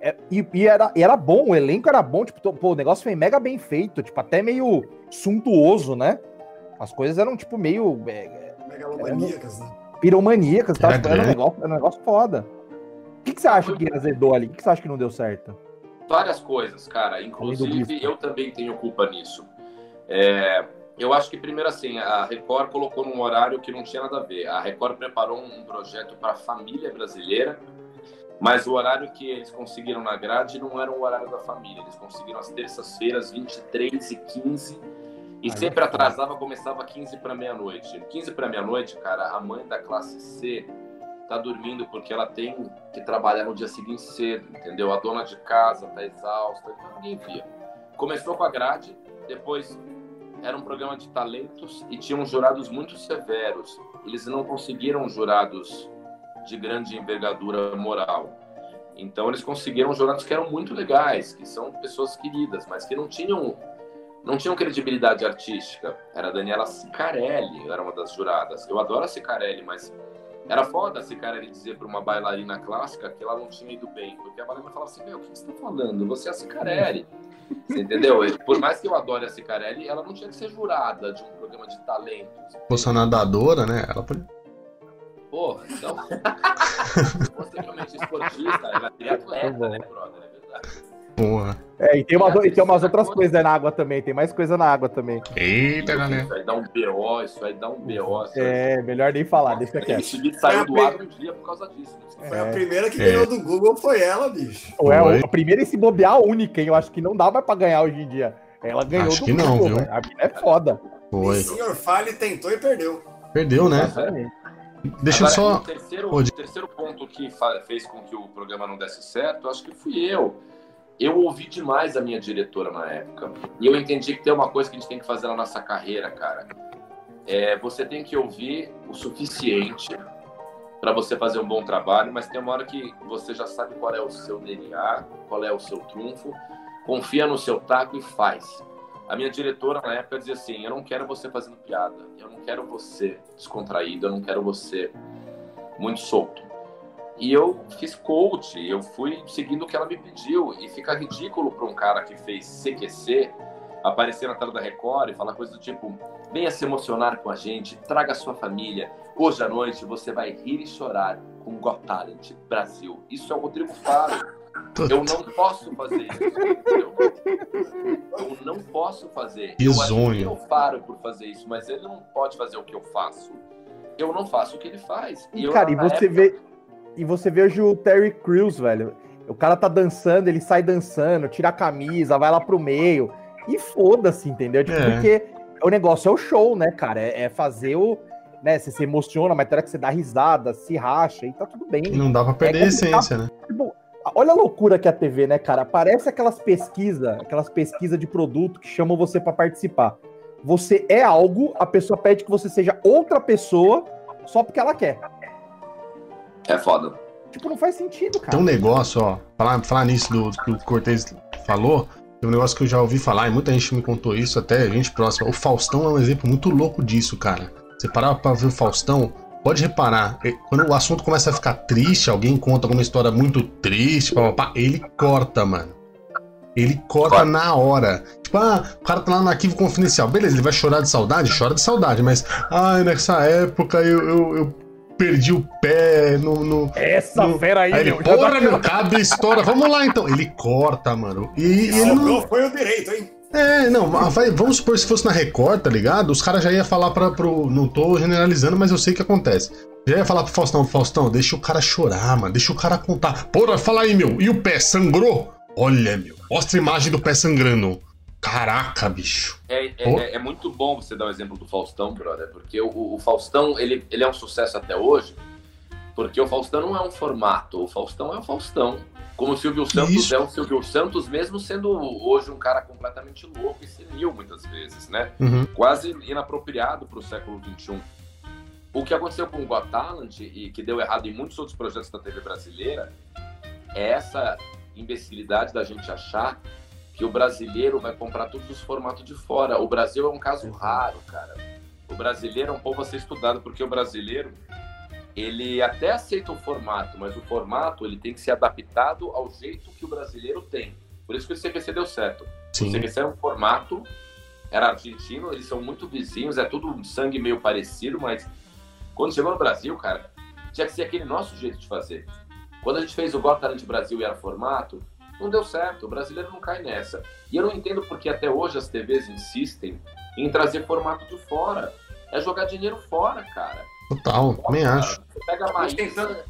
é- e, e era, e era bom, o elenco era bom, tipo, pô, o negócio foi mega bem feito, tipo, até meio suntuoso, né? As coisas eram, tipo, meio é, Megalomaníacas, né? piromaníacas, tá? Era Tipo, era, um negócio, era um negócio foda. O que, que você acha que azedou ali? O que, que você acha que não deu certo? Várias coisas, cara. Inclusive, eu também tenho culpa nisso. É, eu acho que, primeiro, assim, a Record colocou num horário que não tinha nada a ver. A Record preparou um projeto para a família brasileira, mas o horário que eles conseguiram na grade não era o horário da família. Eles conseguiram às terças-feiras, 23 e 15 e Aí sempre é atrasava, começava 15 para meia-noite. 15 para meia-noite, cara, a mãe da classe C tá dormindo porque ela tem que trabalhar no dia seguinte cedo, entendeu? A dona de casa tá exausta, então ninguém via. Começou com a grade, depois era um programa de talentos e tinham jurados muito severos. Eles não conseguiram jurados de grande envergadura moral. Então eles conseguiram jurados que eram muito legais, que são pessoas queridas, mas que não tinham não tinham credibilidade artística. Era a Daniela Sicarelli, era uma das juradas. Eu adoro a Sicarelli, mas era foda a Sicarelli dizer para uma bailarina clássica que ela não tinha ido bem, porque a bailarina falava assim: Meu, o que você está falando? Você é a Sicarelli. Você entendeu? Por mais que eu adore a Sicarelli, ela não tinha que ser jurada de um programa de talentos. Fosse uma nadadora, né? Ela podia. Se fosse realmente esportista, ela seria atleta, né, brother? É verdade. Porra. É, e tem umas, e tem umas outras coisas na água também, tem mais coisa na água também. Eita, galera. Isso aí dá um BO, isso aí dá um BO. É, melhor nem falar, deixa quieto. Esse vídeo saiu do ar um dia por causa disso. né? Foi a É. primeira que É. ganhou do Google, foi ela, bicho. É Foi. a primeira e se bobear a única, hein? Eu acho que não dá mais pra ganhar hoje em dia. Ela ganhou Acho que não, Google, viu? velho. A mina é foda. Foi. E senhor Fale tentou e perdeu. Perdeu, né? Exatamente. Deixa eu Agora, só. O terceiro, o terceiro ponto que fez com que o programa não desse certo, acho que fui eu. Eu ouvi demais a minha diretora na época. E eu entendi que tem uma coisa que a gente tem que fazer na nossa carreira, cara. É, você tem que ouvir o suficiente para você fazer um bom trabalho, mas tem uma hora que você já sabe qual é o seu DNA, qual é o seu trunfo, confia no seu taco e faz. A minha diretora na época dizia assim: Eu não quero você fazendo piada, eu não quero você descontraído, eu não quero você muito solto. E eu fiz coach, eu fui seguindo o que ela me pediu. E fica ridículo para um cara que fez CQC aparecer na tela da Record e falar coisa do tipo: venha se emocionar com a gente, traga a sua família. Hoje à noite você vai rir e chorar com Got Talent Brasil. Isso é o Rodrigo Faro. Eu não posso fazer isso. Eu não posso fazer. Que eu zonho. admiro o Faro por fazer isso, mas ele não pode fazer o que eu faço. Eu não faço o que ele faz. E, eu, cara, e você época, vê. E você hoje o Terry Crews, velho. O cara tá dançando, ele sai dançando, tira a camisa, vai lá pro meio. E foda-se, entendeu? Tipo, É. Porque o negócio é o show, né, cara? É, é fazer o. Né, você se emociona, mas tem hora que você dá risada, se racha e tá tudo bem. Não dá pra perder a É complicado. essência, né? Tipo, olha a loucura que é a TV, né, cara? Parece aquelas pesquisas, aquelas pesquisas de produto que chamam você pra participar. Você é algo, a pessoa pede que você seja outra pessoa só porque ela quer. É foda. Tipo, não faz sentido, cara. Tem um negócio, ó. Falar, falar nisso do que o Cortez falou. Tem um negócio que eu já ouvi falar, e muita gente me contou isso, até gente próxima. O Faustão é um exemplo muito louco disso, cara. Você parar pra ver o Faustão, pode reparar, quando o assunto começa a ficar triste, alguém conta alguma história muito triste, pá, pá, pá, ele corta, mano. Ele corta Corta. na hora. Tipo, ah, o cara tá lá no arquivo confidencial. Beleza, ele vai chorar de saudade? Chora de saudade, mas. Ai, nessa época eu, eu, eu perdi o pé no. no Essa no- fera aí, Aí ele, meu, porra, meu, cada história. Vamos lá então. Ele corta, mano. E, e ele não. Foi o direito, hein? É, não, vai- vamos supor se fosse na Record, tá ligado? Os caras já iam falar pra, pro. Não tô generalizando, mas eu sei que acontece. Já ia falar pro Faustão, Faustão, deixa o cara chorar, mano. Deixa o cara contar. Porra, fala aí, meu. E o pé sangrou? Olha, meu. Mostra a imagem do pé sangrando. Caraca, bicho. É, é- é- é muito bom você dar o exemplo do Faustão, brother, porque o, o Faustão, ele, ele é um sucesso até hoje, porque o Faustão não é um formato, o Faustão é o Faustão. Como o Silvio Santos Isso. é o Silvio Santos, mesmo sendo hoje um cara completamente louco e senil muitas vezes, né? Uhum. Quase inapropriado para o século XXI. O que aconteceu com o Got Talent e que deu errado em muitos outros projetos da TV brasileira é essa imbecilidade da gente achar que o brasileiro vai comprar todos os formatos de fora. O Brasil é um caso raro, cara. O brasileiro é um povo a ser estudado, porque o brasileiro, ele até aceita o formato, mas o formato ele tem que ser adaptado ao jeito que o brasileiro tem. Por isso que o CQC deu certo. O Sim. CQC era um formato, era argentino, eles são muito vizinhos, é tudo sangue meio parecido, mas quando chegou no Brasil, cara, tinha que ser aquele nosso jeito de fazer. Quando a gente fez o Got Talent Brasil e era formato, não deu certo, o brasileiro não cai nessa. E eu não entendo porque até hoje as TVs insistem em trazer formato de fora. É jogar dinheiro fora, cara. Total, também Cara, acho. Você pega a A gente tem Maísa, tanto-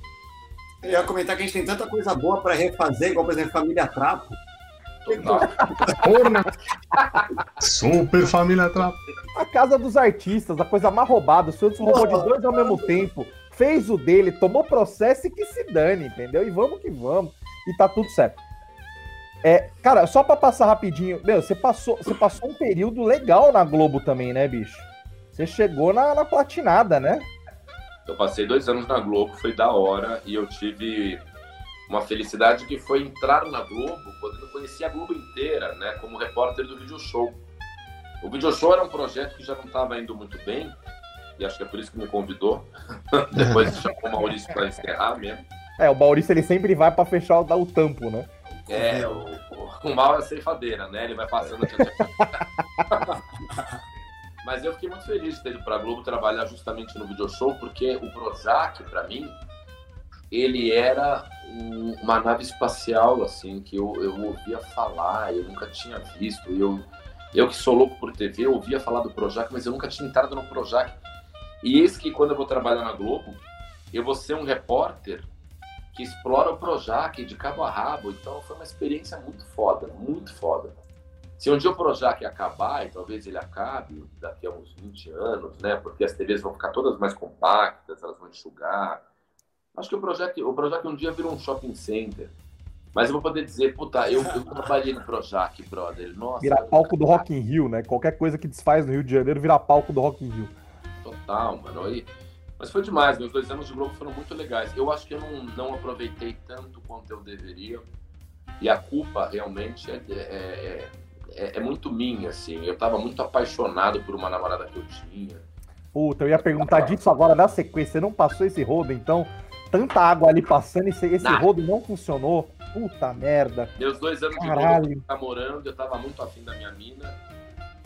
Eu ia comentar que a gente tem tanta coisa boa pra refazer, igual, por exemplo, Família Trapo. Porra! Super família trapa. A casa dos artistas, a coisa mais roubada. O Santos roubou de dois ao mesmo tempo. Fez o dele, tomou processo e que se dane, entendeu? E vamos que vamos. E tá tudo certo. É, cara, só pra passar rapidinho. Meu, você passou, você passou um período legal na Globo também, né, bicho? Você chegou na, na platinada, né? Eu passei dois anos na Globo, foi da hora, e eu tive uma felicidade que foi entrar na Globo quando eu não conhecia a Globo inteira, né? Como repórter do Video Show. O Video Show era um projeto que já não estava indo muito bem, e acho que é por isso que me convidou. Depois chamou o Maurício para encerrar mesmo. É, o Maurício ele sempre vai pra fechar o, o tampo, né? É, o, o, o mal é a ceifadeira, né? Ele vai passando. Mas eu fiquei muito feliz de ter ido pra Globo trabalhar justamente no Video Show, porque o Projac, pra mim, ele era um- uma nave espacial, assim, que eu, eu ouvia falar, eu nunca tinha visto. Eu, eu que sou louco por TV, eu ouvia falar do Projac, mas eu nunca tinha entrado no Projac. E eis que quando eu vou trabalhar na Globo, eu vou ser um repórter que explora o Projac de cabo a rabo. Então foi uma experiência muito foda, muito foda. Se um dia o Projac acabar, e talvez ele acabe daqui a uns 20 anos, né? Porque as TVs vão ficar todas mais compactas, elas vão enxugar. Acho que o Projac, o Projac um dia virou um shopping center. Mas eu vou poder dizer, puta, eu, eu trabalhei no Projac, brother. Nossa, Virar palco do Rock in Rio, né? Qualquer coisa que desfaz no Rio de Janeiro virar palco do Rock in Rio. Total, mano. Aí, mas foi demais, meus dois anos de Globo foram muito legais. Eu acho que eu não, não aproveitei tanto quanto eu deveria. E a culpa realmente é, é, é, é muito minha, assim. Eu tava muito apaixonado por uma namorada que eu tinha. Puta, eu ia perguntar disso agora na sequência. Você não passou esse rodo, então? Tanta água ali passando e esse, esse Não. rodo não funcionou. Puta merda. Meus dois anos de Caralho. Globo namorando, eu tava muito afim da minha mina.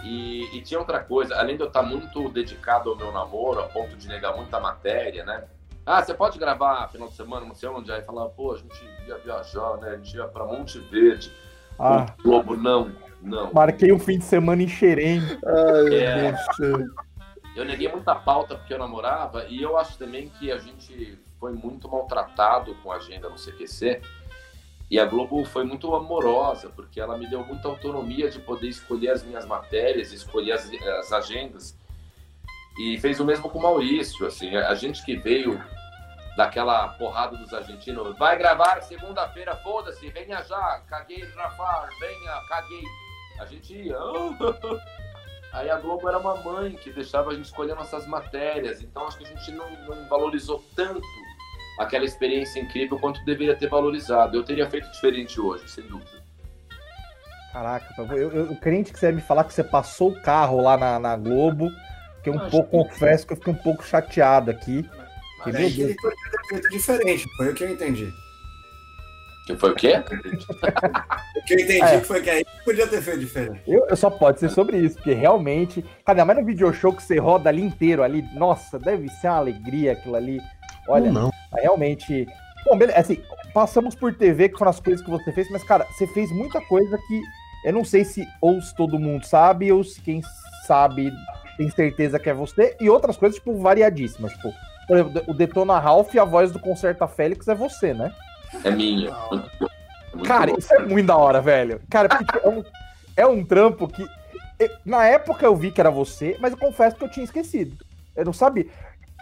E, e tinha outra coisa, além de eu estar muito dedicado ao meu namoro, a ponto de negar muita matéria, né? Ah, você pode gravar final de semana, não sei onde? Aí falava, pô, a gente ia viajar, né? A gente ia pra Monte Verde. Ah, O Globo, não, não. marquei um fim de semana em Xerém. Ai, É. Eu neguei muita pauta porque eu namorava e eu acho também que a gente foi muito maltratado com a agenda no CQC. E a Globo foi muito amorosa, porque ela me deu muita autonomia de poder escolher as minhas matérias, escolher as, as agendas. E fez o mesmo com o Maurício, assim, a gente que veio daquela porrada dos argentinos, vai gravar segunda-feira, foda-se, venha já, caguei, Rafa, venha, caguei. A gente ia, Aí a Globo era uma mãe que deixava a gente escolher nossas matérias, então acho que a gente não, não valorizou tanto aquela experiência incrível quanto deveria ter valorizado. Eu teria feito diferente hoje, sem dúvida. Caraca, eu, eu, o crente que você ia me falar que você passou o carro lá na, na Globo, que eu um Acho pouco que- confesso que eu fiquei um pouco chateado aqui. Que, Mas meu aí que Deus. ele poderia ter feito diferente, foi o que eu entendi. Que foi o quê? O que eu entendi É. foi que aí podia ter feito diferente. Eu, eu só pode ser sobre isso, porque realmente. Cara, mas no video show que você roda ali inteiro ali, nossa, deve ser uma alegria aquilo ali. Olha, Ou não. Mas realmente. Bom, beleza. Assim, passamos por TV, que foram as coisas que você fez, mas, cara, você fez muita coisa que eu não sei se ou se todo mundo sabe, ou se quem sabe tem certeza que é você, e outras coisas, tipo, variadíssimas. Tipo, por exemplo, o Detona Ralph e a voz do Concerta Félix é você, né? É minha. Muito Cara, bom. isso é muito da hora, velho. Cara, porque é um, é um trampo que. Na época eu vi que era você, mas eu confesso que eu tinha esquecido. Eu não sabia.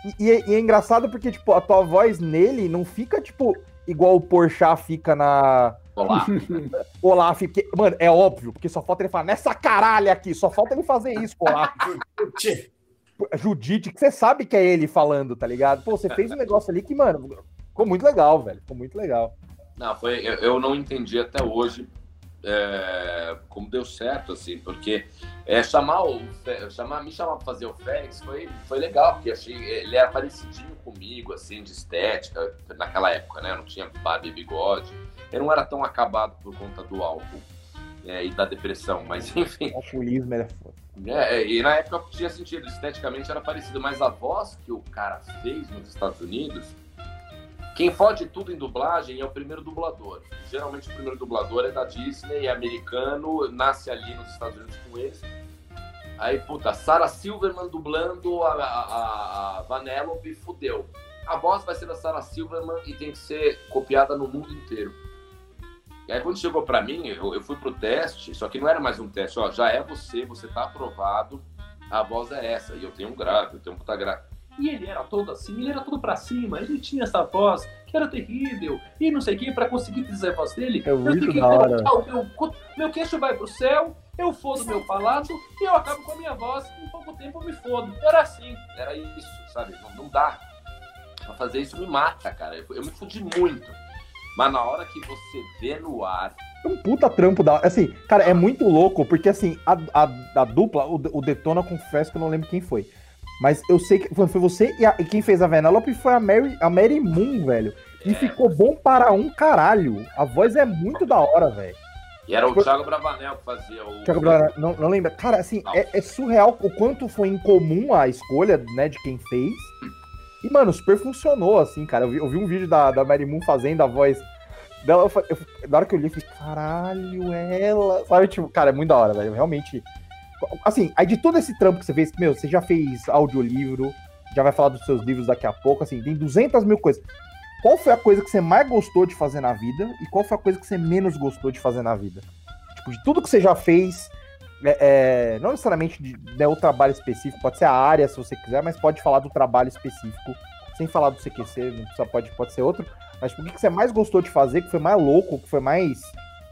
E, e é, e é engraçado porque, tipo, a tua voz nele não fica, tipo, igual o Porchat fica na Olá. Olaf. Porque, mano, é óbvio, porque só falta ele falar nessa caralho aqui, só falta ele fazer isso, Olaf. Tchê, Judite, que você sabe que é ele falando, tá ligado? Pô, você fez um negócio ali que, mano, ficou muito legal, velho. Ficou muito legal. Não, foi, eu, eu não entendi até hoje é, como deu certo, assim, porque é, chamar o chamar, me chamar pra fazer o Félix foi, foi legal, porque achei ele era parecidinho comigo, assim, de estética, naquela época, né? Não tinha barba e bigode. Eu não era tão acabado por conta do álcool é, e da depressão, mas enfim. O alcoolismo é foda. É, e na época tinha sentido, esteticamente era parecido, mas a voz que o cara fez nos Estados Unidos, quem fode tudo em dublagem é o primeiro dublador. Geralmente o primeiro dublador é da Disney, é americano, nasce ali nos Estados Unidos com eles. Aí, puta, Sarah Silverman dublando a, a, a- Vanellope, fudeu. A voz vai ser da Sarah Silverman e tem que ser copiada no mundo inteiro. E aí quando chegou pra mim, eu, eu fui pro teste, só que não era mais um teste, ó, já é você, você tá aprovado, a voz é essa, e eu tenho um grave, eu tenho um puta grave. E ele era todo assim, ele era todo pra cima, ele tinha essa voz que era terrível, e não sei o que, pra conseguir dizer a voz dele, É eu muito tenho que colocar o meu, meu queixo vai pro céu, eu fodo meu palato, e eu acabo com a minha voz, em pouco tempo eu me fodo. Era assim, era isso, sabe? Não, não dá. Pra fazer isso me mata, cara. Eu, eu me fudi muito. Mas na hora que você vê no ar, É um puta trampo da. Assim, cara, é muito louco, porque assim, a, a, a dupla, o, o Detona, confesso que eu não lembro quem foi. Mas eu sei que foi você e, a- e quem fez a Vanellope foi a Mary, a Mary Moon, velho. E É. ficou bom para um caralho. A voz é muito da hora, velho. e era o Foi- Thiago Bravanel que fazia o. Thiago Braga, não, não lembra? Cara, assim, é, é surreal o quanto foi incomum a escolha, né, de quem fez. E, mano, super funcionou, assim, cara. Eu vi, eu vi um vídeo da, da Mary Moon fazendo a voz dela. Eu, eu, na hora que eu li, eu falei, caralho, ela. Sabe, tipo, cara, é muito da hora, velho. Realmente. Assim, aí de todo esse trampo que você fez, meu, você já fez audiolivro, já vai falar dos seus livros daqui a pouco, assim, tem 200 mil coisas. Qual foi a coisa que você mais gostou de fazer na vida e qual foi a coisa que você menos gostou de fazer na vida? Tipo, de tudo que você já fez, é, é, não necessariamente de, né, o trabalho específico, pode ser a área se você quiser, mas pode falar do trabalho específico, sem falar do CQC, não pode, pode ser outro. Mas tipo, o que, que você mais gostou de fazer, que foi mais louco, que foi mais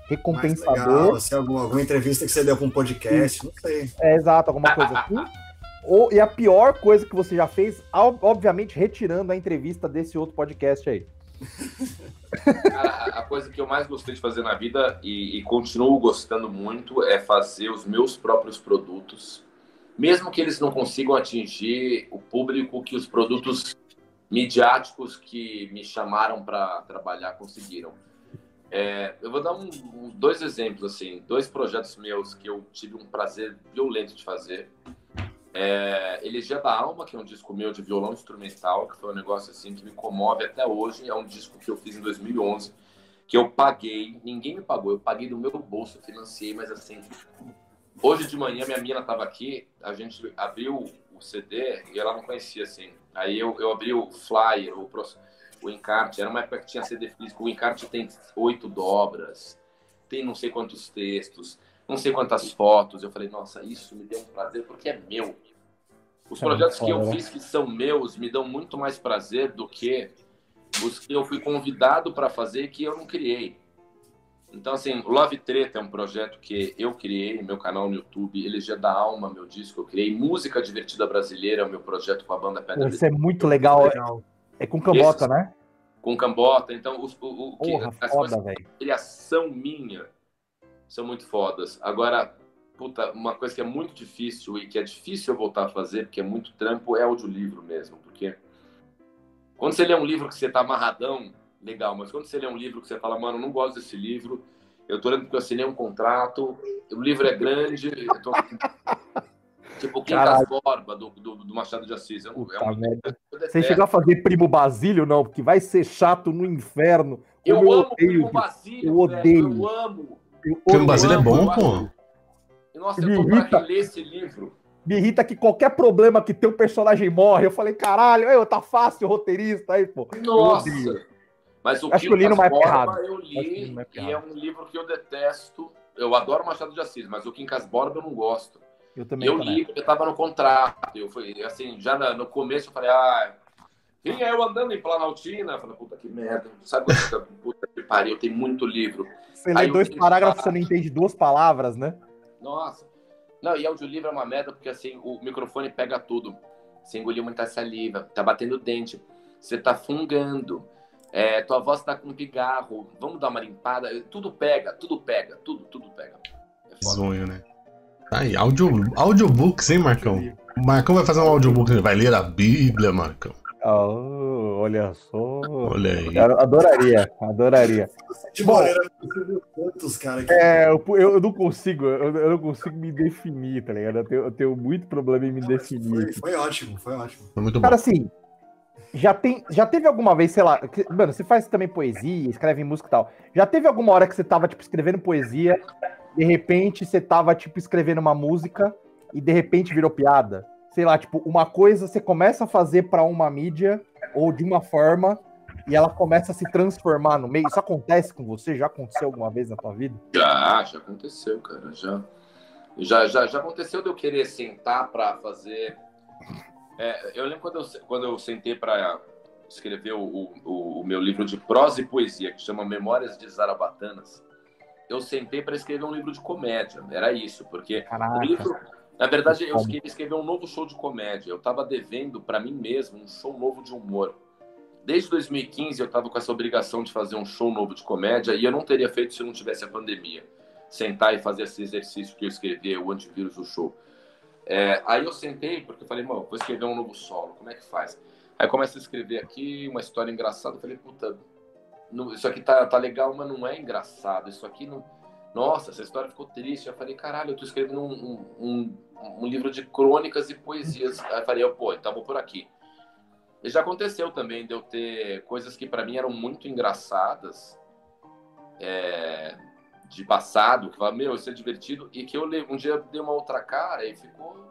recompensador? Legal, assim, alguma, alguma entrevista que você deu para um podcast, não sei. É, exato, alguma coisa assim. Ou, e a pior coisa que você já fez, obviamente retirando a entrevista desse outro podcast aí. Cara, a coisa que eu mais gostei de fazer na vida e, e, continuo gostando muito é fazer os meus próprios produtos, mesmo que eles não consigam atingir o público que os produtos midiáticos que me chamaram para trabalhar conseguiram. É, eu vou dar um, dois exemplos assim, dois projetos meus que eu tive um prazer violento de fazer. É, Elegia da Alma, que é um disco meu de violão instrumental, que foi um negócio assim que me comove até hoje. É um disco que eu fiz em 2011, que eu paguei, ninguém me pagou, eu paguei do meu bolso, financiei, mas assim, hoje de manhã minha mina estava aqui, a gente abriu o CD e ela não conhecia assim. Aí eu, eu abri o flyer, o, o encarte, era uma época que tinha CD físico, o encarte tem oito dobras, tem não sei quantos textos, não sei quantas fotos. Eu falei, nossa, isso me deu um prazer porque é meu. Os projetos que eu né? fiz que são meus me dão muito mais prazer do que os que eu fui convidado para fazer que eu não criei. Então, assim, Love Treta é um projeto que eu criei, meu canal no YouTube, Elegia da Alma, meu disco, eu criei. Música Divertida Brasileira, o meu projeto com a banda Pedra Isso é muito legal. legal. É com Cambota, né? Com Cambota. Então, o, o, o Porra, que, foda, velho. criação minha são muito fodas. Agora, puta, uma coisa que é muito difícil e que é difícil eu voltar a fazer, porque é muito trampo, é audiolivro mesmo. Porque quando você lê um livro que você tá amarradão, legal, mas quando você lê um livro que você fala, mano, não gosto desse livro, eu tô lendo porque eu assinei um contrato, o livro é grande, eu tô... Tipo, Quincas Borba, do, do, do, Machado de Assis. É um, é um... Você chegou a fazer Primo Basílio, não? Porque vai ser chato no inferno. Eu, eu amo Primo Basílio, eu odeio. eu amo. Primo Basílio é bom, pô. Nossa, eu tô pra ler esse livro. Me irrita que qualquer problema que teu personagem morre, eu falei, caralho, eu, tá fácil, roteirista aí, pô. Nossa. Mas o Acho que eu li no mais errado. eu li, e é um livro que eu detesto. Eu adoro Machado de Assis, mas o Quincas Borba eu não gosto. Eu também. Eu li, porque tava no contrato. Eu fui, assim, já no começo eu falei, ah, vinha eu andando em Planaltina. Eu falei, puta que merda. Sabe quando puta que pariu, tem muito livro. Você lê dois parágrafos, você não entende duas palavras, né? Nossa. Não, e audiolivro é uma merda, porque assim, o microfone pega tudo. Você engoliu muita saliva, tá batendo dente, você tá fungando é, tua voz tá com pigarro, vamos dar uma limpada. Tudo pega, tudo pega, tudo, tudo pega. É Sonho, né? Aí, audio, audiobooks, hein, Marcão? O Marcão vai fazer um audiobook, ele vai ler a Bíblia, Marcão. Oh, olha só. Olha aí. Eu adoraria, adoraria. Bom, quantos, cara, é, eu, eu, não consigo, eu, eu, não consigo me definir, tá ligado? Eu tenho, eu tenho muito problema em me não, definir. Foi, foi, ótimo, foi ótimo. Foi muito cara, bom. assim, já, tem, já teve alguma vez, sei lá, que, mano, você faz também poesia, escreve música e tal. Já teve alguma hora que você tava, tipo, escrevendo poesia, de repente você tava, tipo, escrevendo uma música e de repente virou piada? Sei lá, tipo, uma coisa você começa a fazer para uma mídia ou de uma forma e ela começa a se transformar no meio. Isso acontece com você? Já aconteceu alguma vez na tua vida? Já, já aconteceu, cara, já. Já, já, já aconteceu de eu querer sentar para fazer é, eu lembro quando eu, quando eu sentei para escrever o, o, o, meu livro de prosa e poesia, que chama Memórias de Zarabatanas. Eu sentei para escrever um livro de comédia, era isso, porque Caraca. o livro, na verdade, eu queria escrever um novo show de comédia. Eu estava devendo para mim mesmo um show novo de humor. Desde 2015 eu estava com essa obrigação de fazer um show novo de comédia e eu não teria feito se não tivesse a pandemia. Sentar e fazer esse exercício que eu escrevi, o antivírus do show. É, aí eu sentei, porque eu falei, mano, vou escrever um novo solo, como é que faz? Aí começa a escrever aqui uma história engraçada, eu falei, puta, não, isso aqui tá, tá legal, mas não é engraçado, isso aqui não... Nossa, essa história ficou triste. Eu falei, caralho, eu tô escrevendo um, um, um livro de crônicas e poesias. Aí eu falei, pô, então vou por aqui. E já aconteceu também de eu ter coisas que para mim eram muito engraçadas é, de passado, que fala, meu, isso é divertido, e que eu um dia dei uma outra cara e ficou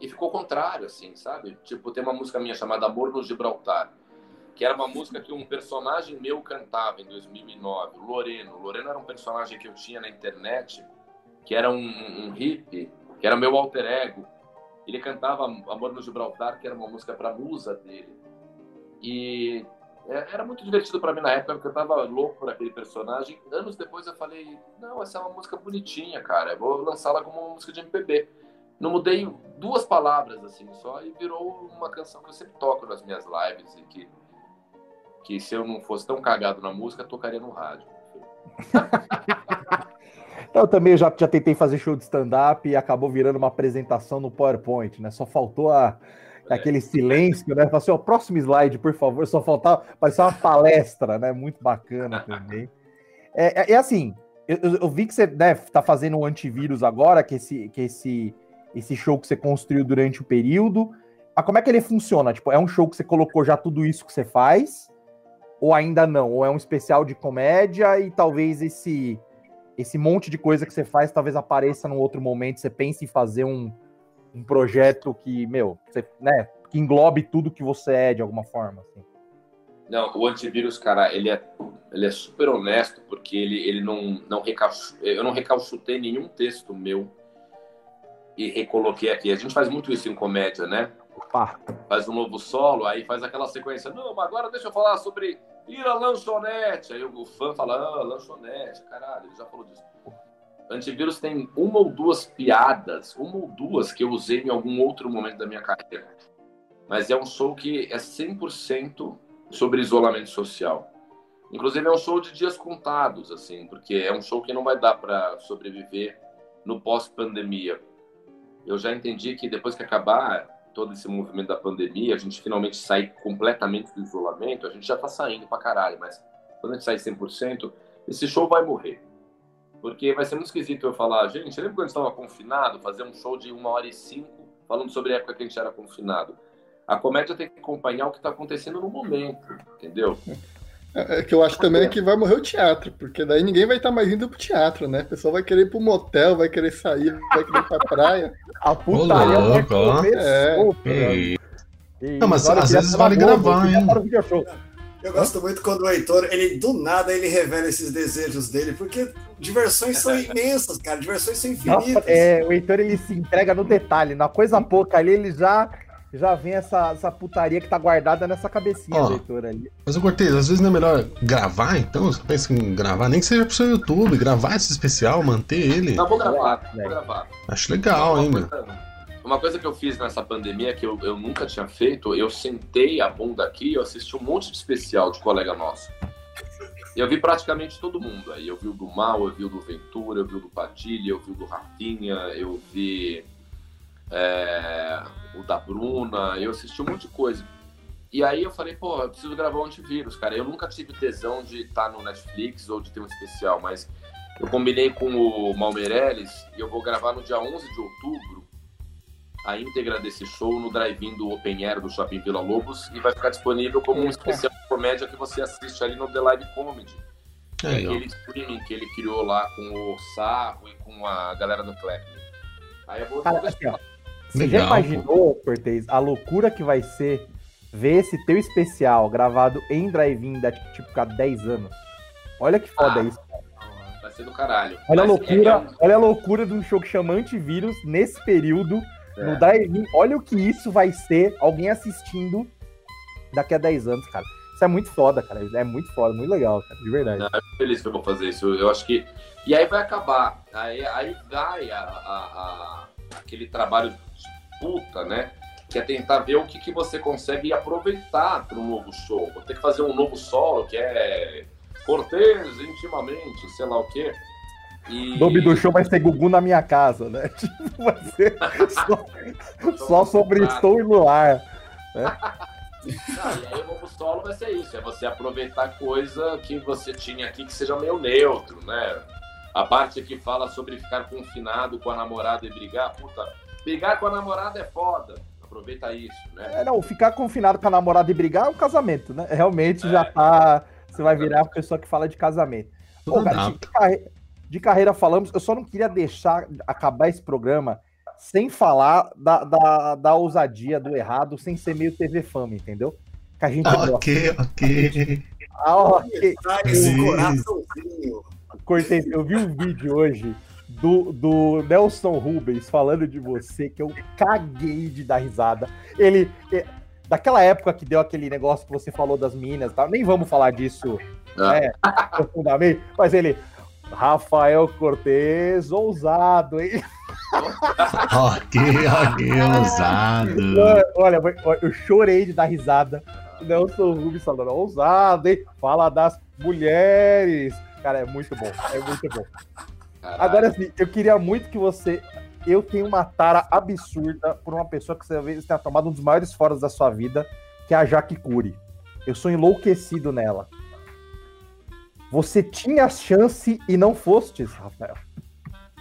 e ficou contrário, assim, sabe? Tipo, tem uma música minha chamada Amor no Gibraltar, que era uma música que um personagem meu cantava em 2009, o Loreno. O Loreno era um personagem que eu tinha na internet, que era um, um hippie, que era meu alter ego. Ele cantava Amor no Gibraltar, que era uma música para musa dele. E é, era muito divertido para mim na época, porque eu tava louco por aquele personagem. Anos depois eu falei, não, essa é uma música bonitinha, cara. Eu vou lançá-la como uma música de MPB. Não mudei duas palavras assim só e virou uma canção que eu sempre toco nas minhas lives e que que se eu não fosse tão cagado na música, tocaria no rádio. Eu também já, já tentei fazer show de stand-up e acabou virando uma apresentação no PowerPoint, né? Só faltou a, é. aquele silêncio, né? Falei assim, ó, próximo slide, por favor. Só faltava, parecia uma palestra, né? Muito bacana também. É, é, é assim, eu, eu, vi que você né, tá fazendo um antivírus agora, que esse, que esse, esse show que você construiu durante o período. Mas como é que ele funciona? Tipo, é um show que você colocou já tudo isso que você faz? Ou ainda não? Ou é um especial de comédia e talvez esse esse monte de coisa que você faz talvez apareça num outro momento, você pense em fazer um, um projeto que, meu, você, né, que englobe tudo que você é de alguma forma, assim. Não, o antivírus, cara, ele é, ele é super honesto, porque ele, ele não, não recalch... eu não recalchutei nenhum texto meu e recoloquei aqui. A gente faz muito isso em comédia, né? Opa. Faz um novo solo, aí faz aquela sequência. Não, mas agora deixa eu falar sobre ir à lanchonete. Aí o fã fala, ah, lanchonete, caralho, ele já falou disso. Antivírus tem uma ou duas piadas, uma ou duas que eu usei em algum outro momento da minha carreira. Mas é um show que é 100% sobre isolamento social. Inclusive é um show de dias contados, assim, porque é um show que não vai dar para sobreviver no pós-pandemia. Eu já entendi que depois que acabar todo esse movimento da pandemia, a gente finalmente sair completamente do isolamento, a gente já está saindo para caralho, mas quando a gente sair 100%, esse show vai morrer. Porque vai ser muito esquisito eu falar, gente, lembra quando estava confinado, fazer um show de uma hora e cinco, falando sobre a época que a gente era confinado? A comédia tem que acompanhar o que está acontecendo no momento, entendeu? É, é que eu acho também que vai morrer o teatro, porque daí ninguém vai estar tá mais indo pro teatro, né? O pessoal vai querer ir pro motel, vai querer sair, vai querer ir pra praia. A putaria vai começou, é. Não, mas às vezes vale gravar, hein? Eu gosto muito quando o Heitor, ele do nada ele revela esses desejos dele, porque diversões são imensas, cara, diversões são infinitas. Nossa, é, o Heitor ele se entrega no detalhe, na coisa pouca ali ele já já vem essa, essa putaria que tá guardada nessa cabecinha Ó, do Heitor ali. Mas o Cortez, às vezes não é melhor gravar, então? Você pensa em gravar, nem que seja pro seu YouTube, gravar esse especial, manter ele. Não, vou gravar, vou gravar. Acho legal, hein, meu. Uma coisa que eu fiz nessa pandemia que eu, eu nunca tinha feito, eu sentei a bunda aqui e eu assisti um monte de especial de colega nosso. Eu vi praticamente todo mundo. Aí eu vi o do Mal, eu vi o do Ventura, eu vi o do Padilha, eu vi o do Rafinha, eu vi é, o da Bruna, eu assisti um monte de coisa. E aí eu falei, pô, eu preciso gravar um antivírus, cara. Eu nunca tive tesão de estar no Netflix ou de ter um especial, mas eu combinei com o Malmeirelles e eu vou gravar no dia 11 de outubro a íntegra desse show no drive-in do Open Air do Shopping Vila Lobos e vai ficar disponível como um especial de comédia que você assiste ali no The Live Comedy. É, é aquele streaming que ele criou lá com o Sarro e com a galera do Clapton. Aí eu vou... Ó. Você já imaginou, Cortez, a loucura que vai ser ver esse teu especial gravado em drive-in daqui, tipo, ficar 10 anos? Olha que foda ah, isso. Vai ser do caralho. Olha a loucura, é, é olha a loucura de um show que chama Antivírus nesse período, é. no drive-in. Olha o que isso vai ser, alguém assistindo daqui a 10 anos, cara. Isso é muito foda, cara. É muito foda, muito legal, cara, de verdade. Não, eu tô feliz que eu vou fazer isso. Eu acho que. E aí vai acabar. Aí, aí vai a, a, a aquele trabalho puta, né? Que é tentar ver o que, que você consegue aproveitar para um novo show. Vou ter que fazer um novo solo, que é Cortez, intimamente, sei lá o quê. E... O nome do show vai ser Gugu na minha casa, né? Tipo, vai ser só, só sobre Estou e Luar. Né? Não, e aí o novo solo vai ser isso, é você aproveitar coisa que você tinha aqui que seja meio neutro, né? A parte que fala sobre ficar confinado com a namorada e brigar, puta, Brigar com a namorada é foda. aproveita isso, né? É, não, ficar confinado com a namorada e brigar é um casamento, né? Realmente já tá. Você vai virar a pessoa que fala de casamento. Pô, cara, de, carre- de carreira falamos, eu só não queria deixar acabar esse programa sem falar da, da, da ousadia, do errado, sem ser meio TV Fama, entendeu? Que a gente gosta. Ok, ok. Ah, ok. Esse coraçãozinho. Cortei, eu vi um vídeo hoje do, do Nelson Rubens falando de você, que eu caguei de dar risada. Ele. é, daquela época que deu aquele negócio que você falou das meninas e tal, nem vamos falar disso Ah. né, profundamente, mas ele. Rafael Cortez, ousado, hein? Ok, ok, ousado. Olha, olha, eu chorei de dar risada. Nelson Rubens falando, ousado, hein? Fala das mulheres. Cara, é muito bom, é muito bom. Caralho. Agora, assim, eu queria muito que você. Eu tenho uma tara absurda por uma pessoa que você talvez tenha tomado um dos maiores foras da sua vida, que é a Jaque Curi. Eu sou enlouquecido nela. Você tinha a chance e não fostes, Rafael.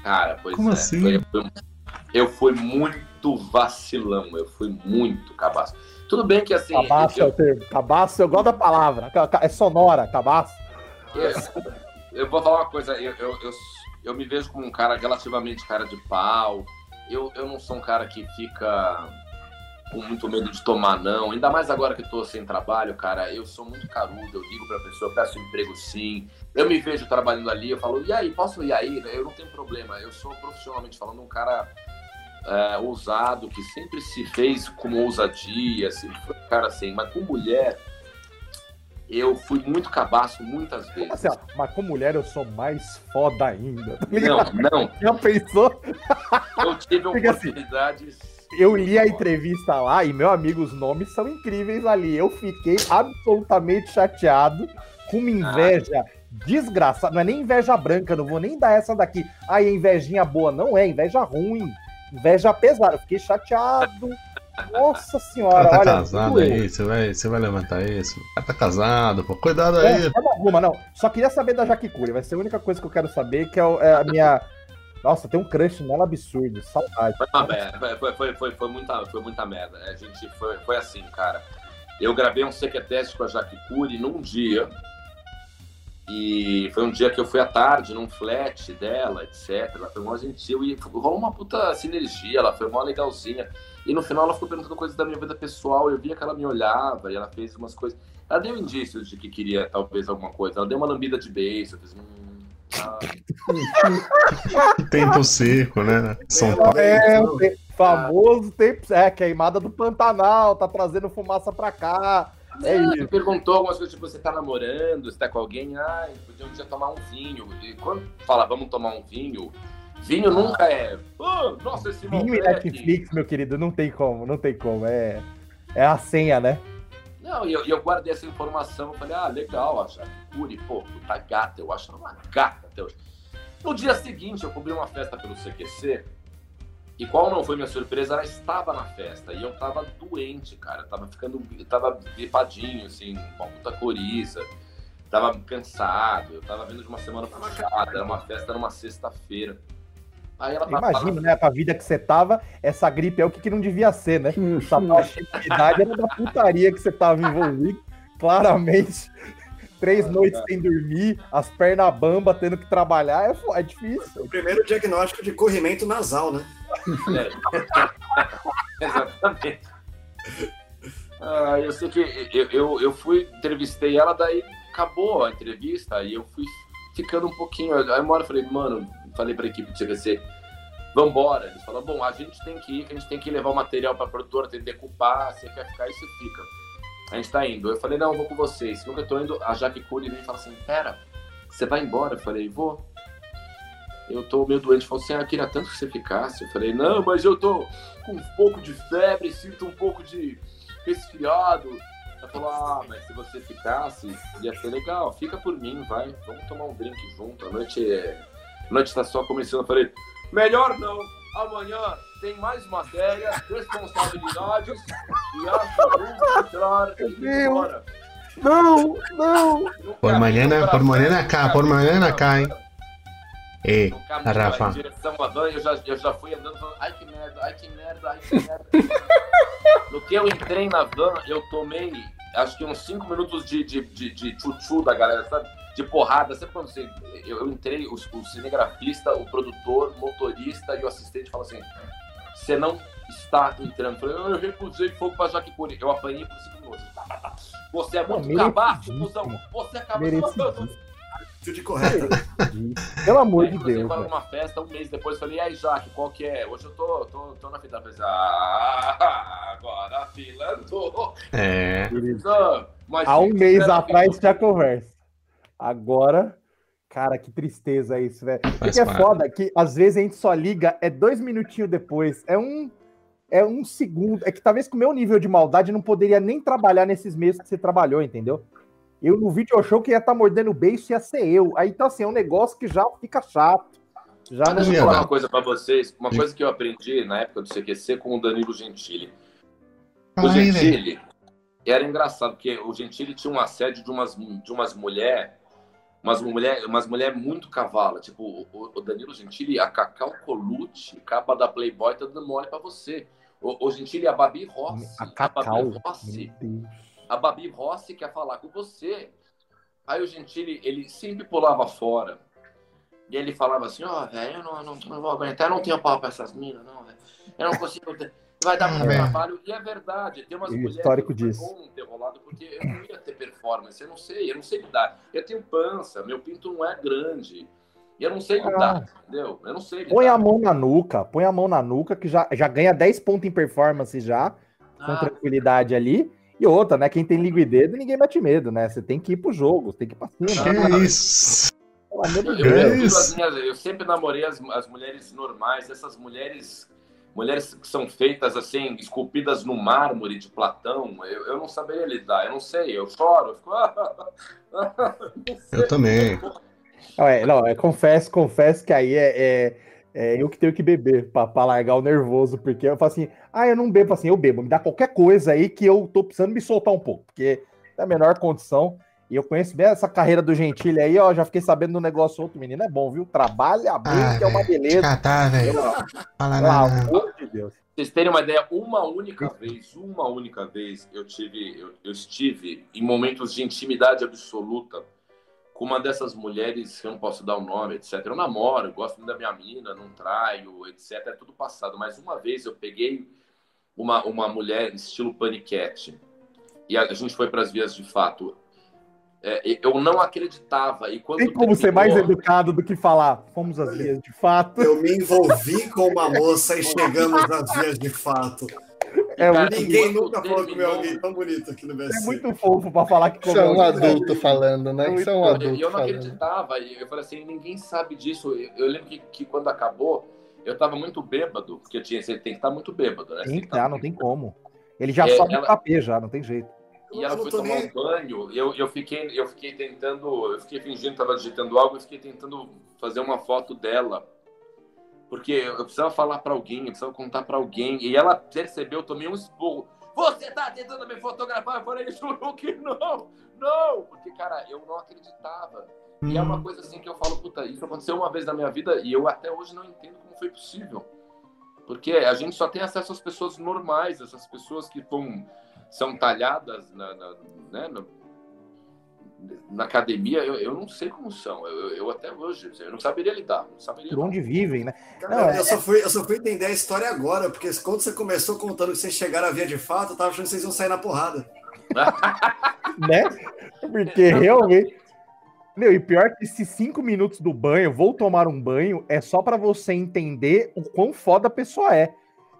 Cara, pois Como é. assim? foi- eu fui muito vacilão, eu fui muito cabaço. Tudo bem que assim. Cabaço é o eu, termo. Cabaço, eu gosto da palavra. É sonora, cabaço. eu, eu vou falar uma coisa, eu, eu, eu, eu me vejo como um cara relativamente cara de pau. Eu, eu não sou um cara que fica com muito medo de tomar não. Ainda mais agora que eu tô sem trabalho, cara. Eu sou muito carudo, eu ligo pra pessoa, eu peço emprego sim. Eu me vejo trabalhando ali, eu falo, e aí, posso ir aí? Eu não tenho problema. Eu sou profissionalmente falando um cara é, ousado, que sempre se fez com ousadia, sempre foi um cara assim. Mas com mulher, eu fui muito cabaço muitas vezes. Assim, ó, mas com mulher eu sou mais foda ainda. tá Não, não. Já pensou? Eu tive Fica assim. oportunidades. Eu li a entrevista lá e, meu amigo, os nomes são incríveis ali. Eu fiquei absolutamente chateado, com uma inveja desgraçada. Não é nem inveja branca, não vou nem dar essa daqui. Ai, invejinha boa. Não é, inveja ruim. Inveja pesada. Eu fiquei chateado. Nossa senhora, cara tá olha. casado aí, você vai, você vai levantar isso. O cara tá casado, pô. Cuidado É, aí. forma alguma, não. Só queria saber da Jaque Cury. Vai ser a única coisa que eu quero saber, que é, é a minha. Nossa, tem um crush nela absurdo. Saudade. Foi, uma merda, foi, foi, foi, foi, foi muita, foi muita merda. A gente foi, foi assim, cara. Eu gravei um sequeteste com a Jaque Cury num dia. E foi um dia que eu fui à tarde num flat dela, etc. Ela foi mó gentil e rolou uma puta sinergia, ela foi mó legalzinha. E no final ela ficou perguntando coisas da minha vida pessoal. Eu via que ela me olhava e ela fez umas coisas. Ela deu indícios de que queria talvez alguma coisa. Ela deu uma lambida de beijo. Eu fiz, hum, ah, Tempo seco, né? São Paulo. É, o te- famoso tempo. É, queimada do Pantanal, tá trazendo fumaça pra cá. É isso. Perguntou algumas coisas, tipo, você tá namorando, você tá com alguém, ah, podia um dia tomar um vinho. E quando fala, vamos tomar um vinho, vinho nunca é, "Ah, nossa, esse Vinho e Malbec." Netflix, meu querido, não tem como, não tem como. É, é a senha, né? Não, e eu, eu guardei essa informação, eu falei, ah, legal, a Jacuri, pô, puta gata, eu acho ela uma gata até hoje. No dia seguinte, eu cobri uma festa pelo CQC, e qual não foi minha surpresa, ela estava na festa, e eu tava doente, cara, eu tava ficando, eu tava gripadinho, assim, uma puta coriza, tava cansado, eu tava vindo de uma semana puxada, era uma festa numa sexta-feira. Aí ela tava Imagina, né? Com a vida que você tava, essa gripe é o que, que não devia ser, né? Essa imunidade era da putaria que você tava envolvido. Claramente. Três noites sem dormir, as pernas bamba, tendo que trabalhar, é, é difícil. O primeiro diagnóstico de corrimento nasal, né? É. Exatamente. Ah, eu sei que eu, eu, eu fui, entrevistei ela, daí acabou a entrevista e eu fui ficando um pouquinho. Aí uma hora eu falei, mano, falei pra equipe do CVC, vambora. Eles falaram, bom, a gente tem que ir, que a gente tem que levar o material pra produtora, tem que decupar, você quer ficar aí, você fica. A gente tá indo. Eu falei, não, eu vou com vocês. Nunca tô indo, a Jaque Cury vem e fala assim, pera, você vai embora? Eu falei, vou. Eu tô meio doente. Falou assim, ah, queria tanto que você ficasse. Eu falei, não, mas eu tô com um pouco de febre, sinto um pouco de resfriado. Ela falou, ah, mas se você ficasse, ia ser legal. Fica por mim, vai. Vamos tomar um drink junto. A noite, é... a noite tá só começando. Eu falei, melhor não. Amanhã tem mais matéria, responsabilidades e acho que entrar e embora. Não, não. Por mañana, por mañana acá, por mañana acá, hein? É, O caminho Rafa. van, eu já, eu já fui andando falando, ai que merda, ai que merda, ai que merda. no que eu entrei na van, eu tomei acho que uns 5 minutos de, de, de, de tchutchu da galera, sabe? De porrada. Sabe quando você. Eu, eu entrei, o, o cinegrafista, o produtor, o motorista e o assistente falam assim: você não está entrando. Eu falei, eu recusei fogo pra Jaquipuri. Eu apanhei por 5 minutos. Tá, tá, tá. Você é muito Não, cabaço, cuzão. Você é cabaço. Merecidíssimo. Tudo de correta. Pelo amor Aí, de inclusive, Deus. para velho. uma festa, um mês depois, eu falei, e aí, Jaque, qual que é? Hoje eu tô, tô, tô na fila. Eu falei, ah, agora a fila andou. É. Mas, Há um mês atrás que- tinha conversa. Agora, cara, que tristeza isso, velho. Faz Porque é foda que às vezes a gente só liga, é dois minutinhos depois, é um, é um segundo. É que talvez com o meu nível de maldade não poderia nem trabalhar nesses meses que você trabalhou, entendeu? Eu no video show que ia estar mordendo o beiço ia ser eu. Aí então assim, é um negócio que já fica chato. Já não deixa eu falar uma coisa pra vocês, uma coisa que eu aprendi na época do CQC com o Danilo Gentili. O. Gentili era engraçado, porque o Gentili tinha um assédio de umas, de umas mulheres, umas mulher, umas mulher muito cavala. Tipo, o, Danilo Gentili, a Cacau Colucci, capa da Playboy, tá dando mole pra você. O, o Gentili, a Babi Rossi. A Cacau. Babi Rossi, a Babi Rossi quer falar com você. Aí o Gentili, ele sempre pulava fora. E ele falava assim, ó, velho, eu não, não, não vou aguentar, eu não tenho pau pra essas minas, não, velho. Eu não consigo ter... Vai dar Ah, muito velho. trabalho. E é verdade, tem umas E mulheres histórico que foi disso. bom não ter rolado, porque eu não ia ter performance, eu não sei, eu não sei lidar. Eu tenho pança, meu pinto não é grande. E eu não sei lidar, entendeu? Eu não sei lidar. Ah. Põe a mão na nuca, põe a mão na nuca, que já, já ganha 10 pontos em performance já, com Ah, tranquilidade ali. E outra, né? Quem tem língua e dedo, ninguém mete medo, né? Você tem que ir pro jogo, tem que ir pra cima. Que isso? Amor de Eu, eu, É isso. minhas- eu sempre namorei as, as mulheres normais, essas mulheres, mulheres que são feitas assim, esculpidas no mármore de Platão. Eu, eu não saberia lidar, eu não sei, eu choro, eu fico. não sei. Eu também. Não, é, não, é, confesso, confesso que aí é, é, é eu que tenho que beber pra largar o nervoso, porque eu falo assim, ah, eu não bebo assim, eu bebo, me dá qualquer coisa aí que eu tô precisando me soltar um pouco, porque é a menor condição. E eu conheço bem essa carreira do Gentili aí, ó, já fiquei sabendo do negócio outro menino, é bom, viu? Trabalha bem, Ah, que é uma beleza. Catar, velho. Pelo amor de Deus. vocês terem uma ideia, uma única vez, uma única vez, eu tive, eu, eu estive em momentos de intimidade absoluta com uma dessas mulheres, que eu não posso dar o nome, etc. Eu namoro, eu gosto muito da minha mina, não traio, etc. É tudo passado. Mas uma vez eu peguei uma, uma mulher estilo paniquete e a gente foi para as vias de fato. É, eu não acreditava. E quando Tem como ser mais terminou- educado do que falar, fomos às vias de fato. Eu me envolvi com uma moça e chegamos às vias de fato. É Cara, muito, Ninguém nunca falou com terminou- alguém tão bonito aqui no é BC. muito fofo pra falar que Isso é um comeu. adulto falando, né? Isso é um Eu, adulto eu não falando. acreditava. E eu falei assim, ninguém sabe disso. Eu, eu lembro que, que quando acabou, eu tava muito bêbado, porque eu tinha, você tem que estar muito bêbado, né? Tem que que estar tá, não tem como. Ele já É, sobe ela- o capê já, não tem jeito. E ela foi tomar nem- um banho, eu, eu, fiquei, eu fiquei tentando, eu fiquei fingindo que tava digitando algo, eu fiquei tentando fazer uma foto dela. Porque eu precisava falar pra alguém, eu precisava contar pra alguém. E ela percebeu, eu tomei um esporro. Você tá tentando me fotografar? Eu falei, juro que não, não! Porque, cara, eu não acreditava. E é uma coisa assim que eu falo, puta, isso aconteceu uma vez na minha vida e eu até hoje não entendo como foi possível. Porque a gente só tem acesso às pessoas normais, essas pessoas que vão, são talhadas na, na, né, na, na academia, eu, eu não sei como são. Eu, eu até hoje, eu não saberia lidar. Não saberia Por onde vivem, né? Cara, Não, é- eu, só fui, eu só fui entender a história agora, porque quando você começou contando que vocês chegaram à via de fato, eu tava achando que vocês iam sair na porrada. né? Porque realmente. Meu, e pior que esses cinco minutos do banho, vou tomar um banho, é só pra você entender o quão foda a pessoa é.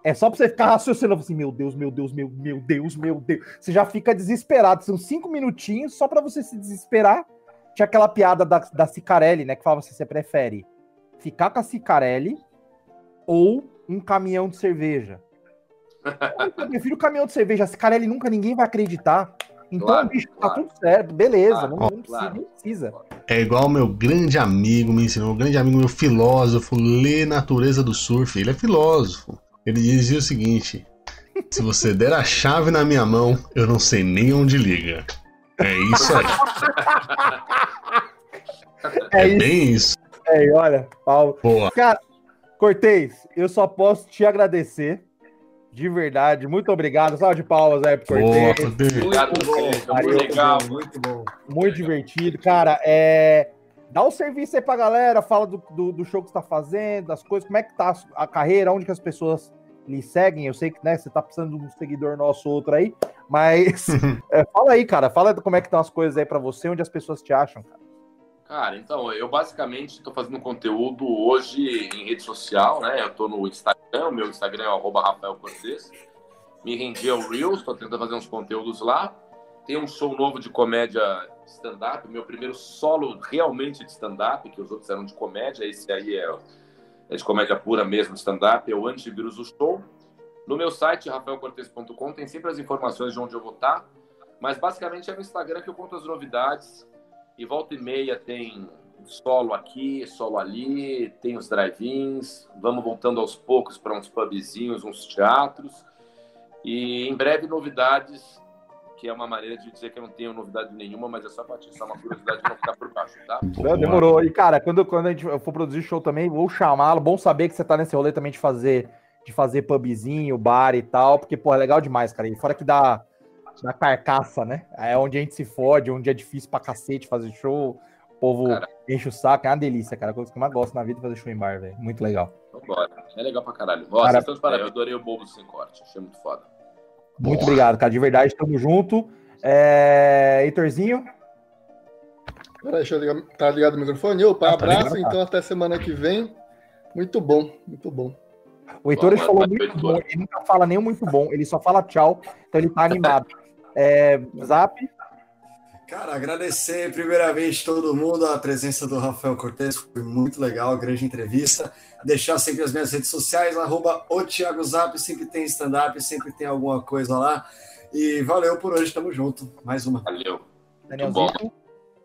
É só pra você ficar raciocinando assim, meu Deus, meu Deus, meu, meu Deus, meu Deus. Você já fica desesperado. São cinco minutinhos só pra você se desesperar. Tinha aquela piada da, da Cicarelli, né? Que falava assim: você prefere ficar com a Cicarelli ou um caminhão de cerveja? Eu prefiro o caminhão de cerveja. A Cicarelli nunca ninguém vai acreditar. Então, Claro, bicho, tá claro. tudo certo, beleza. Claro, não, não precisa, claro. nem precisa. É igual meu grande amigo me ensinou, meu grande amigo, meu filósofo, lê Natureza do Surf. Ele é filósofo. Ele dizia o seguinte: se você der a chave na minha mão, eu não sei nem onde liga. É isso aí. É, É, isso. bem isso. É, olha, Paulo. Boa. Cara, Cortez, eu só posso te agradecer. De verdade, muito obrigado. Salve de palmas aí pro Boa, Cortez. Obrigado, Muito bom, Valeu, legal. Muito bom. Muito divertido. Cara, é. Dá um serviço aí pra galera, fala do, do, do show que você tá fazendo, das coisas, como é que tá a carreira, onde que as pessoas lhe seguem. Eu sei que né, você tá precisando de um seguidor nosso ou outro aí, mas é, fala aí, cara. Fala como é que estão as coisas aí pra você, onde as pessoas te acham, cara. Cara, então, eu basicamente estou fazendo conteúdo hoje em rede social, né? Eu estou no Instagram, o meu Instagram é o arroba Rafael Cortez. Me rendi ao Reels, estou tentando fazer uns conteúdos lá. Tem um show novo de comédia stand-up, meu primeiro solo realmente de stand-up, que os outros eram de comédia, esse aí é, é de comédia pura mesmo, stand-up, é o Antivírus do Show. No meu site, rafaelcortez.com, tem sempre as informações de onde eu vou estar, mas basicamente é no Instagram que eu conto as novidades, e volta e meia tem solo aqui, solo ali, tem os drive-ins, vamos voltando aos poucos para uns pubzinhos, uns teatros, e em breve novidades que é uma maneira de dizer que eu não tenho novidade nenhuma, mas é só para atiçar uma curiosidade de não ficar por baixo, tá? Não, demorou. E, cara, quando, quando a gente for produzir show também, vou chamá-lo. Bom saber que você tá nesse rolê também de fazer, de fazer pubzinho, bar e tal, porque, pô, é legal demais, cara. E fora que dá, dá carcaça, né? É onde a gente se fode, onde é difícil pra cacete fazer show. O povo Cara. enche o saco, é uma delícia, cara. Coisa que eu mais gosto na vida é fazer show em bar, velho. Muito legal. Vambora. É legal pra caralho. Ó, Cara, vocês estão de parabéns. Eu adorei o bobo sem corte. Achei muito foda. Muito Boa. obrigado, cara. De verdade, tamo junto. É... Heitorzinho, Peraí, deixa eu ligar. Tá ligado o microfone? Opa, Ah, tá abraço, ligado, tá. então até semana que vem. Muito bom, muito bom. o Heitor falou muito bom. Ele nunca fala nem o muito bom, ele só fala tchau. Então ele tá animado. É, Zap, Cara, agradecer primeiramente todo mundo, a presença do Rafael Cortez, foi muito legal, grande entrevista. Deixar sempre as minhas redes sociais, arroba o Thiago Zap, sempre tem stand-up, sempre tem alguma coisa lá. E valeu por hoje, tamo junto. Mais uma. Valeu. Danielzinho.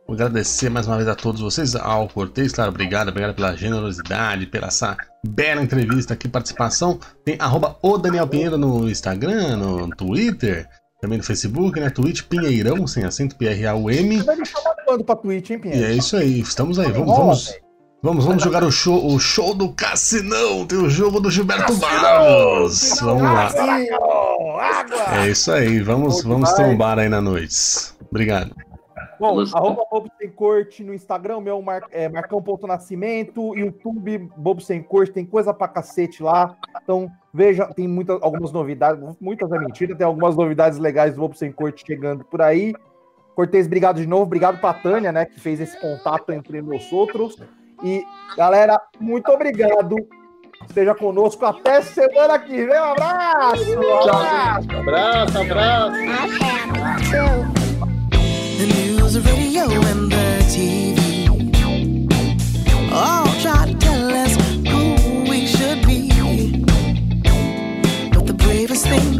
Vou agradecer mais uma vez a todos vocês, ao Cortez, claro, obrigado, obrigado pela generosidade, pela essa bela entrevista aqui, participação. Tem arroba o Daniel Pinheiro no Instagram, no Twitter, também no Facebook, né? Twitch Pinheirão, sem acento, P-R-A-U-M. Vai me chamar quando pra Twitch, hein, E Pinheiro? é isso aí, estamos aí, vamos, vamos, vamos, vamos jogar o show, o show do Cassinão, tem o jogo do Gilberto Barros. Vamos lá. É isso aí, vamos, vamos trombar aí na noite. Obrigado. Bom, Vamos- arroba Bobo Sem Corte no Instagram, meu mar, é Marcão.nascimento, YouTube, Bobo Sem Corte, tem coisa pra cacete lá. Então, veja, tem muitas, algumas novidades, muitas é mentira, tem algumas novidades legais do Bobo Sem Corte chegando por aí. Cortez, obrigado de novo, obrigado pra Tânia, né, que fez esse contato entre nós outros. E, galera, muito obrigado. Esteja conosco até semana que vem. Um abraço! Um abraço! Abraço, abraço. The bravest thing